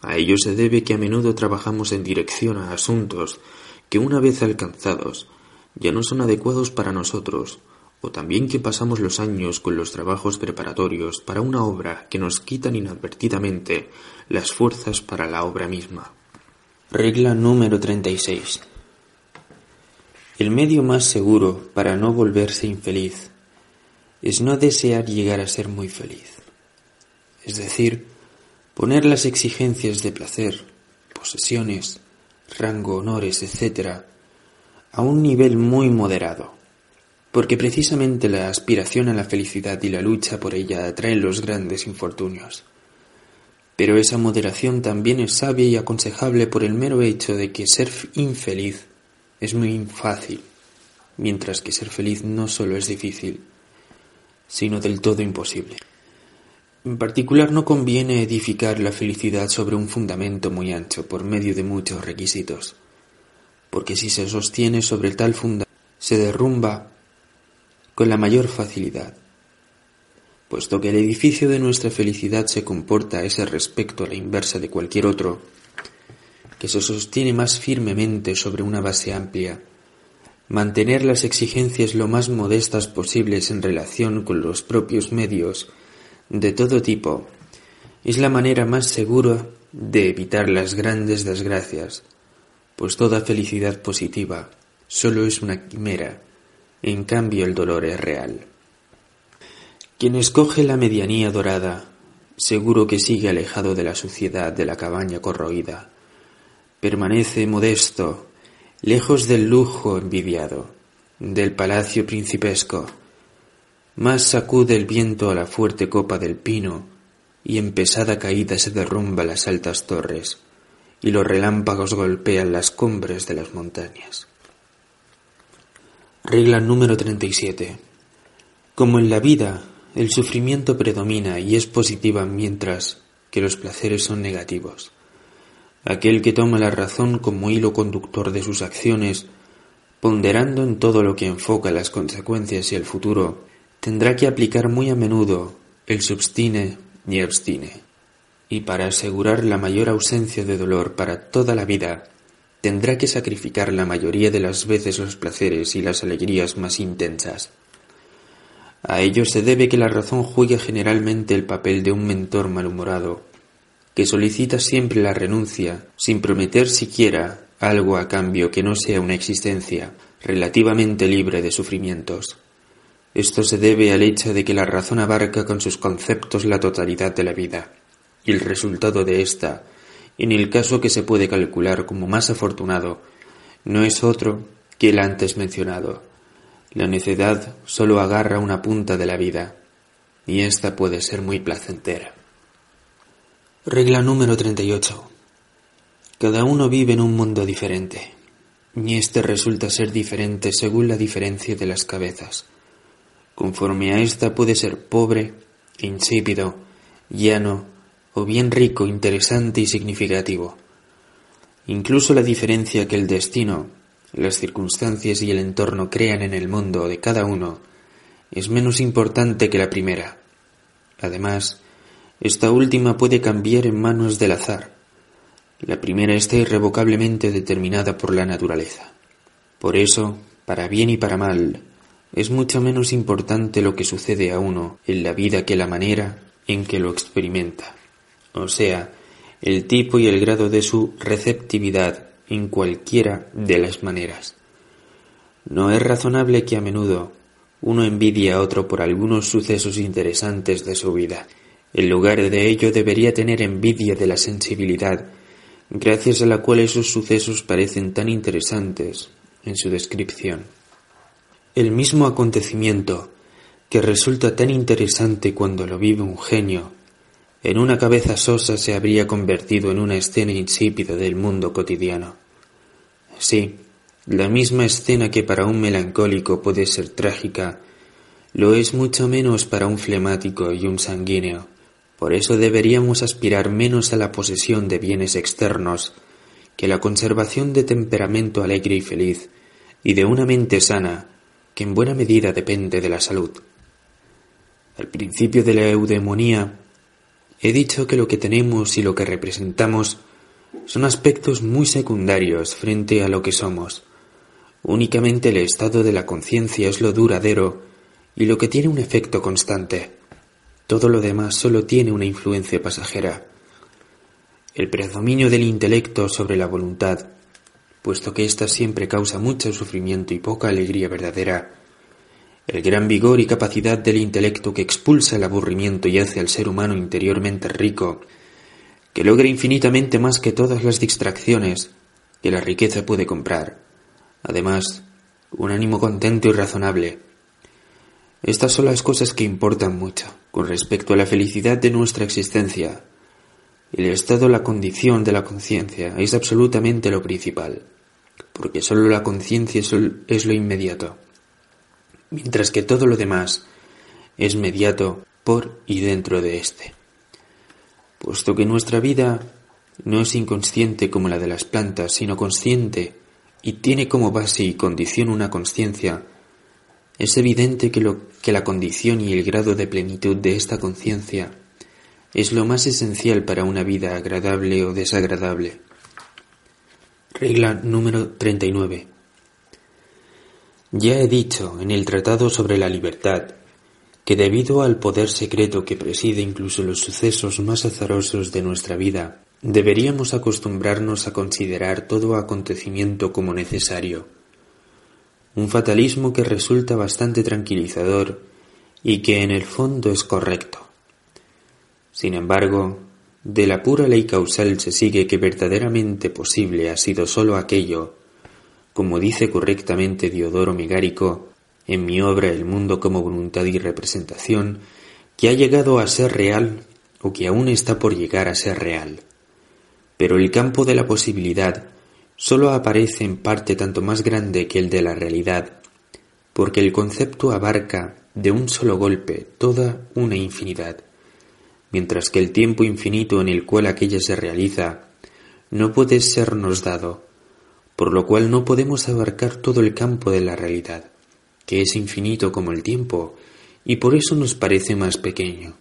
A ello se debe que a menudo trabajamos en dirección a asuntos que una vez alcanzados ya no son adecuados para nosotros o también que pasamos los años con los trabajos preparatorios para una obra que nos quitan inadvertidamente las fuerzas para la obra misma. Regla número 36. El medio más seguro para no volverse infeliz es no desear llegar a ser muy feliz. Es decir, poner las exigencias de placer, posesiones, rango, honores, etc., a un nivel muy moderado porque precisamente la aspiración a la felicidad y la lucha por ella atraen los grandes infortunios. Pero esa moderación también es sabia y aconsejable por el mero hecho de que ser infeliz es muy fácil, mientras que ser feliz no solo es difícil, sino del todo imposible. En particular no conviene edificar la felicidad sobre un fundamento muy ancho por medio de muchos requisitos, porque si se sostiene sobre tal fundamento se derrumba con la mayor facilidad, puesto que el edificio de nuestra felicidad se comporta a ese respecto a la inversa de cualquier otro, que se sostiene más firmemente sobre una base amplia, mantener las exigencias lo más modestas posibles en relación con los propios medios de todo tipo, es la manera más segura de evitar las grandes desgracias, pues toda felicidad positiva solo es una quimera en cambio el dolor es real. Quien escoge la medianía dorada, seguro que sigue alejado de la suciedad de la cabaña corroída. Permanece modesto, lejos del lujo envidiado, del palacio principesco. Más sacude el viento a la fuerte copa del pino, y en pesada caída se derrumba las altas torres, y los relámpagos golpean las cumbres de las montañas. Regla número 37. Como en la vida, el sufrimiento predomina y es positiva mientras que los placeres son negativos. Aquel que toma la razón como hilo conductor de sus acciones, ponderando en todo lo que enfoca las consecuencias y el futuro, tendrá que aplicar muy a menudo el substine y abstine. Y para asegurar la mayor ausencia de dolor para toda la vida, tendrá que sacrificar la mayoría de las veces los placeres y las alegrías más intensas. A ello se debe que la razón juegue generalmente el papel de un mentor malhumorado, que solicita siempre la renuncia, sin prometer siquiera algo a cambio que no sea una existencia relativamente libre de sufrimientos. Esto se debe al hecho de que la razón abarca con sus conceptos la totalidad de la vida, y el resultado de ésta en el caso que se puede calcular como más afortunado, no es otro que el antes mencionado. La necedad solo agarra una punta de la vida, y ésta puede ser muy placentera. Regla número 38. Cada uno vive en un mundo diferente, y éste resulta ser diferente según la diferencia de las cabezas. Conforme a ésta puede ser pobre, insípido, llano, o bien rico, interesante y significativo. Incluso la diferencia que el destino, las circunstancias y el entorno crean en el mundo de cada uno es menos importante que la primera. Además, esta última puede cambiar en manos del azar. La primera está irrevocablemente determinada por la naturaleza. Por eso, para bien y para mal, es mucho menos importante lo que sucede a uno en la vida que la manera en que lo experimenta o sea, el tipo y el grado de su receptividad en cualquiera de las maneras. No es razonable que a menudo uno envidie a otro por algunos sucesos interesantes de su vida. En lugar de ello debería tener envidia de la sensibilidad, gracias a la cual esos sucesos parecen tan interesantes en su descripción. El mismo acontecimiento que resulta tan interesante cuando lo vive un genio en una cabeza sosa se habría convertido en una escena insípida del mundo cotidiano. Sí, la misma escena que para un melancólico puede ser trágica, lo es mucho menos para un flemático y un sanguíneo. Por eso deberíamos aspirar menos a la posesión de bienes externos que la conservación de temperamento alegre y feliz y de una mente sana que en buena medida depende de la salud. Al principio de la eudemonía He dicho que lo que tenemos y lo que representamos son aspectos muy secundarios frente a lo que somos. Únicamente el estado de la conciencia es lo duradero y lo que tiene un efecto constante. Todo lo demás solo tiene una influencia pasajera. El predominio del intelecto sobre la voluntad, puesto que ésta siempre causa mucho sufrimiento y poca alegría verdadera, el gran vigor y capacidad del intelecto que expulsa el aburrimiento y hace al ser humano interiormente rico, que logra infinitamente más que todas las distracciones que la riqueza puede comprar. Además, un ánimo contento y razonable. Estas son las cosas que importan mucho con respecto a la felicidad de nuestra existencia. El estado, la condición de la conciencia es absolutamente lo principal, porque sólo la conciencia es lo inmediato mientras que todo lo demás es mediato por y dentro de éste. Puesto que nuestra vida no es inconsciente como la de las plantas, sino consciente y tiene como base y condición una conciencia, es evidente que, lo, que la condición y el grado de plenitud de esta conciencia es lo más esencial para una vida agradable o desagradable. Regla número 39. Ya he dicho en el Tratado sobre la Libertad que debido al poder secreto que preside incluso los sucesos más azarosos de nuestra vida, deberíamos acostumbrarnos a considerar todo acontecimiento como necesario. Un fatalismo que resulta bastante tranquilizador y que en el fondo es correcto. Sin embargo, de la pura ley causal se sigue que verdaderamente posible ha sido sólo aquello como dice correctamente Diodoro Megárico en mi obra El mundo como voluntad y representación, que ha llegado a ser real o que aún está por llegar a ser real. Pero el campo de la posibilidad sólo aparece en parte tanto más grande que el de la realidad, porque el concepto abarca de un solo golpe toda una infinidad, mientras que el tiempo infinito en el cual aquella se realiza no puede sernos dado, por lo cual no podemos abarcar todo el campo de la realidad, que es infinito como el tiempo, y por eso nos parece más pequeño.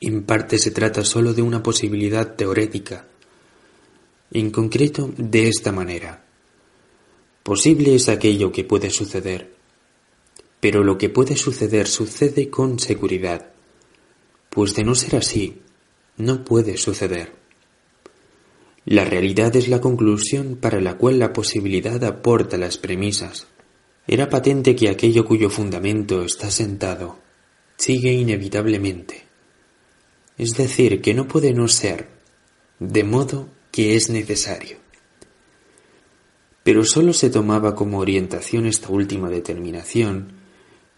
En parte se trata sólo de una posibilidad teorética, en concreto de esta manera. Posible es aquello que puede suceder, pero lo que puede suceder sucede con seguridad, pues de no ser así, no puede suceder. La realidad es la conclusión para la cual la posibilidad aporta las premisas. Era patente que aquello cuyo fundamento está sentado sigue inevitablemente. Es decir, que no puede no ser, de modo que es necesario. Pero sólo se tomaba como orientación esta última determinación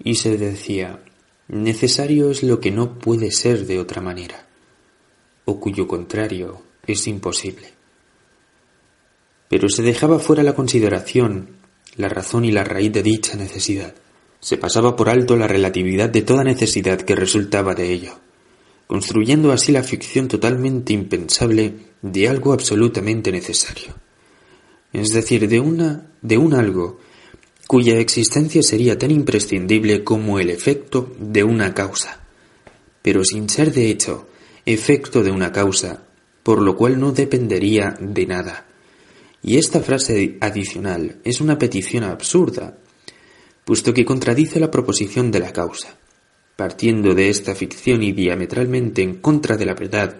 y se decía, necesario es lo que no puede ser de otra manera, o cuyo contrario es imposible. Pero se dejaba fuera la consideración, la razón y la raíz de dicha necesidad. Se pasaba por alto la relatividad de toda necesidad que resultaba de ello construyendo así la ficción totalmente impensable de algo absolutamente necesario. Es decir, de una de un algo cuya existencia sería tan imprescindible como el efecto de una causa, pero sin ser de hecho efecto de una causa, por lo cual no dependería de nada. Y esta frase adicional es una petición absurda, puesto que contradice la proposición de la causa. Partiendo de esta ficción y diametralmente en contra de la verdad,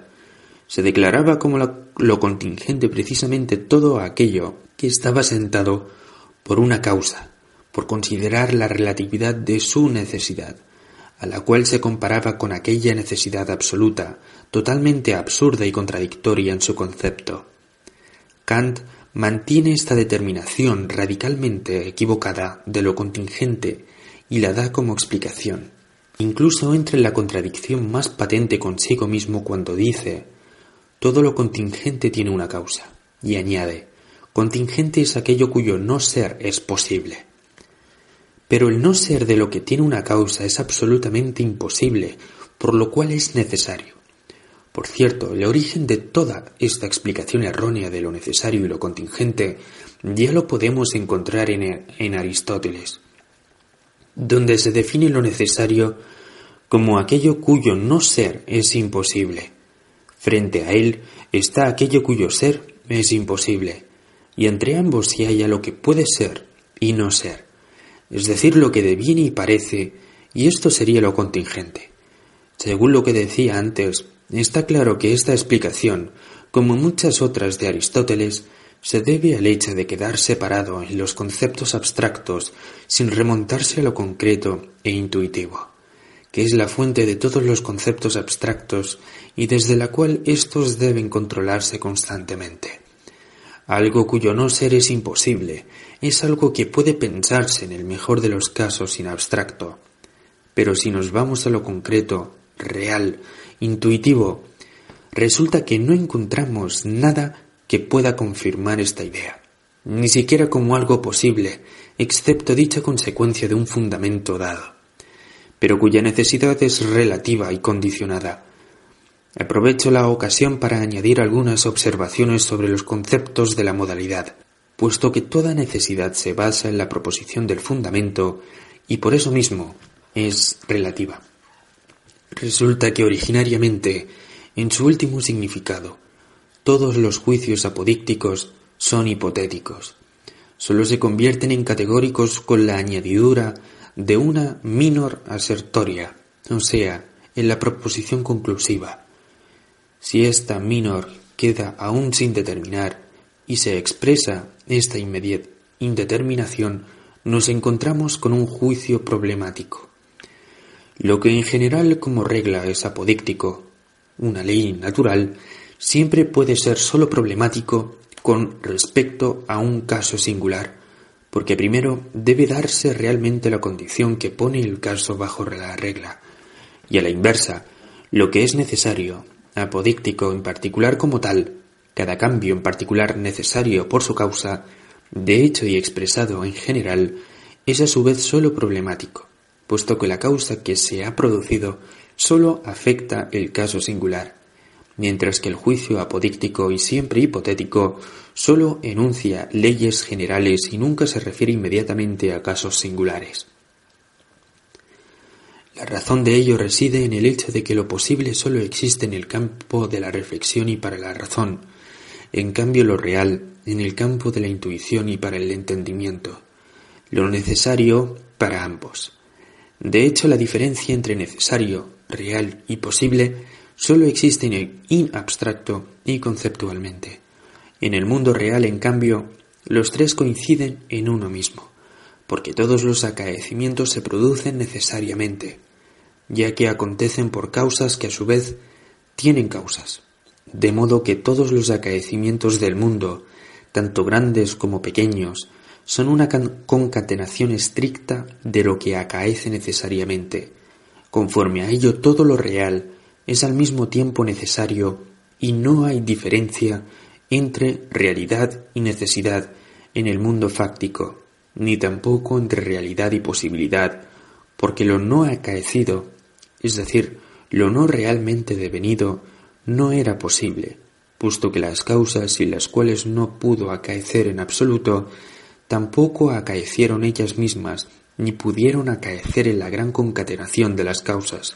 se declaraba como lo contingente precisamente todo aquello que estaba sentado por una causa, por considerar la relatividad de su necesidad, a la cual se comparaba con aquella necesidad absoluta, totalmente absurda y contradictoria en su concepto. Kant mantiene esta determinación radicalmente equivocada de lo contingente y la da como explicación. Incluso entra en la contradicción más patente consigo mismo cuando dice todo lo contingente tiene una causa, y añade contingente es aquello cuyo no ser es posible. Pero el no ser de lo que tiene una causa es absolutamente imposible, por lo cual es necesario. Por cierto, el origen de toda esta explicación errónea de lo necesario y lo contingente ya lo podemos encontrar en, Aristóteles donde se define lo necesario como aquello cuyo no ser es imposible. Frente a él está aquello cuyo ser es imposible, y entre ambos se halla lo que puede ser y no ser, es decir, lo que deviene y parece, y esto sería lo contingente. Según lo que decía antes, está claro que esta explicación, como muchas otras de Aristóteles, se debe al hecho de quedar separado en los conceptos abstractos sin remontarse a lo concreto e intuitivo, que es la fuente de todos los conceptos abstractos y desde la cual éstos deben controlarse constantemente. Algo cuyo no ser es imposible, es algo que puede pensarse en el mejor de los casos sin abstracto. Pero si nos vamos a lo concreto, real, intuitivo, resulta que no encontramos nada que pueda confirmar esta idea, ni siquiera como algo posible, excepto dicha consecuencia de un fundamento dado, pero cuya necesidad es relativa y condicionada. Aprovecho la ocasión para añadir algunas observaciones sobre los conceptos de la modalidad, puesto que toda necesidad se basa en la proposición del fundamento y por eso mismo es relativa. Resulta que originariamente, en su último significado, todos los juicios apodícticos son hipotéticos. Solo se convierten en categóricos con la añadidura de una minor asertoria, o sea, en la proposición conclusiva. Si esta minor queda aún sin determinar y se expresa esta indeterminación, nos encontramos con un juicio problemático. Lo que en general como regla es apodíctico, una ley natural, siempre puede ser sólo problemático con respecto a un caso singular, porque primero debe darse realmente la condición que pone el caso bajo la regla, y a la inversa, lo que es necesario, apodíctico en particular como tal, cada cambio en particular necesario por su causa, de hecho y expresado en general, es a su vez sólo problemático, puesto que la causa que se ha producido sólo afecta el caso singular, mientras que el juicio apodíctico y siempre hipotético sólo enuncia leyes generales y nunca se refiere inmediatamente a casos singulares. La razón de ello reside en el hecho de que lo posible sólo existe en el campo de la reflexión y para la razón, en cambio lo real en el campo de la intuición y para el entendimiento, lo necesario para ambos. De hecho, la diferencia entre necesario, real y posible solo existen en abstracto y conceptualmente. En el mundo real, en cambio, los tres coinciden en uno mismo, porque todos los acaecimientos se producen necesariamente, ya que acontecen por causas que a su vez tienen causas. de modo que todos los acaecimientos del mundo, tanto grandes como pequeños, son una concatenación estricta de lo que acaece necesariamente. Conforme a ello todo lo real es al mismo tiempo necesario y no hay diferencia entre realidad y necesidad en el mundo fáctico, ni tampoco entre realidad y posibilidad, porque lo no acaecido, es decir, lo no realmente devenido, no era posible, puesto que las causas sin las cuales no pudo acaecer en absoluto, tampoco acaecieron ellas mismas, ni pudieron acaecer en la gran concatenación de las causas,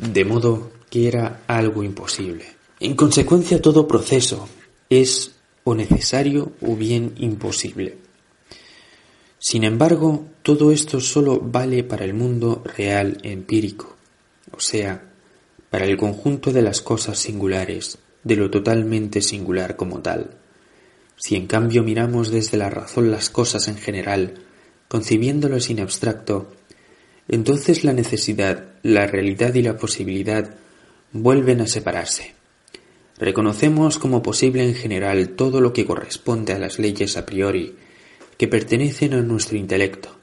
de modo que era algo imposible. En consecuencia, todo proceso es o necesario o bien imposible. Sin embargo, todo esto solo vale para el mundo real empírico, o sea, para el conjunto de las cosas singulares, de lo totalmente singular como tal. Si en cambio miramos desde la razón las cosas en general, concibiéndolas sin abstracto, entonces la necesidad, la realidad y la posibilidad vuelven a separarse. Reconocemos como posible en general todo lo que corresponde a las leyes a priori que pertenecen a nuestro intelecto,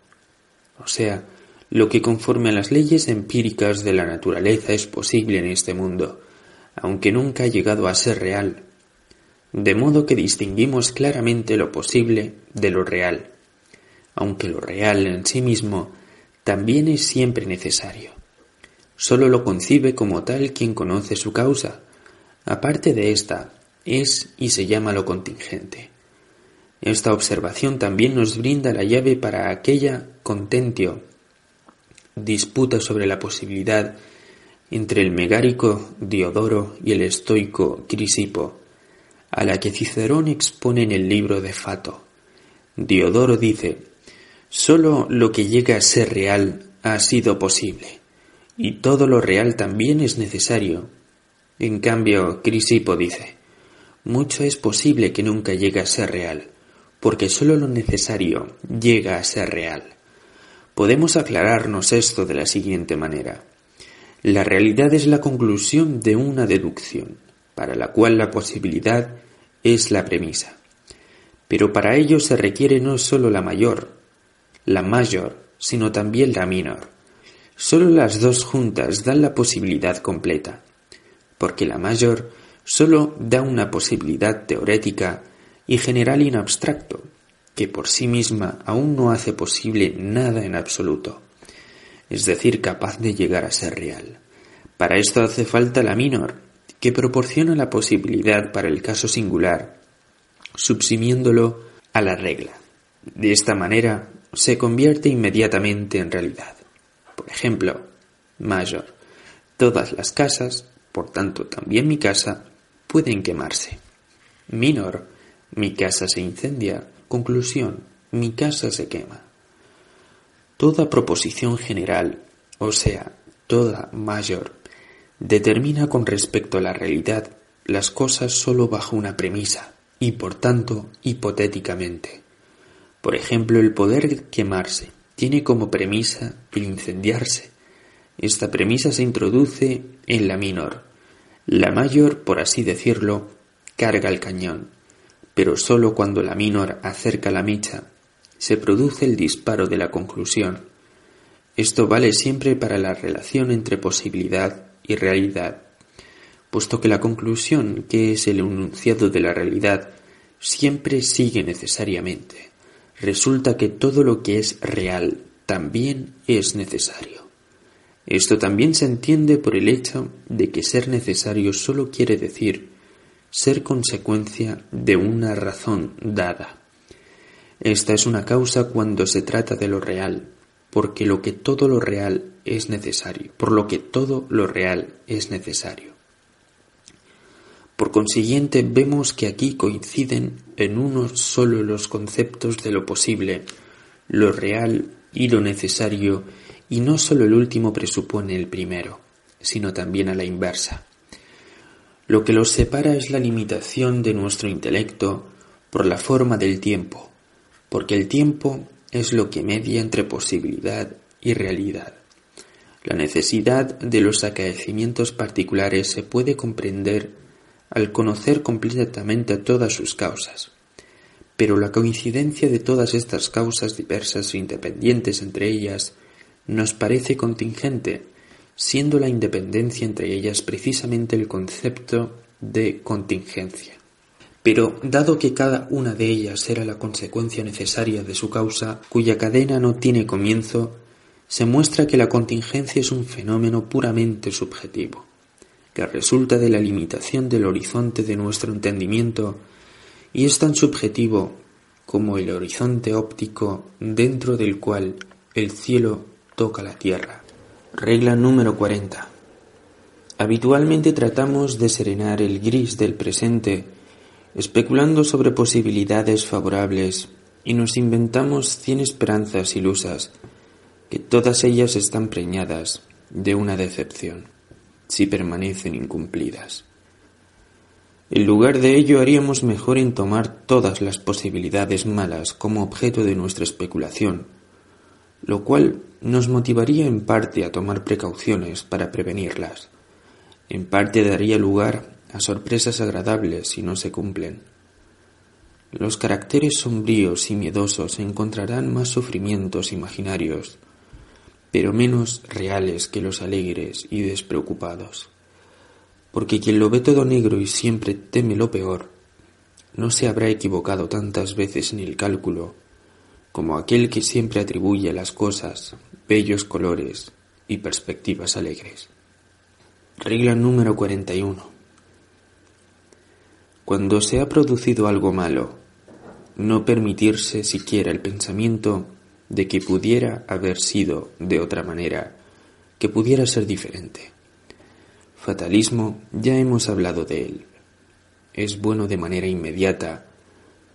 o sea, lo que conforme a las leyes empíricas de la naturaleza es posible en este mundo, aunque nunca ha llegado a ser real, de modo que distinguimos claramente lo posible de lo real, aunque lo real en sí mismo también es siempre necesario. Solo lo concibe como tal quien conoce su causa. Aparte de esta, es y se llama lo contingente. Esta observación también nos brinda la llave para aquella contentio disputa sobre la posibilidad entre el megárico Diodoro y el estoico Crisipo, a la que Cicerón expone en el libro de Fato. Diodoro dice, sólo lo que llega a ser real ha sido posible, y todo lo real también es necesario. En cambio, Crisipo dice, mucho es posible que nunca llegue a ser real, porque sólo lo necesario llega a ser real. Podemos aclararnos esto de la siguiente manera. La realidad es la conclusión de una deducción, para la cual la posibilidad es la premisa. Pero para ello se requiere no sólo la mayor, la mayor, sino también la menor. Sólo las dos juntas dan la posibilidad completa, porque la mayor sólo da una posibilidad teorética y general y en abstracto, que por sí misma aún no hace posible nada en absoluto, es decir, capaz de llegar a ser real. Para esto hace falta la minor, que proporciona la posibilidad para el caso singular, subsimiéndolo a la regla. De esta manera se convierte inmediatamente en realidad. Por ejemplo, mayor. Todas las casas, por tanto también mi casa, pueden quemarse. Minor. Mi casa se incendia Conclusión. Mi casa se quema. Toda proposición general, o sea, toda mayor, determina con respecto a la realidad las cosas sólo bajo una premisa y por tanto hipotéticamente. Por ejemplo, el poder quemarse tiene como premisa el incendiarse. Esta premisa se introduce en la menor. La mayor, por así decirlo, carga el cañón pero sólo cuando la minor acerca la micha se produce el disparo de la conclusión. Esto vale siempre para la relación entre posibilidad y realidad, puesto que la conclusión, que es el enunciado de la realidad, siempre sigue necesariamente. Resulta que todo lo que es real también es necesario. Esto también se entiende por el hecho de que ser necesario solo quiere decir ser consecuencia de una razón dada. Esta es una causa cuando se trata de lo real, porque lo que todo lo real es necesario, por lo que todo lo real es necesario. Por consiguiente, vemos que aquí coinciden en uno solo los conceptos de lo posible, lo real y lo necesario, y no solo el último presupone el primero, sino también a la inversa. Lo que los separa es la limitación de nuestro intelecto por la forma del tiempo, porque el tiempo es lo que media entre posibilidad y realidad. La necesidad de los acaecimientos particulares se puede comprender al conocer completamente todas sus causas. Pero la coincidencia de todas estas causas diversas e independientes entre ellas nos parece contingente, siendo la independencia entre ellas precisamente el concepto de contingencia. Pero dado que cada una de ellas era la consecuencia necesaria de su causa, cuya cadena no tiene comienzo, se muestra que la contingencia es un fenómeno puramente subjetivo, que resulta de la limitación del horizonte de nuestro entendimiento y es tan subjetivo como el horizonte óptico dentro del cual el cielo toca la tierra. Regla número 40. Habitualmente tratamos de serenar el gris del presente especulando sobre posibilidades favorables y nos inventamos cien esperanzas ilusas, que todas ellas están preñadas de una decepción, si permanecen incumplidas. En lugar de ello haríamos mejor en tomar todas las posibilidades malas como objeto de nuestra especulación, lo cual nos motivaría en parte a tomar precauciones para prevenirlas, en parte daría lugar a sorpresas agradables si no se cumplen. Los caracteres sombríos y miedosos encontrarán más sufrimientos imaginarios, pero menos reales que los alegres y despreocupados. Porque quien lo ve todo negro y siempre teme lo peor, no se habrá equivocado tantas veces en el cálculo como aquel que siempre atribuye a las cosas bellos colores y perspectivas alegres. Regla número 41. Cuando se ha producido algo malo, no permitirse siquiera el pensamiento de que pudiera haber sido de otra manera, que pudiera ser diferente. Fatalismo, ya hemos hablado de él. Es bueno de manera inmediata,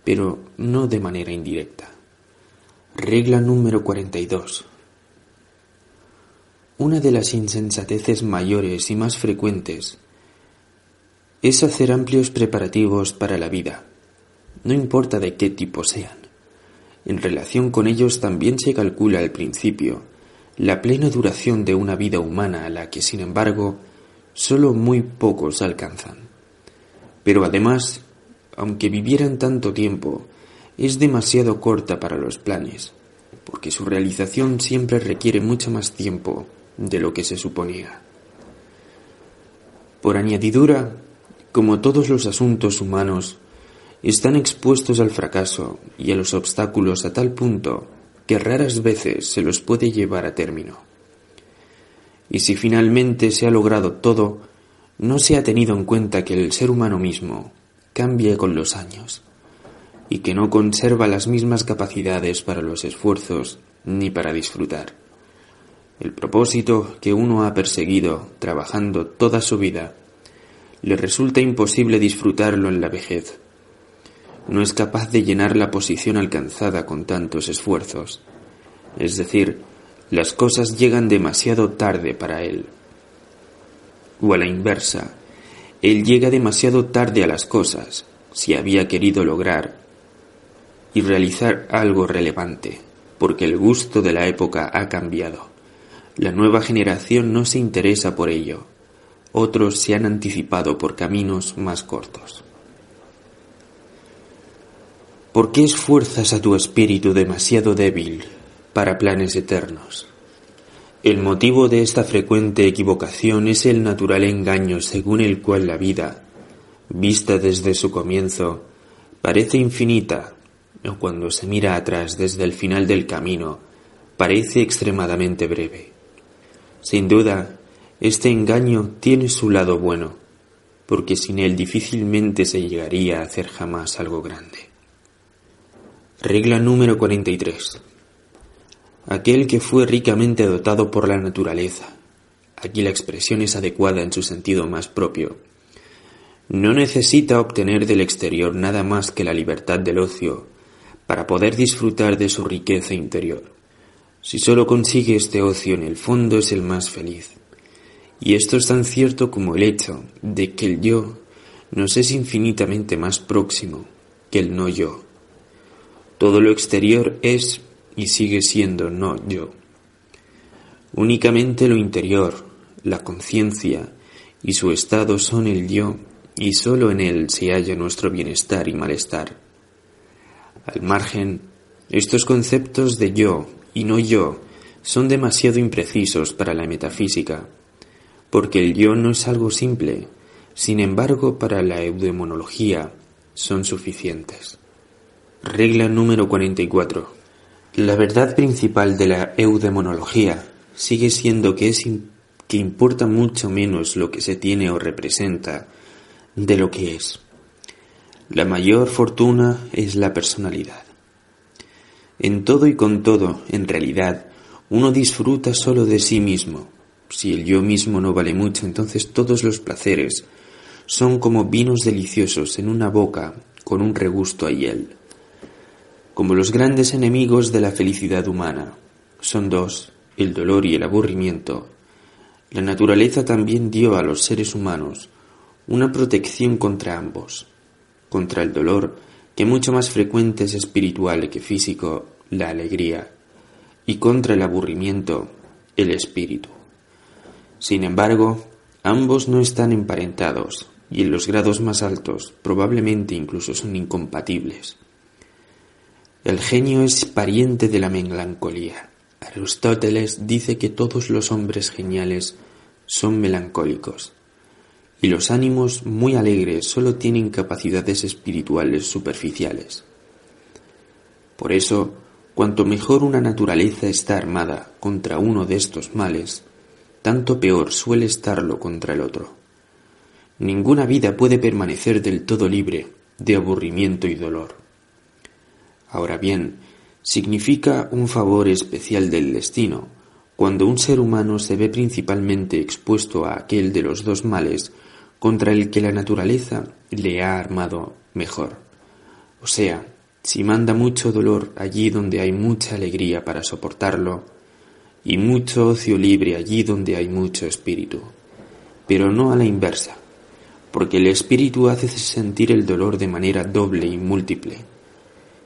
pero no de manera indirecta. Regla número 42. Una de las insensateces mayores y más frecuentes es hacer amplios preparativos para la vida, no importa de qué tipo sean. En relación con ellos también se calcula al principio la plena duración de una vida humana a la que, sin embargo, solo muy pocos alcanzan. Pero además, aunque vivieran tanto tiempo, es demasiado corta para los planes, porque su realización siempre requiere mucho más tiempo de lo que se suponía. Por añadidura, como todos los asuntos humanos, están expuestos al fracaso y a los obstáculos a tal punto que raras veces se los puede llevar a término. Y si finalmente se ha logrado todo, no se ha tenido en cuenta que el ser humano mismo cambia con los años y que no conserva las mismas capacidades para los esfuerzos ni para disfrutar. El propósito que uno ha perseguido trabajando toda su vida le resulta imposible disfrutarlo en la vejez. No es capaz de llenar la posición alcanzada con tantos esfuerzos. Es decir, las cosas llegan demasiado tarde para él. O a la inversa, él llega demasiado tarde a las cosas, si había querido lograr y realizar algo relevante, porque el gusto de la época ha cambiado. La nueva generación no se interesa por ello otros se han anticipado por caminos más cortos. ¿Por qué esfuerzas a tu espíritu demasiado débil para planes eternos? El motivo de esta frecuente equivocación es el natural engaño según el cual la vida, vista desde su comienzo, parece infinita, o cuando se mira atrás desde el final del camino, parece extremadamente breve. Sin duda, este engaño tiene su lado bueno, porque sin él difícilmente se llegaría a hacer jamás algo grande. Regla número 43. Aquel que fue ricamente dotado por la naturaleza, aquí la expresión es adecuada en su sentido más propio, no necesita obtener del exterior nada más que la libertad del ocio para poder disfrutar de su riqueza interior. Si solo consigue este ocio en el fondo es el más feliz. Y esto es tan cierto como el hecho de que el yo nos es infinitamente más próximo que el no yo. Todo lo exterior es y sigue siendo no yo. Únicamente lo interior, la conciencia y su estado son el yo y sólo en él se halla nuestro bienestar y malestar. Al margen, estos conceptos de yo y no yo son demasiado imprecisos para la metafísica, porque el yo no es algo simple, sin embargo para la eudemonología son suficientes. Regla número 44. La verdad principal de la eudemonología sigue siendo que, es que importa mucho menos lo que se tiene o representa de lo que es. La mayor fortuna es la personalidad. En todo y con todo, en realidad, uno disfruta solo de sí mismo. Si el yo mismo no vale mucho, entonces todos los placeres son como vinos deliciosos en una boca con un regusto a hiel. Como los grandes enemigos de la felicidad humana. Son dos, el dolor y el aburrimiento. La naturaleza también dio a los seres humanos una protección contra ambos, contra el dolor, que mucho más frecuente es espiritual que físico, la alegría, y contra el aburrimiento, el espíritu. Sin embargo, ambos no están emparentados, y en los grados más altos probablemente incluso son incompatibles. El genio es pariente de la melancolía. Aristóteles dice que todos los hombres geniales son melancólicos y los ánimos muy alegres solo tienen capacidades espirituales superficiales. Por eso, cuanto mejor una naturaleza está armada contra uno de estos males, tanto peor suele estarlo contra el otro. Ninguna vida puede permanecer del todo libre de aburrimiento y dolor. Ahora bien, significa un favor especial del destino cuando un ser humano se ve principalmente expuesto a aquel de los dos males contra el que la naturaleza le ha armado mejor. O sea, si manda mucho dolor allí donde hay mucha alegría para soportarlo, y mucho ocio libre allí donde hay mucho espíritu, pero no a la inversa, porque el espíritu hace sentir el dolor de manera doble y múltiple,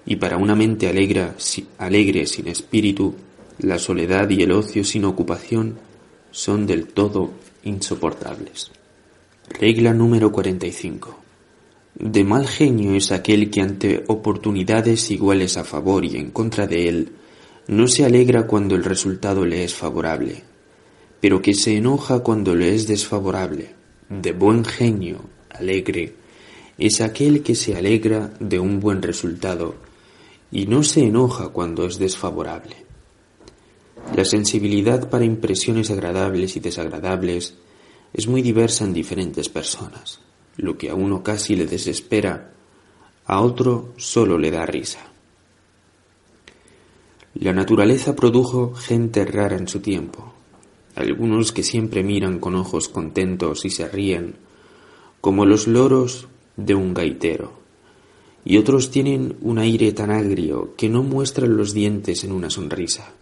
y para una mente alegre, alegre sin espíritu, la soledad y el ocio sin ocupación son del todo insoportables. Regla número 45. De mal genio es aquel que ante oportunidades iguales a favor y en contra de él, no se alegra cuando el resultado le es favorable, pero que se enoja cuando le es desfavorable. De buen genio, alegre, es aquel que se alegra de un buen resultado y no se enoja cuando es desfavorable. La sensibilidad para impresiones agradables y desagradables es muy diversa en diferentes personas. Lo que a uno casi le desespera, a otro solo le da risa. La naturaleza produjo gente rara en su tiempo, algunos que siempre miran con ojos contentos y se ríen, como los loros de un gaitero, y otros tienen un aire tan agrio que no muestran los dientes en una sonrisa,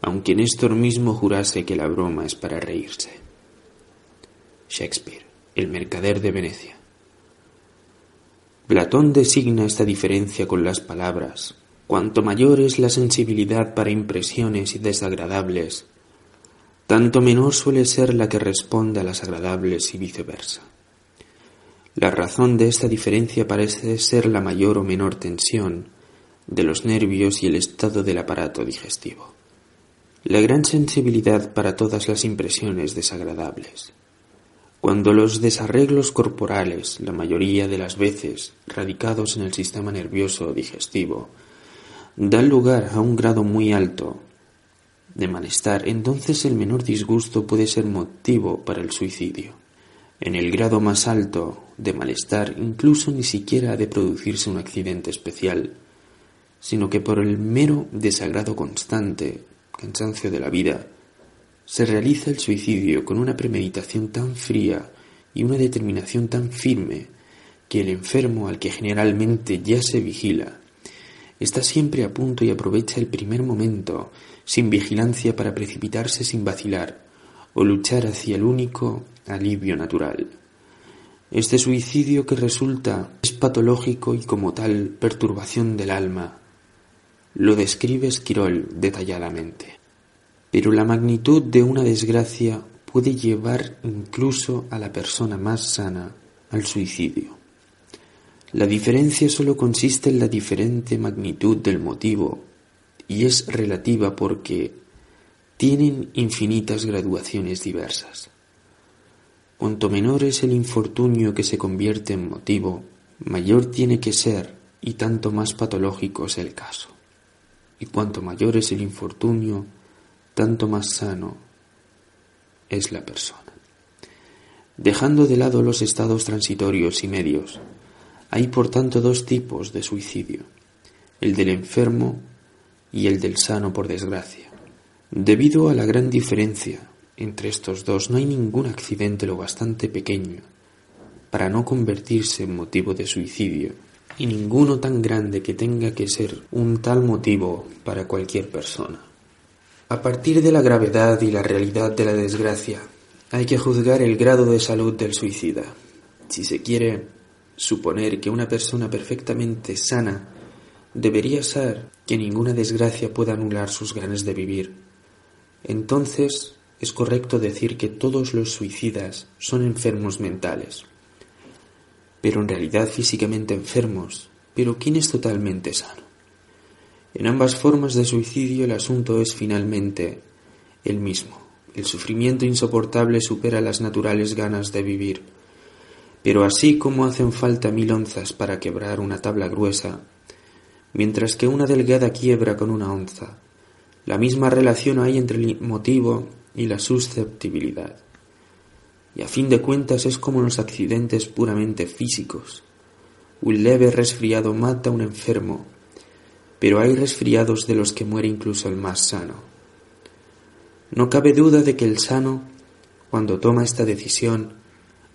aunque Néstor mismo jurase que la broma es para reírse. Shakespeare, el mercader de Venecia. Platón designa esta diferencia con las palabras. Cuanto mayor es la sensibilidad para impresiones desagradables, tanto menor suele ser la que responde a las agradables y viceversa. La razón de esta diferencia parece ser la mayor o menor tensión de los nervios y el estado del aparato digestivo. La gran sensibilidad para todas las impresiones desagradables cuando los desarreglos corporales, la mayoría de las veces radicados en el sistema nervioso digestivo, dan lugar a un grado muy alto de malestar, entonces el menor disgusto puede ser motivo para el suicidio. En el grado más alto de malestar incluso ni siquiera ha de producirse un accidente especial, sino que por el mero desagrado constante, cansancio de la vida, se realiza el suicidio con una premeditación tan fría y una determinación tan firme que el enfermo al que generalmente ya se vigila está siempre a punto y aprovecha el primer momento sin vigilancia para precipitarse sin vacilar o luchar hacia el único alivio natural. Este suicidio que resulta es patológico y como tal perturbación del alma. Lo describe Esquirol detalladamente. Pero la magnitud de una desgracia puede llevar incluso a la persona más sana al suicidio. La diferencia solo consiste en la diferente magnitud del motivo y es relativa porque tienen infinitas graduaciones diversas. Cuanto menor es el infortunio que se convierte en motivo, mayor tiene que ser y tanto más patológico es el caso. Y cuanto mayor es el infortunio, tanto más sano es la persona. Dejando de lado los estados transitorios y medios, hay por tanto dos tipos de suicidio, el del enfermo y el del sano por desgracia. Debido a la gran diferencia entre estos dos, no hay ningún accidente lo bastante pequeño para no convertirse en motivo de suicidio y ninguno tan grande que tenga que ser un tal motivo para cualquier persona. A partir de la gravedad y la realidad de la desgracia, hay que juzgar el grado de salud del suicida. Si se quiere suponer que una persona perfectamente sana debería ser que ninguna desgracia pueda anular sus ganas de vivir. Entonces es correcto decir que todos los suicidas son enfermos mentales, pero en realidad físicamente enfermos. Pero ¿quién es totalmente sano? En ambas formas de suicidio el asunto es finalmente el mismo. El sufrimiento insoportable supera las naturales ganas de vivir pero así como hacen falta mil onzas para quebrar una tabla gruesa, mientras que una delgada quiebra con una onza, la misma relación hay entre el motivo y la susceptibilidad. Y a fin de cuentas es como los accidentes puramente físicos. Un leve resfriado mata a un enfermo, pero hay resfriados de los que muere incluso el más sano. No cabe duda de que el sano, cuando toma esta decisión,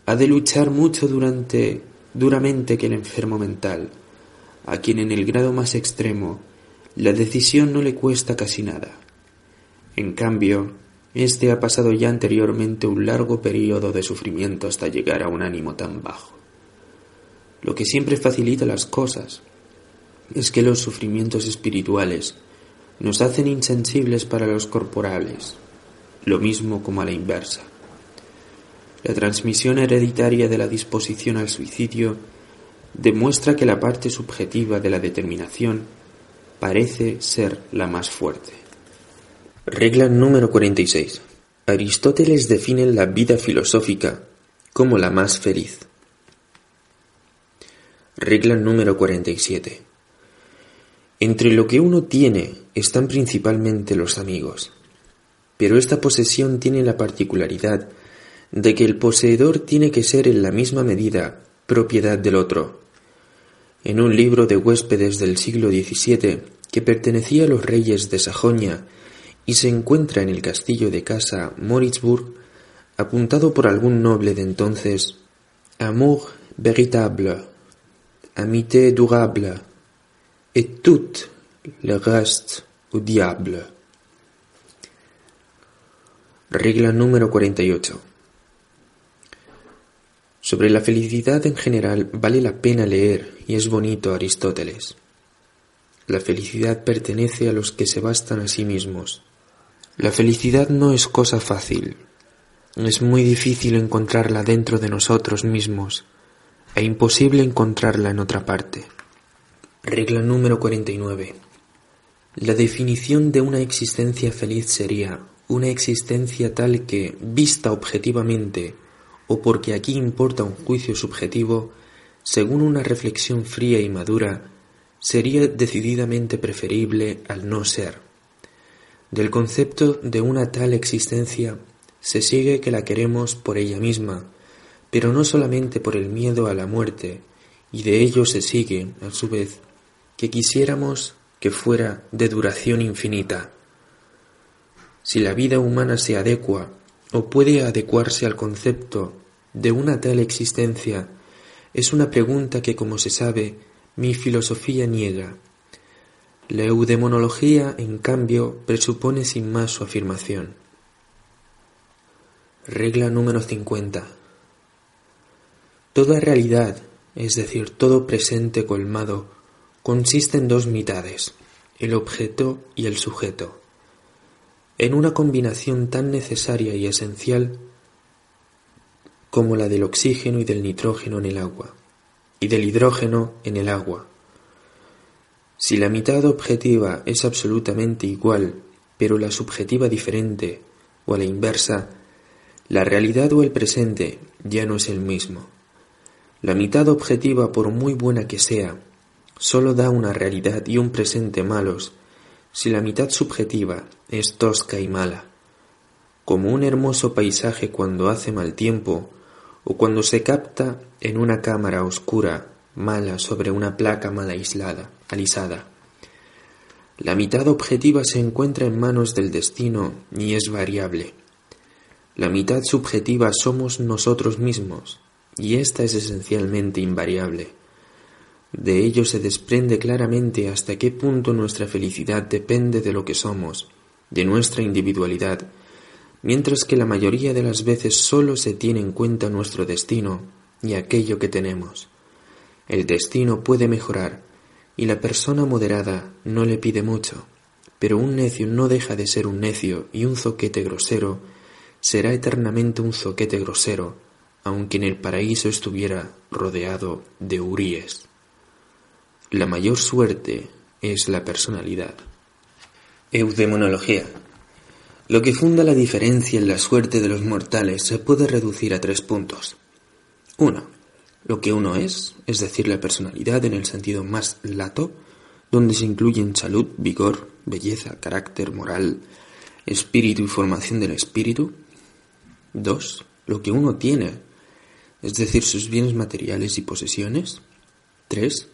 ha de luchar mucho durante, duramente que el enfermo mental, a quien en el grado más extremo la decisión no le cuesta casi nada. En cambio, éste ha pasado ya anteriormente un largo periodo de sufrimiento hasta llegar a un ánimo tan bajo. Lo que siempre facilita las cosas es que los sufrimientos espirituales nos hacen insensibles para los corporales, lo mismo como a la inversa. La transmisión hereditaria de la disposición al suicidio demuestra que la parte subjetiva de la determinación parece ser la más fuerte. Regla número 46. Aristóteles define la vida filosófica como la más feliz. Regla número 47. Entre lo que uno tiene están principalmente los amigos, pero esta posesión tiene la particularidad de que el poseedor tiene que ser en la misma medida propiedad del otro. En un libro de huéspedes del siglo XVII que pertenecía a los reyes de Sajonia y se encuentra en el castillo de casa Moritzburg, apuntado por algún noble de entonces, Amour véritable, amitié durable, et tout le reste au diable. Regla número 48. Sobre la felicidad en general vale la pena leer y es bonito Aristóteles. La felicidad pertenece a los que se bastan a sí mismos. La felicidad no es cosa fácil. Es muy difícil encontrarla dentro de nosotros mismos e imposible encontrarla en otra parte. Regla número 49. La definición de una existencia feliz sería una existencia tal que, vista objetivamente, o porque aquí importa un juicio subjetivo, según una reflexión fría y madura, sería decididamente preferible al no ser. Del concepto de una tal existencia se sigue que la queremos por ella misma, pero no solamente por el miedo a la muerte, y de ello se sigue, a su vez, que quisiéramos que fuera de duración infinita. Si la vida humana se adecua o puede adecuarse al concepto de una tal existencia es una pregunta que, como se sabe, mi filosofía niega. La eudemonología, en cambio, presupone sin más su afirmación. Regla número 50. Toda realidad, es decir, todo presente colmado, consiste en dos mitades, el objeto y el sujeto en una combinación tan necesaria y esencial como la del oxígeno y del nitrógeno en el agua, y del hidrógeno en el agua. Si la mitad objetiva es absolutamente igual, pero la subjetiva diferente, o a la inversa, la realidad o el presente ya no es el mismo. La mitad objetiva, por muy buena que sea, solo da una realidad y un presente malos si la mitad subjetiva es tosca y mala, como un hermoso paisaje cuando hace mal tiempo o cuando se capta en una cámara oscura, mala, sobre una placa mal aislada, alisada. La mitad objetiva se encuentra en manos del destino y es variable. La mitad subjetiva somos nosotros mismos, y ésta es esencialmente invariable. De ello se desprende claramente hasta qué punto nuestra felicidad depende de lo que somos, de nuestra individualidad, mientras que la mayoría de las veces sólo se tiene en cuenta nuestro destino y aquello que tenemos. El destino puede mejorar, y la persona moderada no le pide mucho, pero un necio no deja de ser un necio y un zoquete grosero será eternamente un zoquete grosero, aunque en el paraíso estuviera rodeado de huríes. La mayor suerte es la personalidad. Eudemonología. Lo que funda la diferencia en la suerte de los mortales se puede reducir a tres puntos. 1. Lo que uno es, es decir, la personalidad en el sentido más lato, donde se incluyen salud, vigor, belleza, carácter, moral, espíritu y formación del espíritu. 2. Lo que uno tiene, es decir, sus bienes materiales y posesiones. 3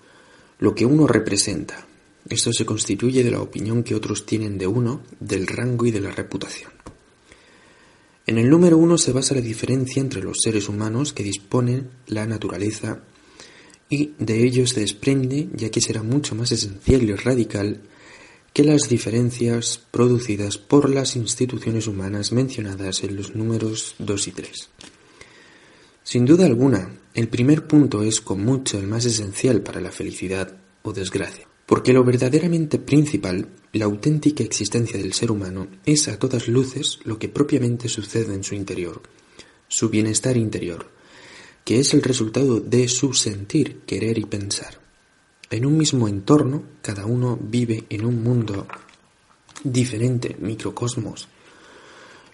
lo que uno representa. Esto se constituye de la opinión que otros tienen de uno, del rango y de la reputación. En el número uno se basa la diferencia entre los seres humanos que disponen la naturaleza y de ello se desprende, ya que será mucho más esencial y radical que las diferencias producidas por las instituciones humanas mencionadas en los números 2 y 3. Sin duda alguna, el primer punto es con mucho el más esencial para la felicidad o desgracia, porque lo verdaderamente principal, la auténtica existencia del ser humano, es a todas luces lo que propiamente sucede en su interior, su bienestar interior, que es el resultado de su sentir, querer y pensar. En un mismo entorno, cada uno vive en un mundo diferente, microcosmos,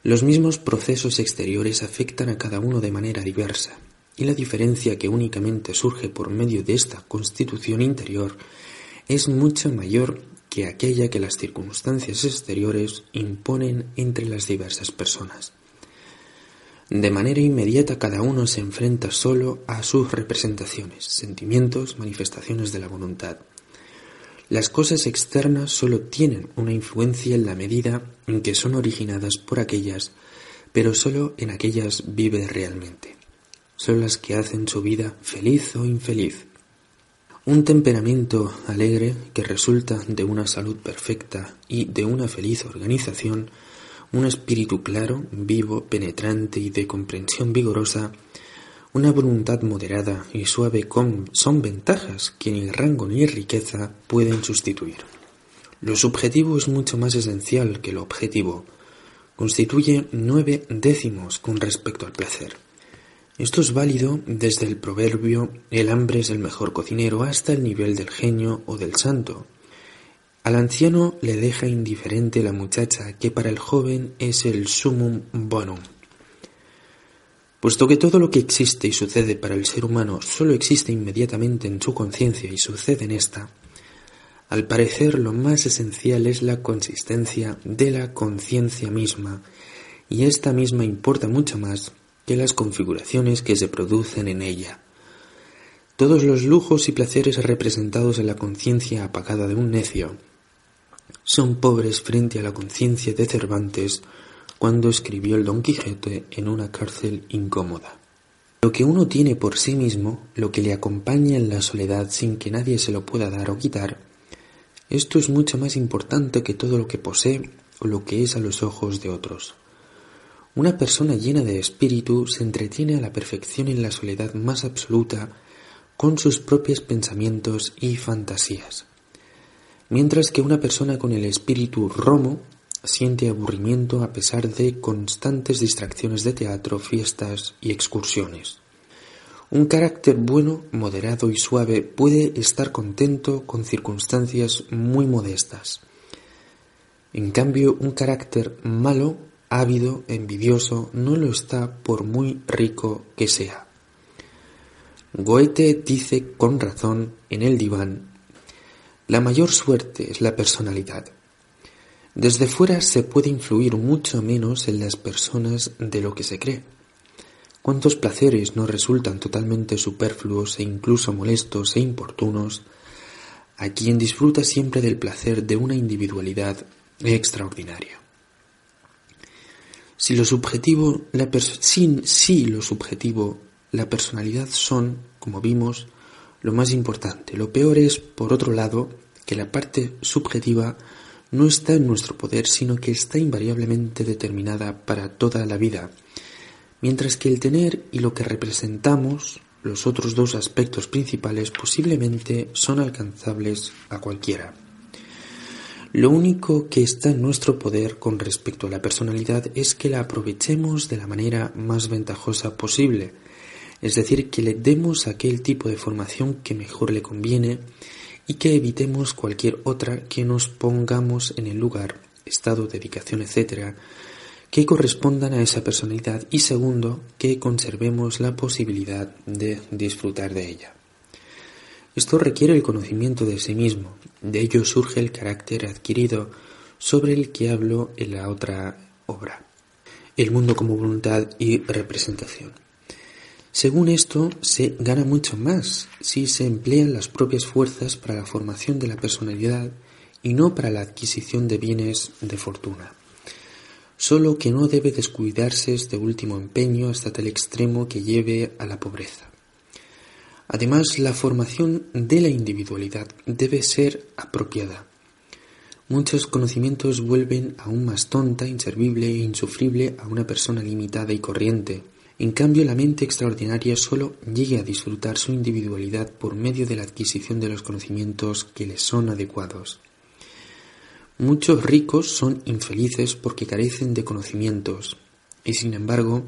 los mismos procesos exteriores afectan a cada uno de manera diversa, y la diferencia que únicamente surge por medio de esta constitución interior es mucho mayor que aquella que las circunstancias exteriores imponen entre las diversas personas. De manera inmediata cada uno se enfrenta solo a sus representaciones, sentimientos, manifestaciones de la voluntad, las cosas externas solo tienen una influencia en la medida en que son originadas por aquellas, pero solo en aquellas vive realmente. Son las que hacen su vida feliz o infeliz. Un temperamento alegre que resulta de una salud perfecta y de una feliz organización, un espíritu claro, vivo, penetrante y de comprensión vigorosa, una voluntad moderada y suave son ventajas que ni rango ni riqueza pueden sustituir. Lo subjetivo es mucho más esencial que lo objetivo. Constituye nueve décimos con respecto al placer. Esto es válido desde el proverbio el hambre es el mejor cocinero hasta el nivel del genio o del santo. Al anciano le deja indiferente la muchacha que para el joven es el sumum bonum. Puesto que todo lo que existe y sucede para el ser humano solo existe inmediatamente en su conciencia y sucede en esta, al parecer lo más esencial es la consistencia de la conciencia misma, y esta misma importa mucho más las configuraciones que se producen en ella. Todos los lujos y placeres representados en la conciencia apagada de un necio son pobres frente a la conciencia de Cervantes cuando escribió el Don Quijote en una cárcel incómoda. Lo que uno tiene por sí mismo, lo que le acompaña en la soledad sin que nadie se lo pueda dar o quitar, esto es mucho más importante que todo lo que posee o lo que es a los ojos de otros. Una persona llena de espíritu se entretiene a la perfección en la soledad más absoluta con sus propios pensamientos y fantasías, mientras que una persona con el espíritu romo siente aburrimiento a pesar de constantes distracciones de teatro, fiestas y excursiones. Un carácter bueno, moderado y suave puede estar contento con circunstancias muy modestas. En cambio, un carácter malo, ávido, envidioso, no lo está por muy rico que sea. Goethe dice con razón en el diván, la mayor suerte es la personalidad. Desde fuera se puede influir mucho menos en las personas de lo que se cree. ¿Cuántos placeres no resultan totalmente superfluos e incluso molestos e importunos a quien disfruta siempre del placer de una individualidad extraordinaria? Si lo subjetivo, la sin, si lo subjetivo, la personalidad son, como vimos, lo más importante. Lo peor es, por otro lado, que la parte subjetiva no está en nuestro poder, sino que está invariablemente determinada para toda la vida, mientras que el tener y lo que representamos, los otros dos aspectos principales, posiblemente son alcanzables a cualquiera. Lo único que está en nuestro poder con respecto a la personalidad es que la aprovechemos de la manera más ventajosa posible, es decir, que le demos aquel tipo de formación que mejor le conviene y que evitemos cualquier otra que nos pongamos en el lugar, estado, dedicación, etc., que correspondan a esa personalidad y segundo, que conservemos la posibilidad de disfrutar de ella. Esto requiere el conocimiento de sí mismo, de ello surge el carácter adquirido sobre el que hablo en la otra obra, el mundo como voluntad y representación. Según esto, se gana mucho más si se emplean las propias fuerzas para la formación de la personalidad y no para la adquisición de bienes de fortuna. Solo que no debe descuidarse este último empeño hasta tal extremo que lleve a la pobreza. Además, la formación de la individualidad debe ser apropiada. Muchos conocimientos vuelven aún más tonta, inservible e insufrible a una persona limitada y corriente, en cambio, la mente extraordinaria solo llega a disfrutar su individualidad por medio de la adquisición de los conocimientos que le son adecuados. Muchos ricos son infelices porque carecen de conocimientos, y sin embargo,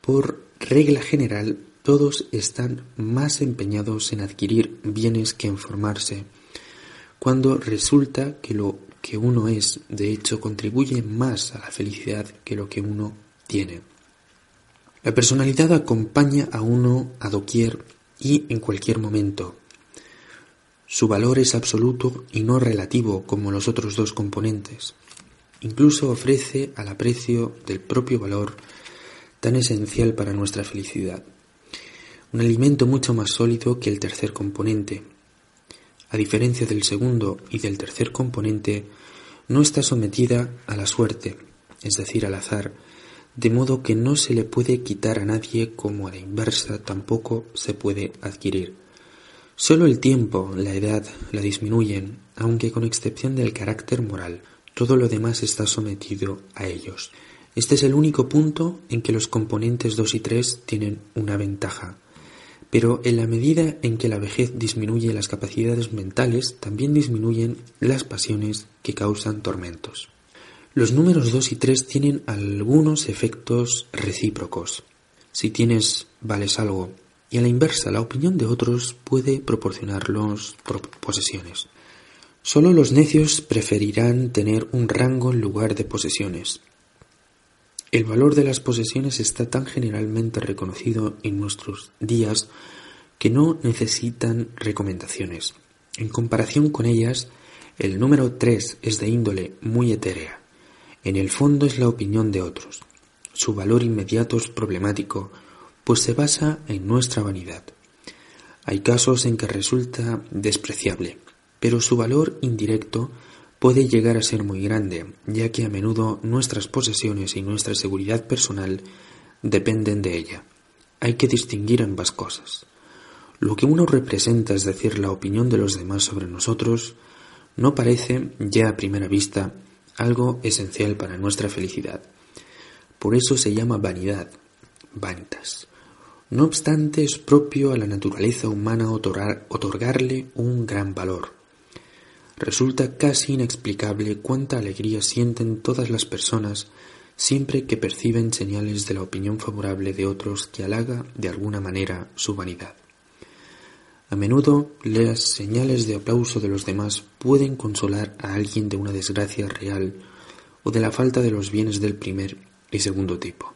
por regla general, todos están más empeñados en adquirir bienes que en formarse, cuando resulta que lo que uno es, de hecho, contribuye más a la felicidad que lo que uno tiene. La personalidad acompaña a uno a doquier y en cualquier momento. Su valor es absoluto y no relativo como los otros dos componentes. Incluso ofrece al aprecio del propio valor tan esencial para nuestra felicidad. Un alimento mucho más sólido que el tercer componente. A diferencia del segundo y del tercer componente, no está sometida a la suerte, es decir, al azar, de modo que no se le puede quitar a nadie como a la inversa tampoco se puede adquirir. Solo el tiempo, la edad, la disminuyen, aunque con excepción del carácter moral, todo lo demás está sometido a ellos. Este es el único punto en que los componentes 2 y 3 tienen una ventaja. Pero en la medida en que la vejez disminuye las capacidades mentales, también disminuyen las pasiones que causan tormentos. Los números 2 y 3 tienen algunos efectos recíprocos. Si tienes, vales algo, y a la inversa, la opinión de otros puede proporcionarlos posesiones. Solo los necios preferirán tener un rango en lugar de posesiones. El valor de las posesiones está tan generalmente reconocido en nuestros días que no necesitan recomendaciones. En comparación con ellas, el número 3 es de índole muy etérea. En el fondo es la opinión de otros. Su valor inmediato es problemático, pues se basa en nuestra vanidad. Hay casos en que resulta despreciable, pero su valor indirecto puede llegar a ser muy grande, ya que a menudo nuestras posesiones y nuestra seguridad personal dependen de ella. Hay que distinguir ambas cosas. Lo que uno representa, es decir, la opinión de los demás sobre nosotros, no parece, ya a primera vista, algo esencial para nuestra felicidad. Por eso se llama vanidad, vanitas. No obstante, es propio a la naturaleza humana otorgarle un gran valor. Resulta casi inexplicable cuánta alegría sienten todas las personas siempre que perciben señales de la opinión favorable de otros que halaga de alguna manera su vanidad. A menudo las señales de aplauso de los demás pueden consolar a alguien de una desgracia real o de la falta de los bienes del primer y segundo tipo.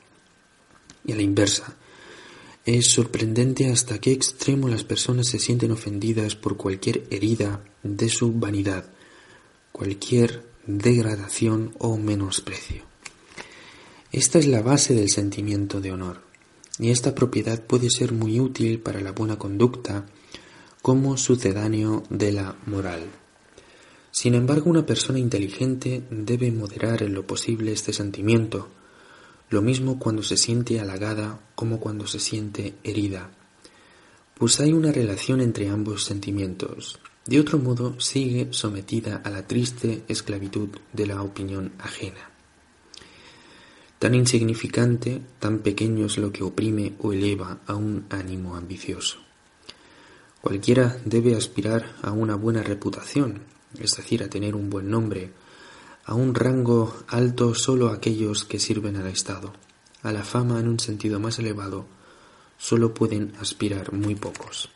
Y a la inversa, es sorprendente hasta qué extremo las personas se sienten ofendidas por cualquier herida de su vanidad, cualquier degradación o menosprecio. Esta es la base del sentimiento de honor, y esta propiedad puede ser muy útil para la buena conducta como sucedáneo de la moral. Sin embargo, una persona inteligente debe moderar en lo posible este sentimiento, lo mismo cuando se siente halagada como cuando se siente herida, pues hay una relación entre ambos sentimientos. De otro modo, sigue sometida a la triste esclavitud de la opinión ajena. Tan insignificante, tan pequeño es lo que oprime o eleva a un ánimo ambicioso. Cualquiera debe aspirar a una buena reputación, es decir, a tener un buen nombre, a un rango alto solo aquellos que sirven al Estado. A la fama en un sentido más elevado solo pueden aspirar muy pocos.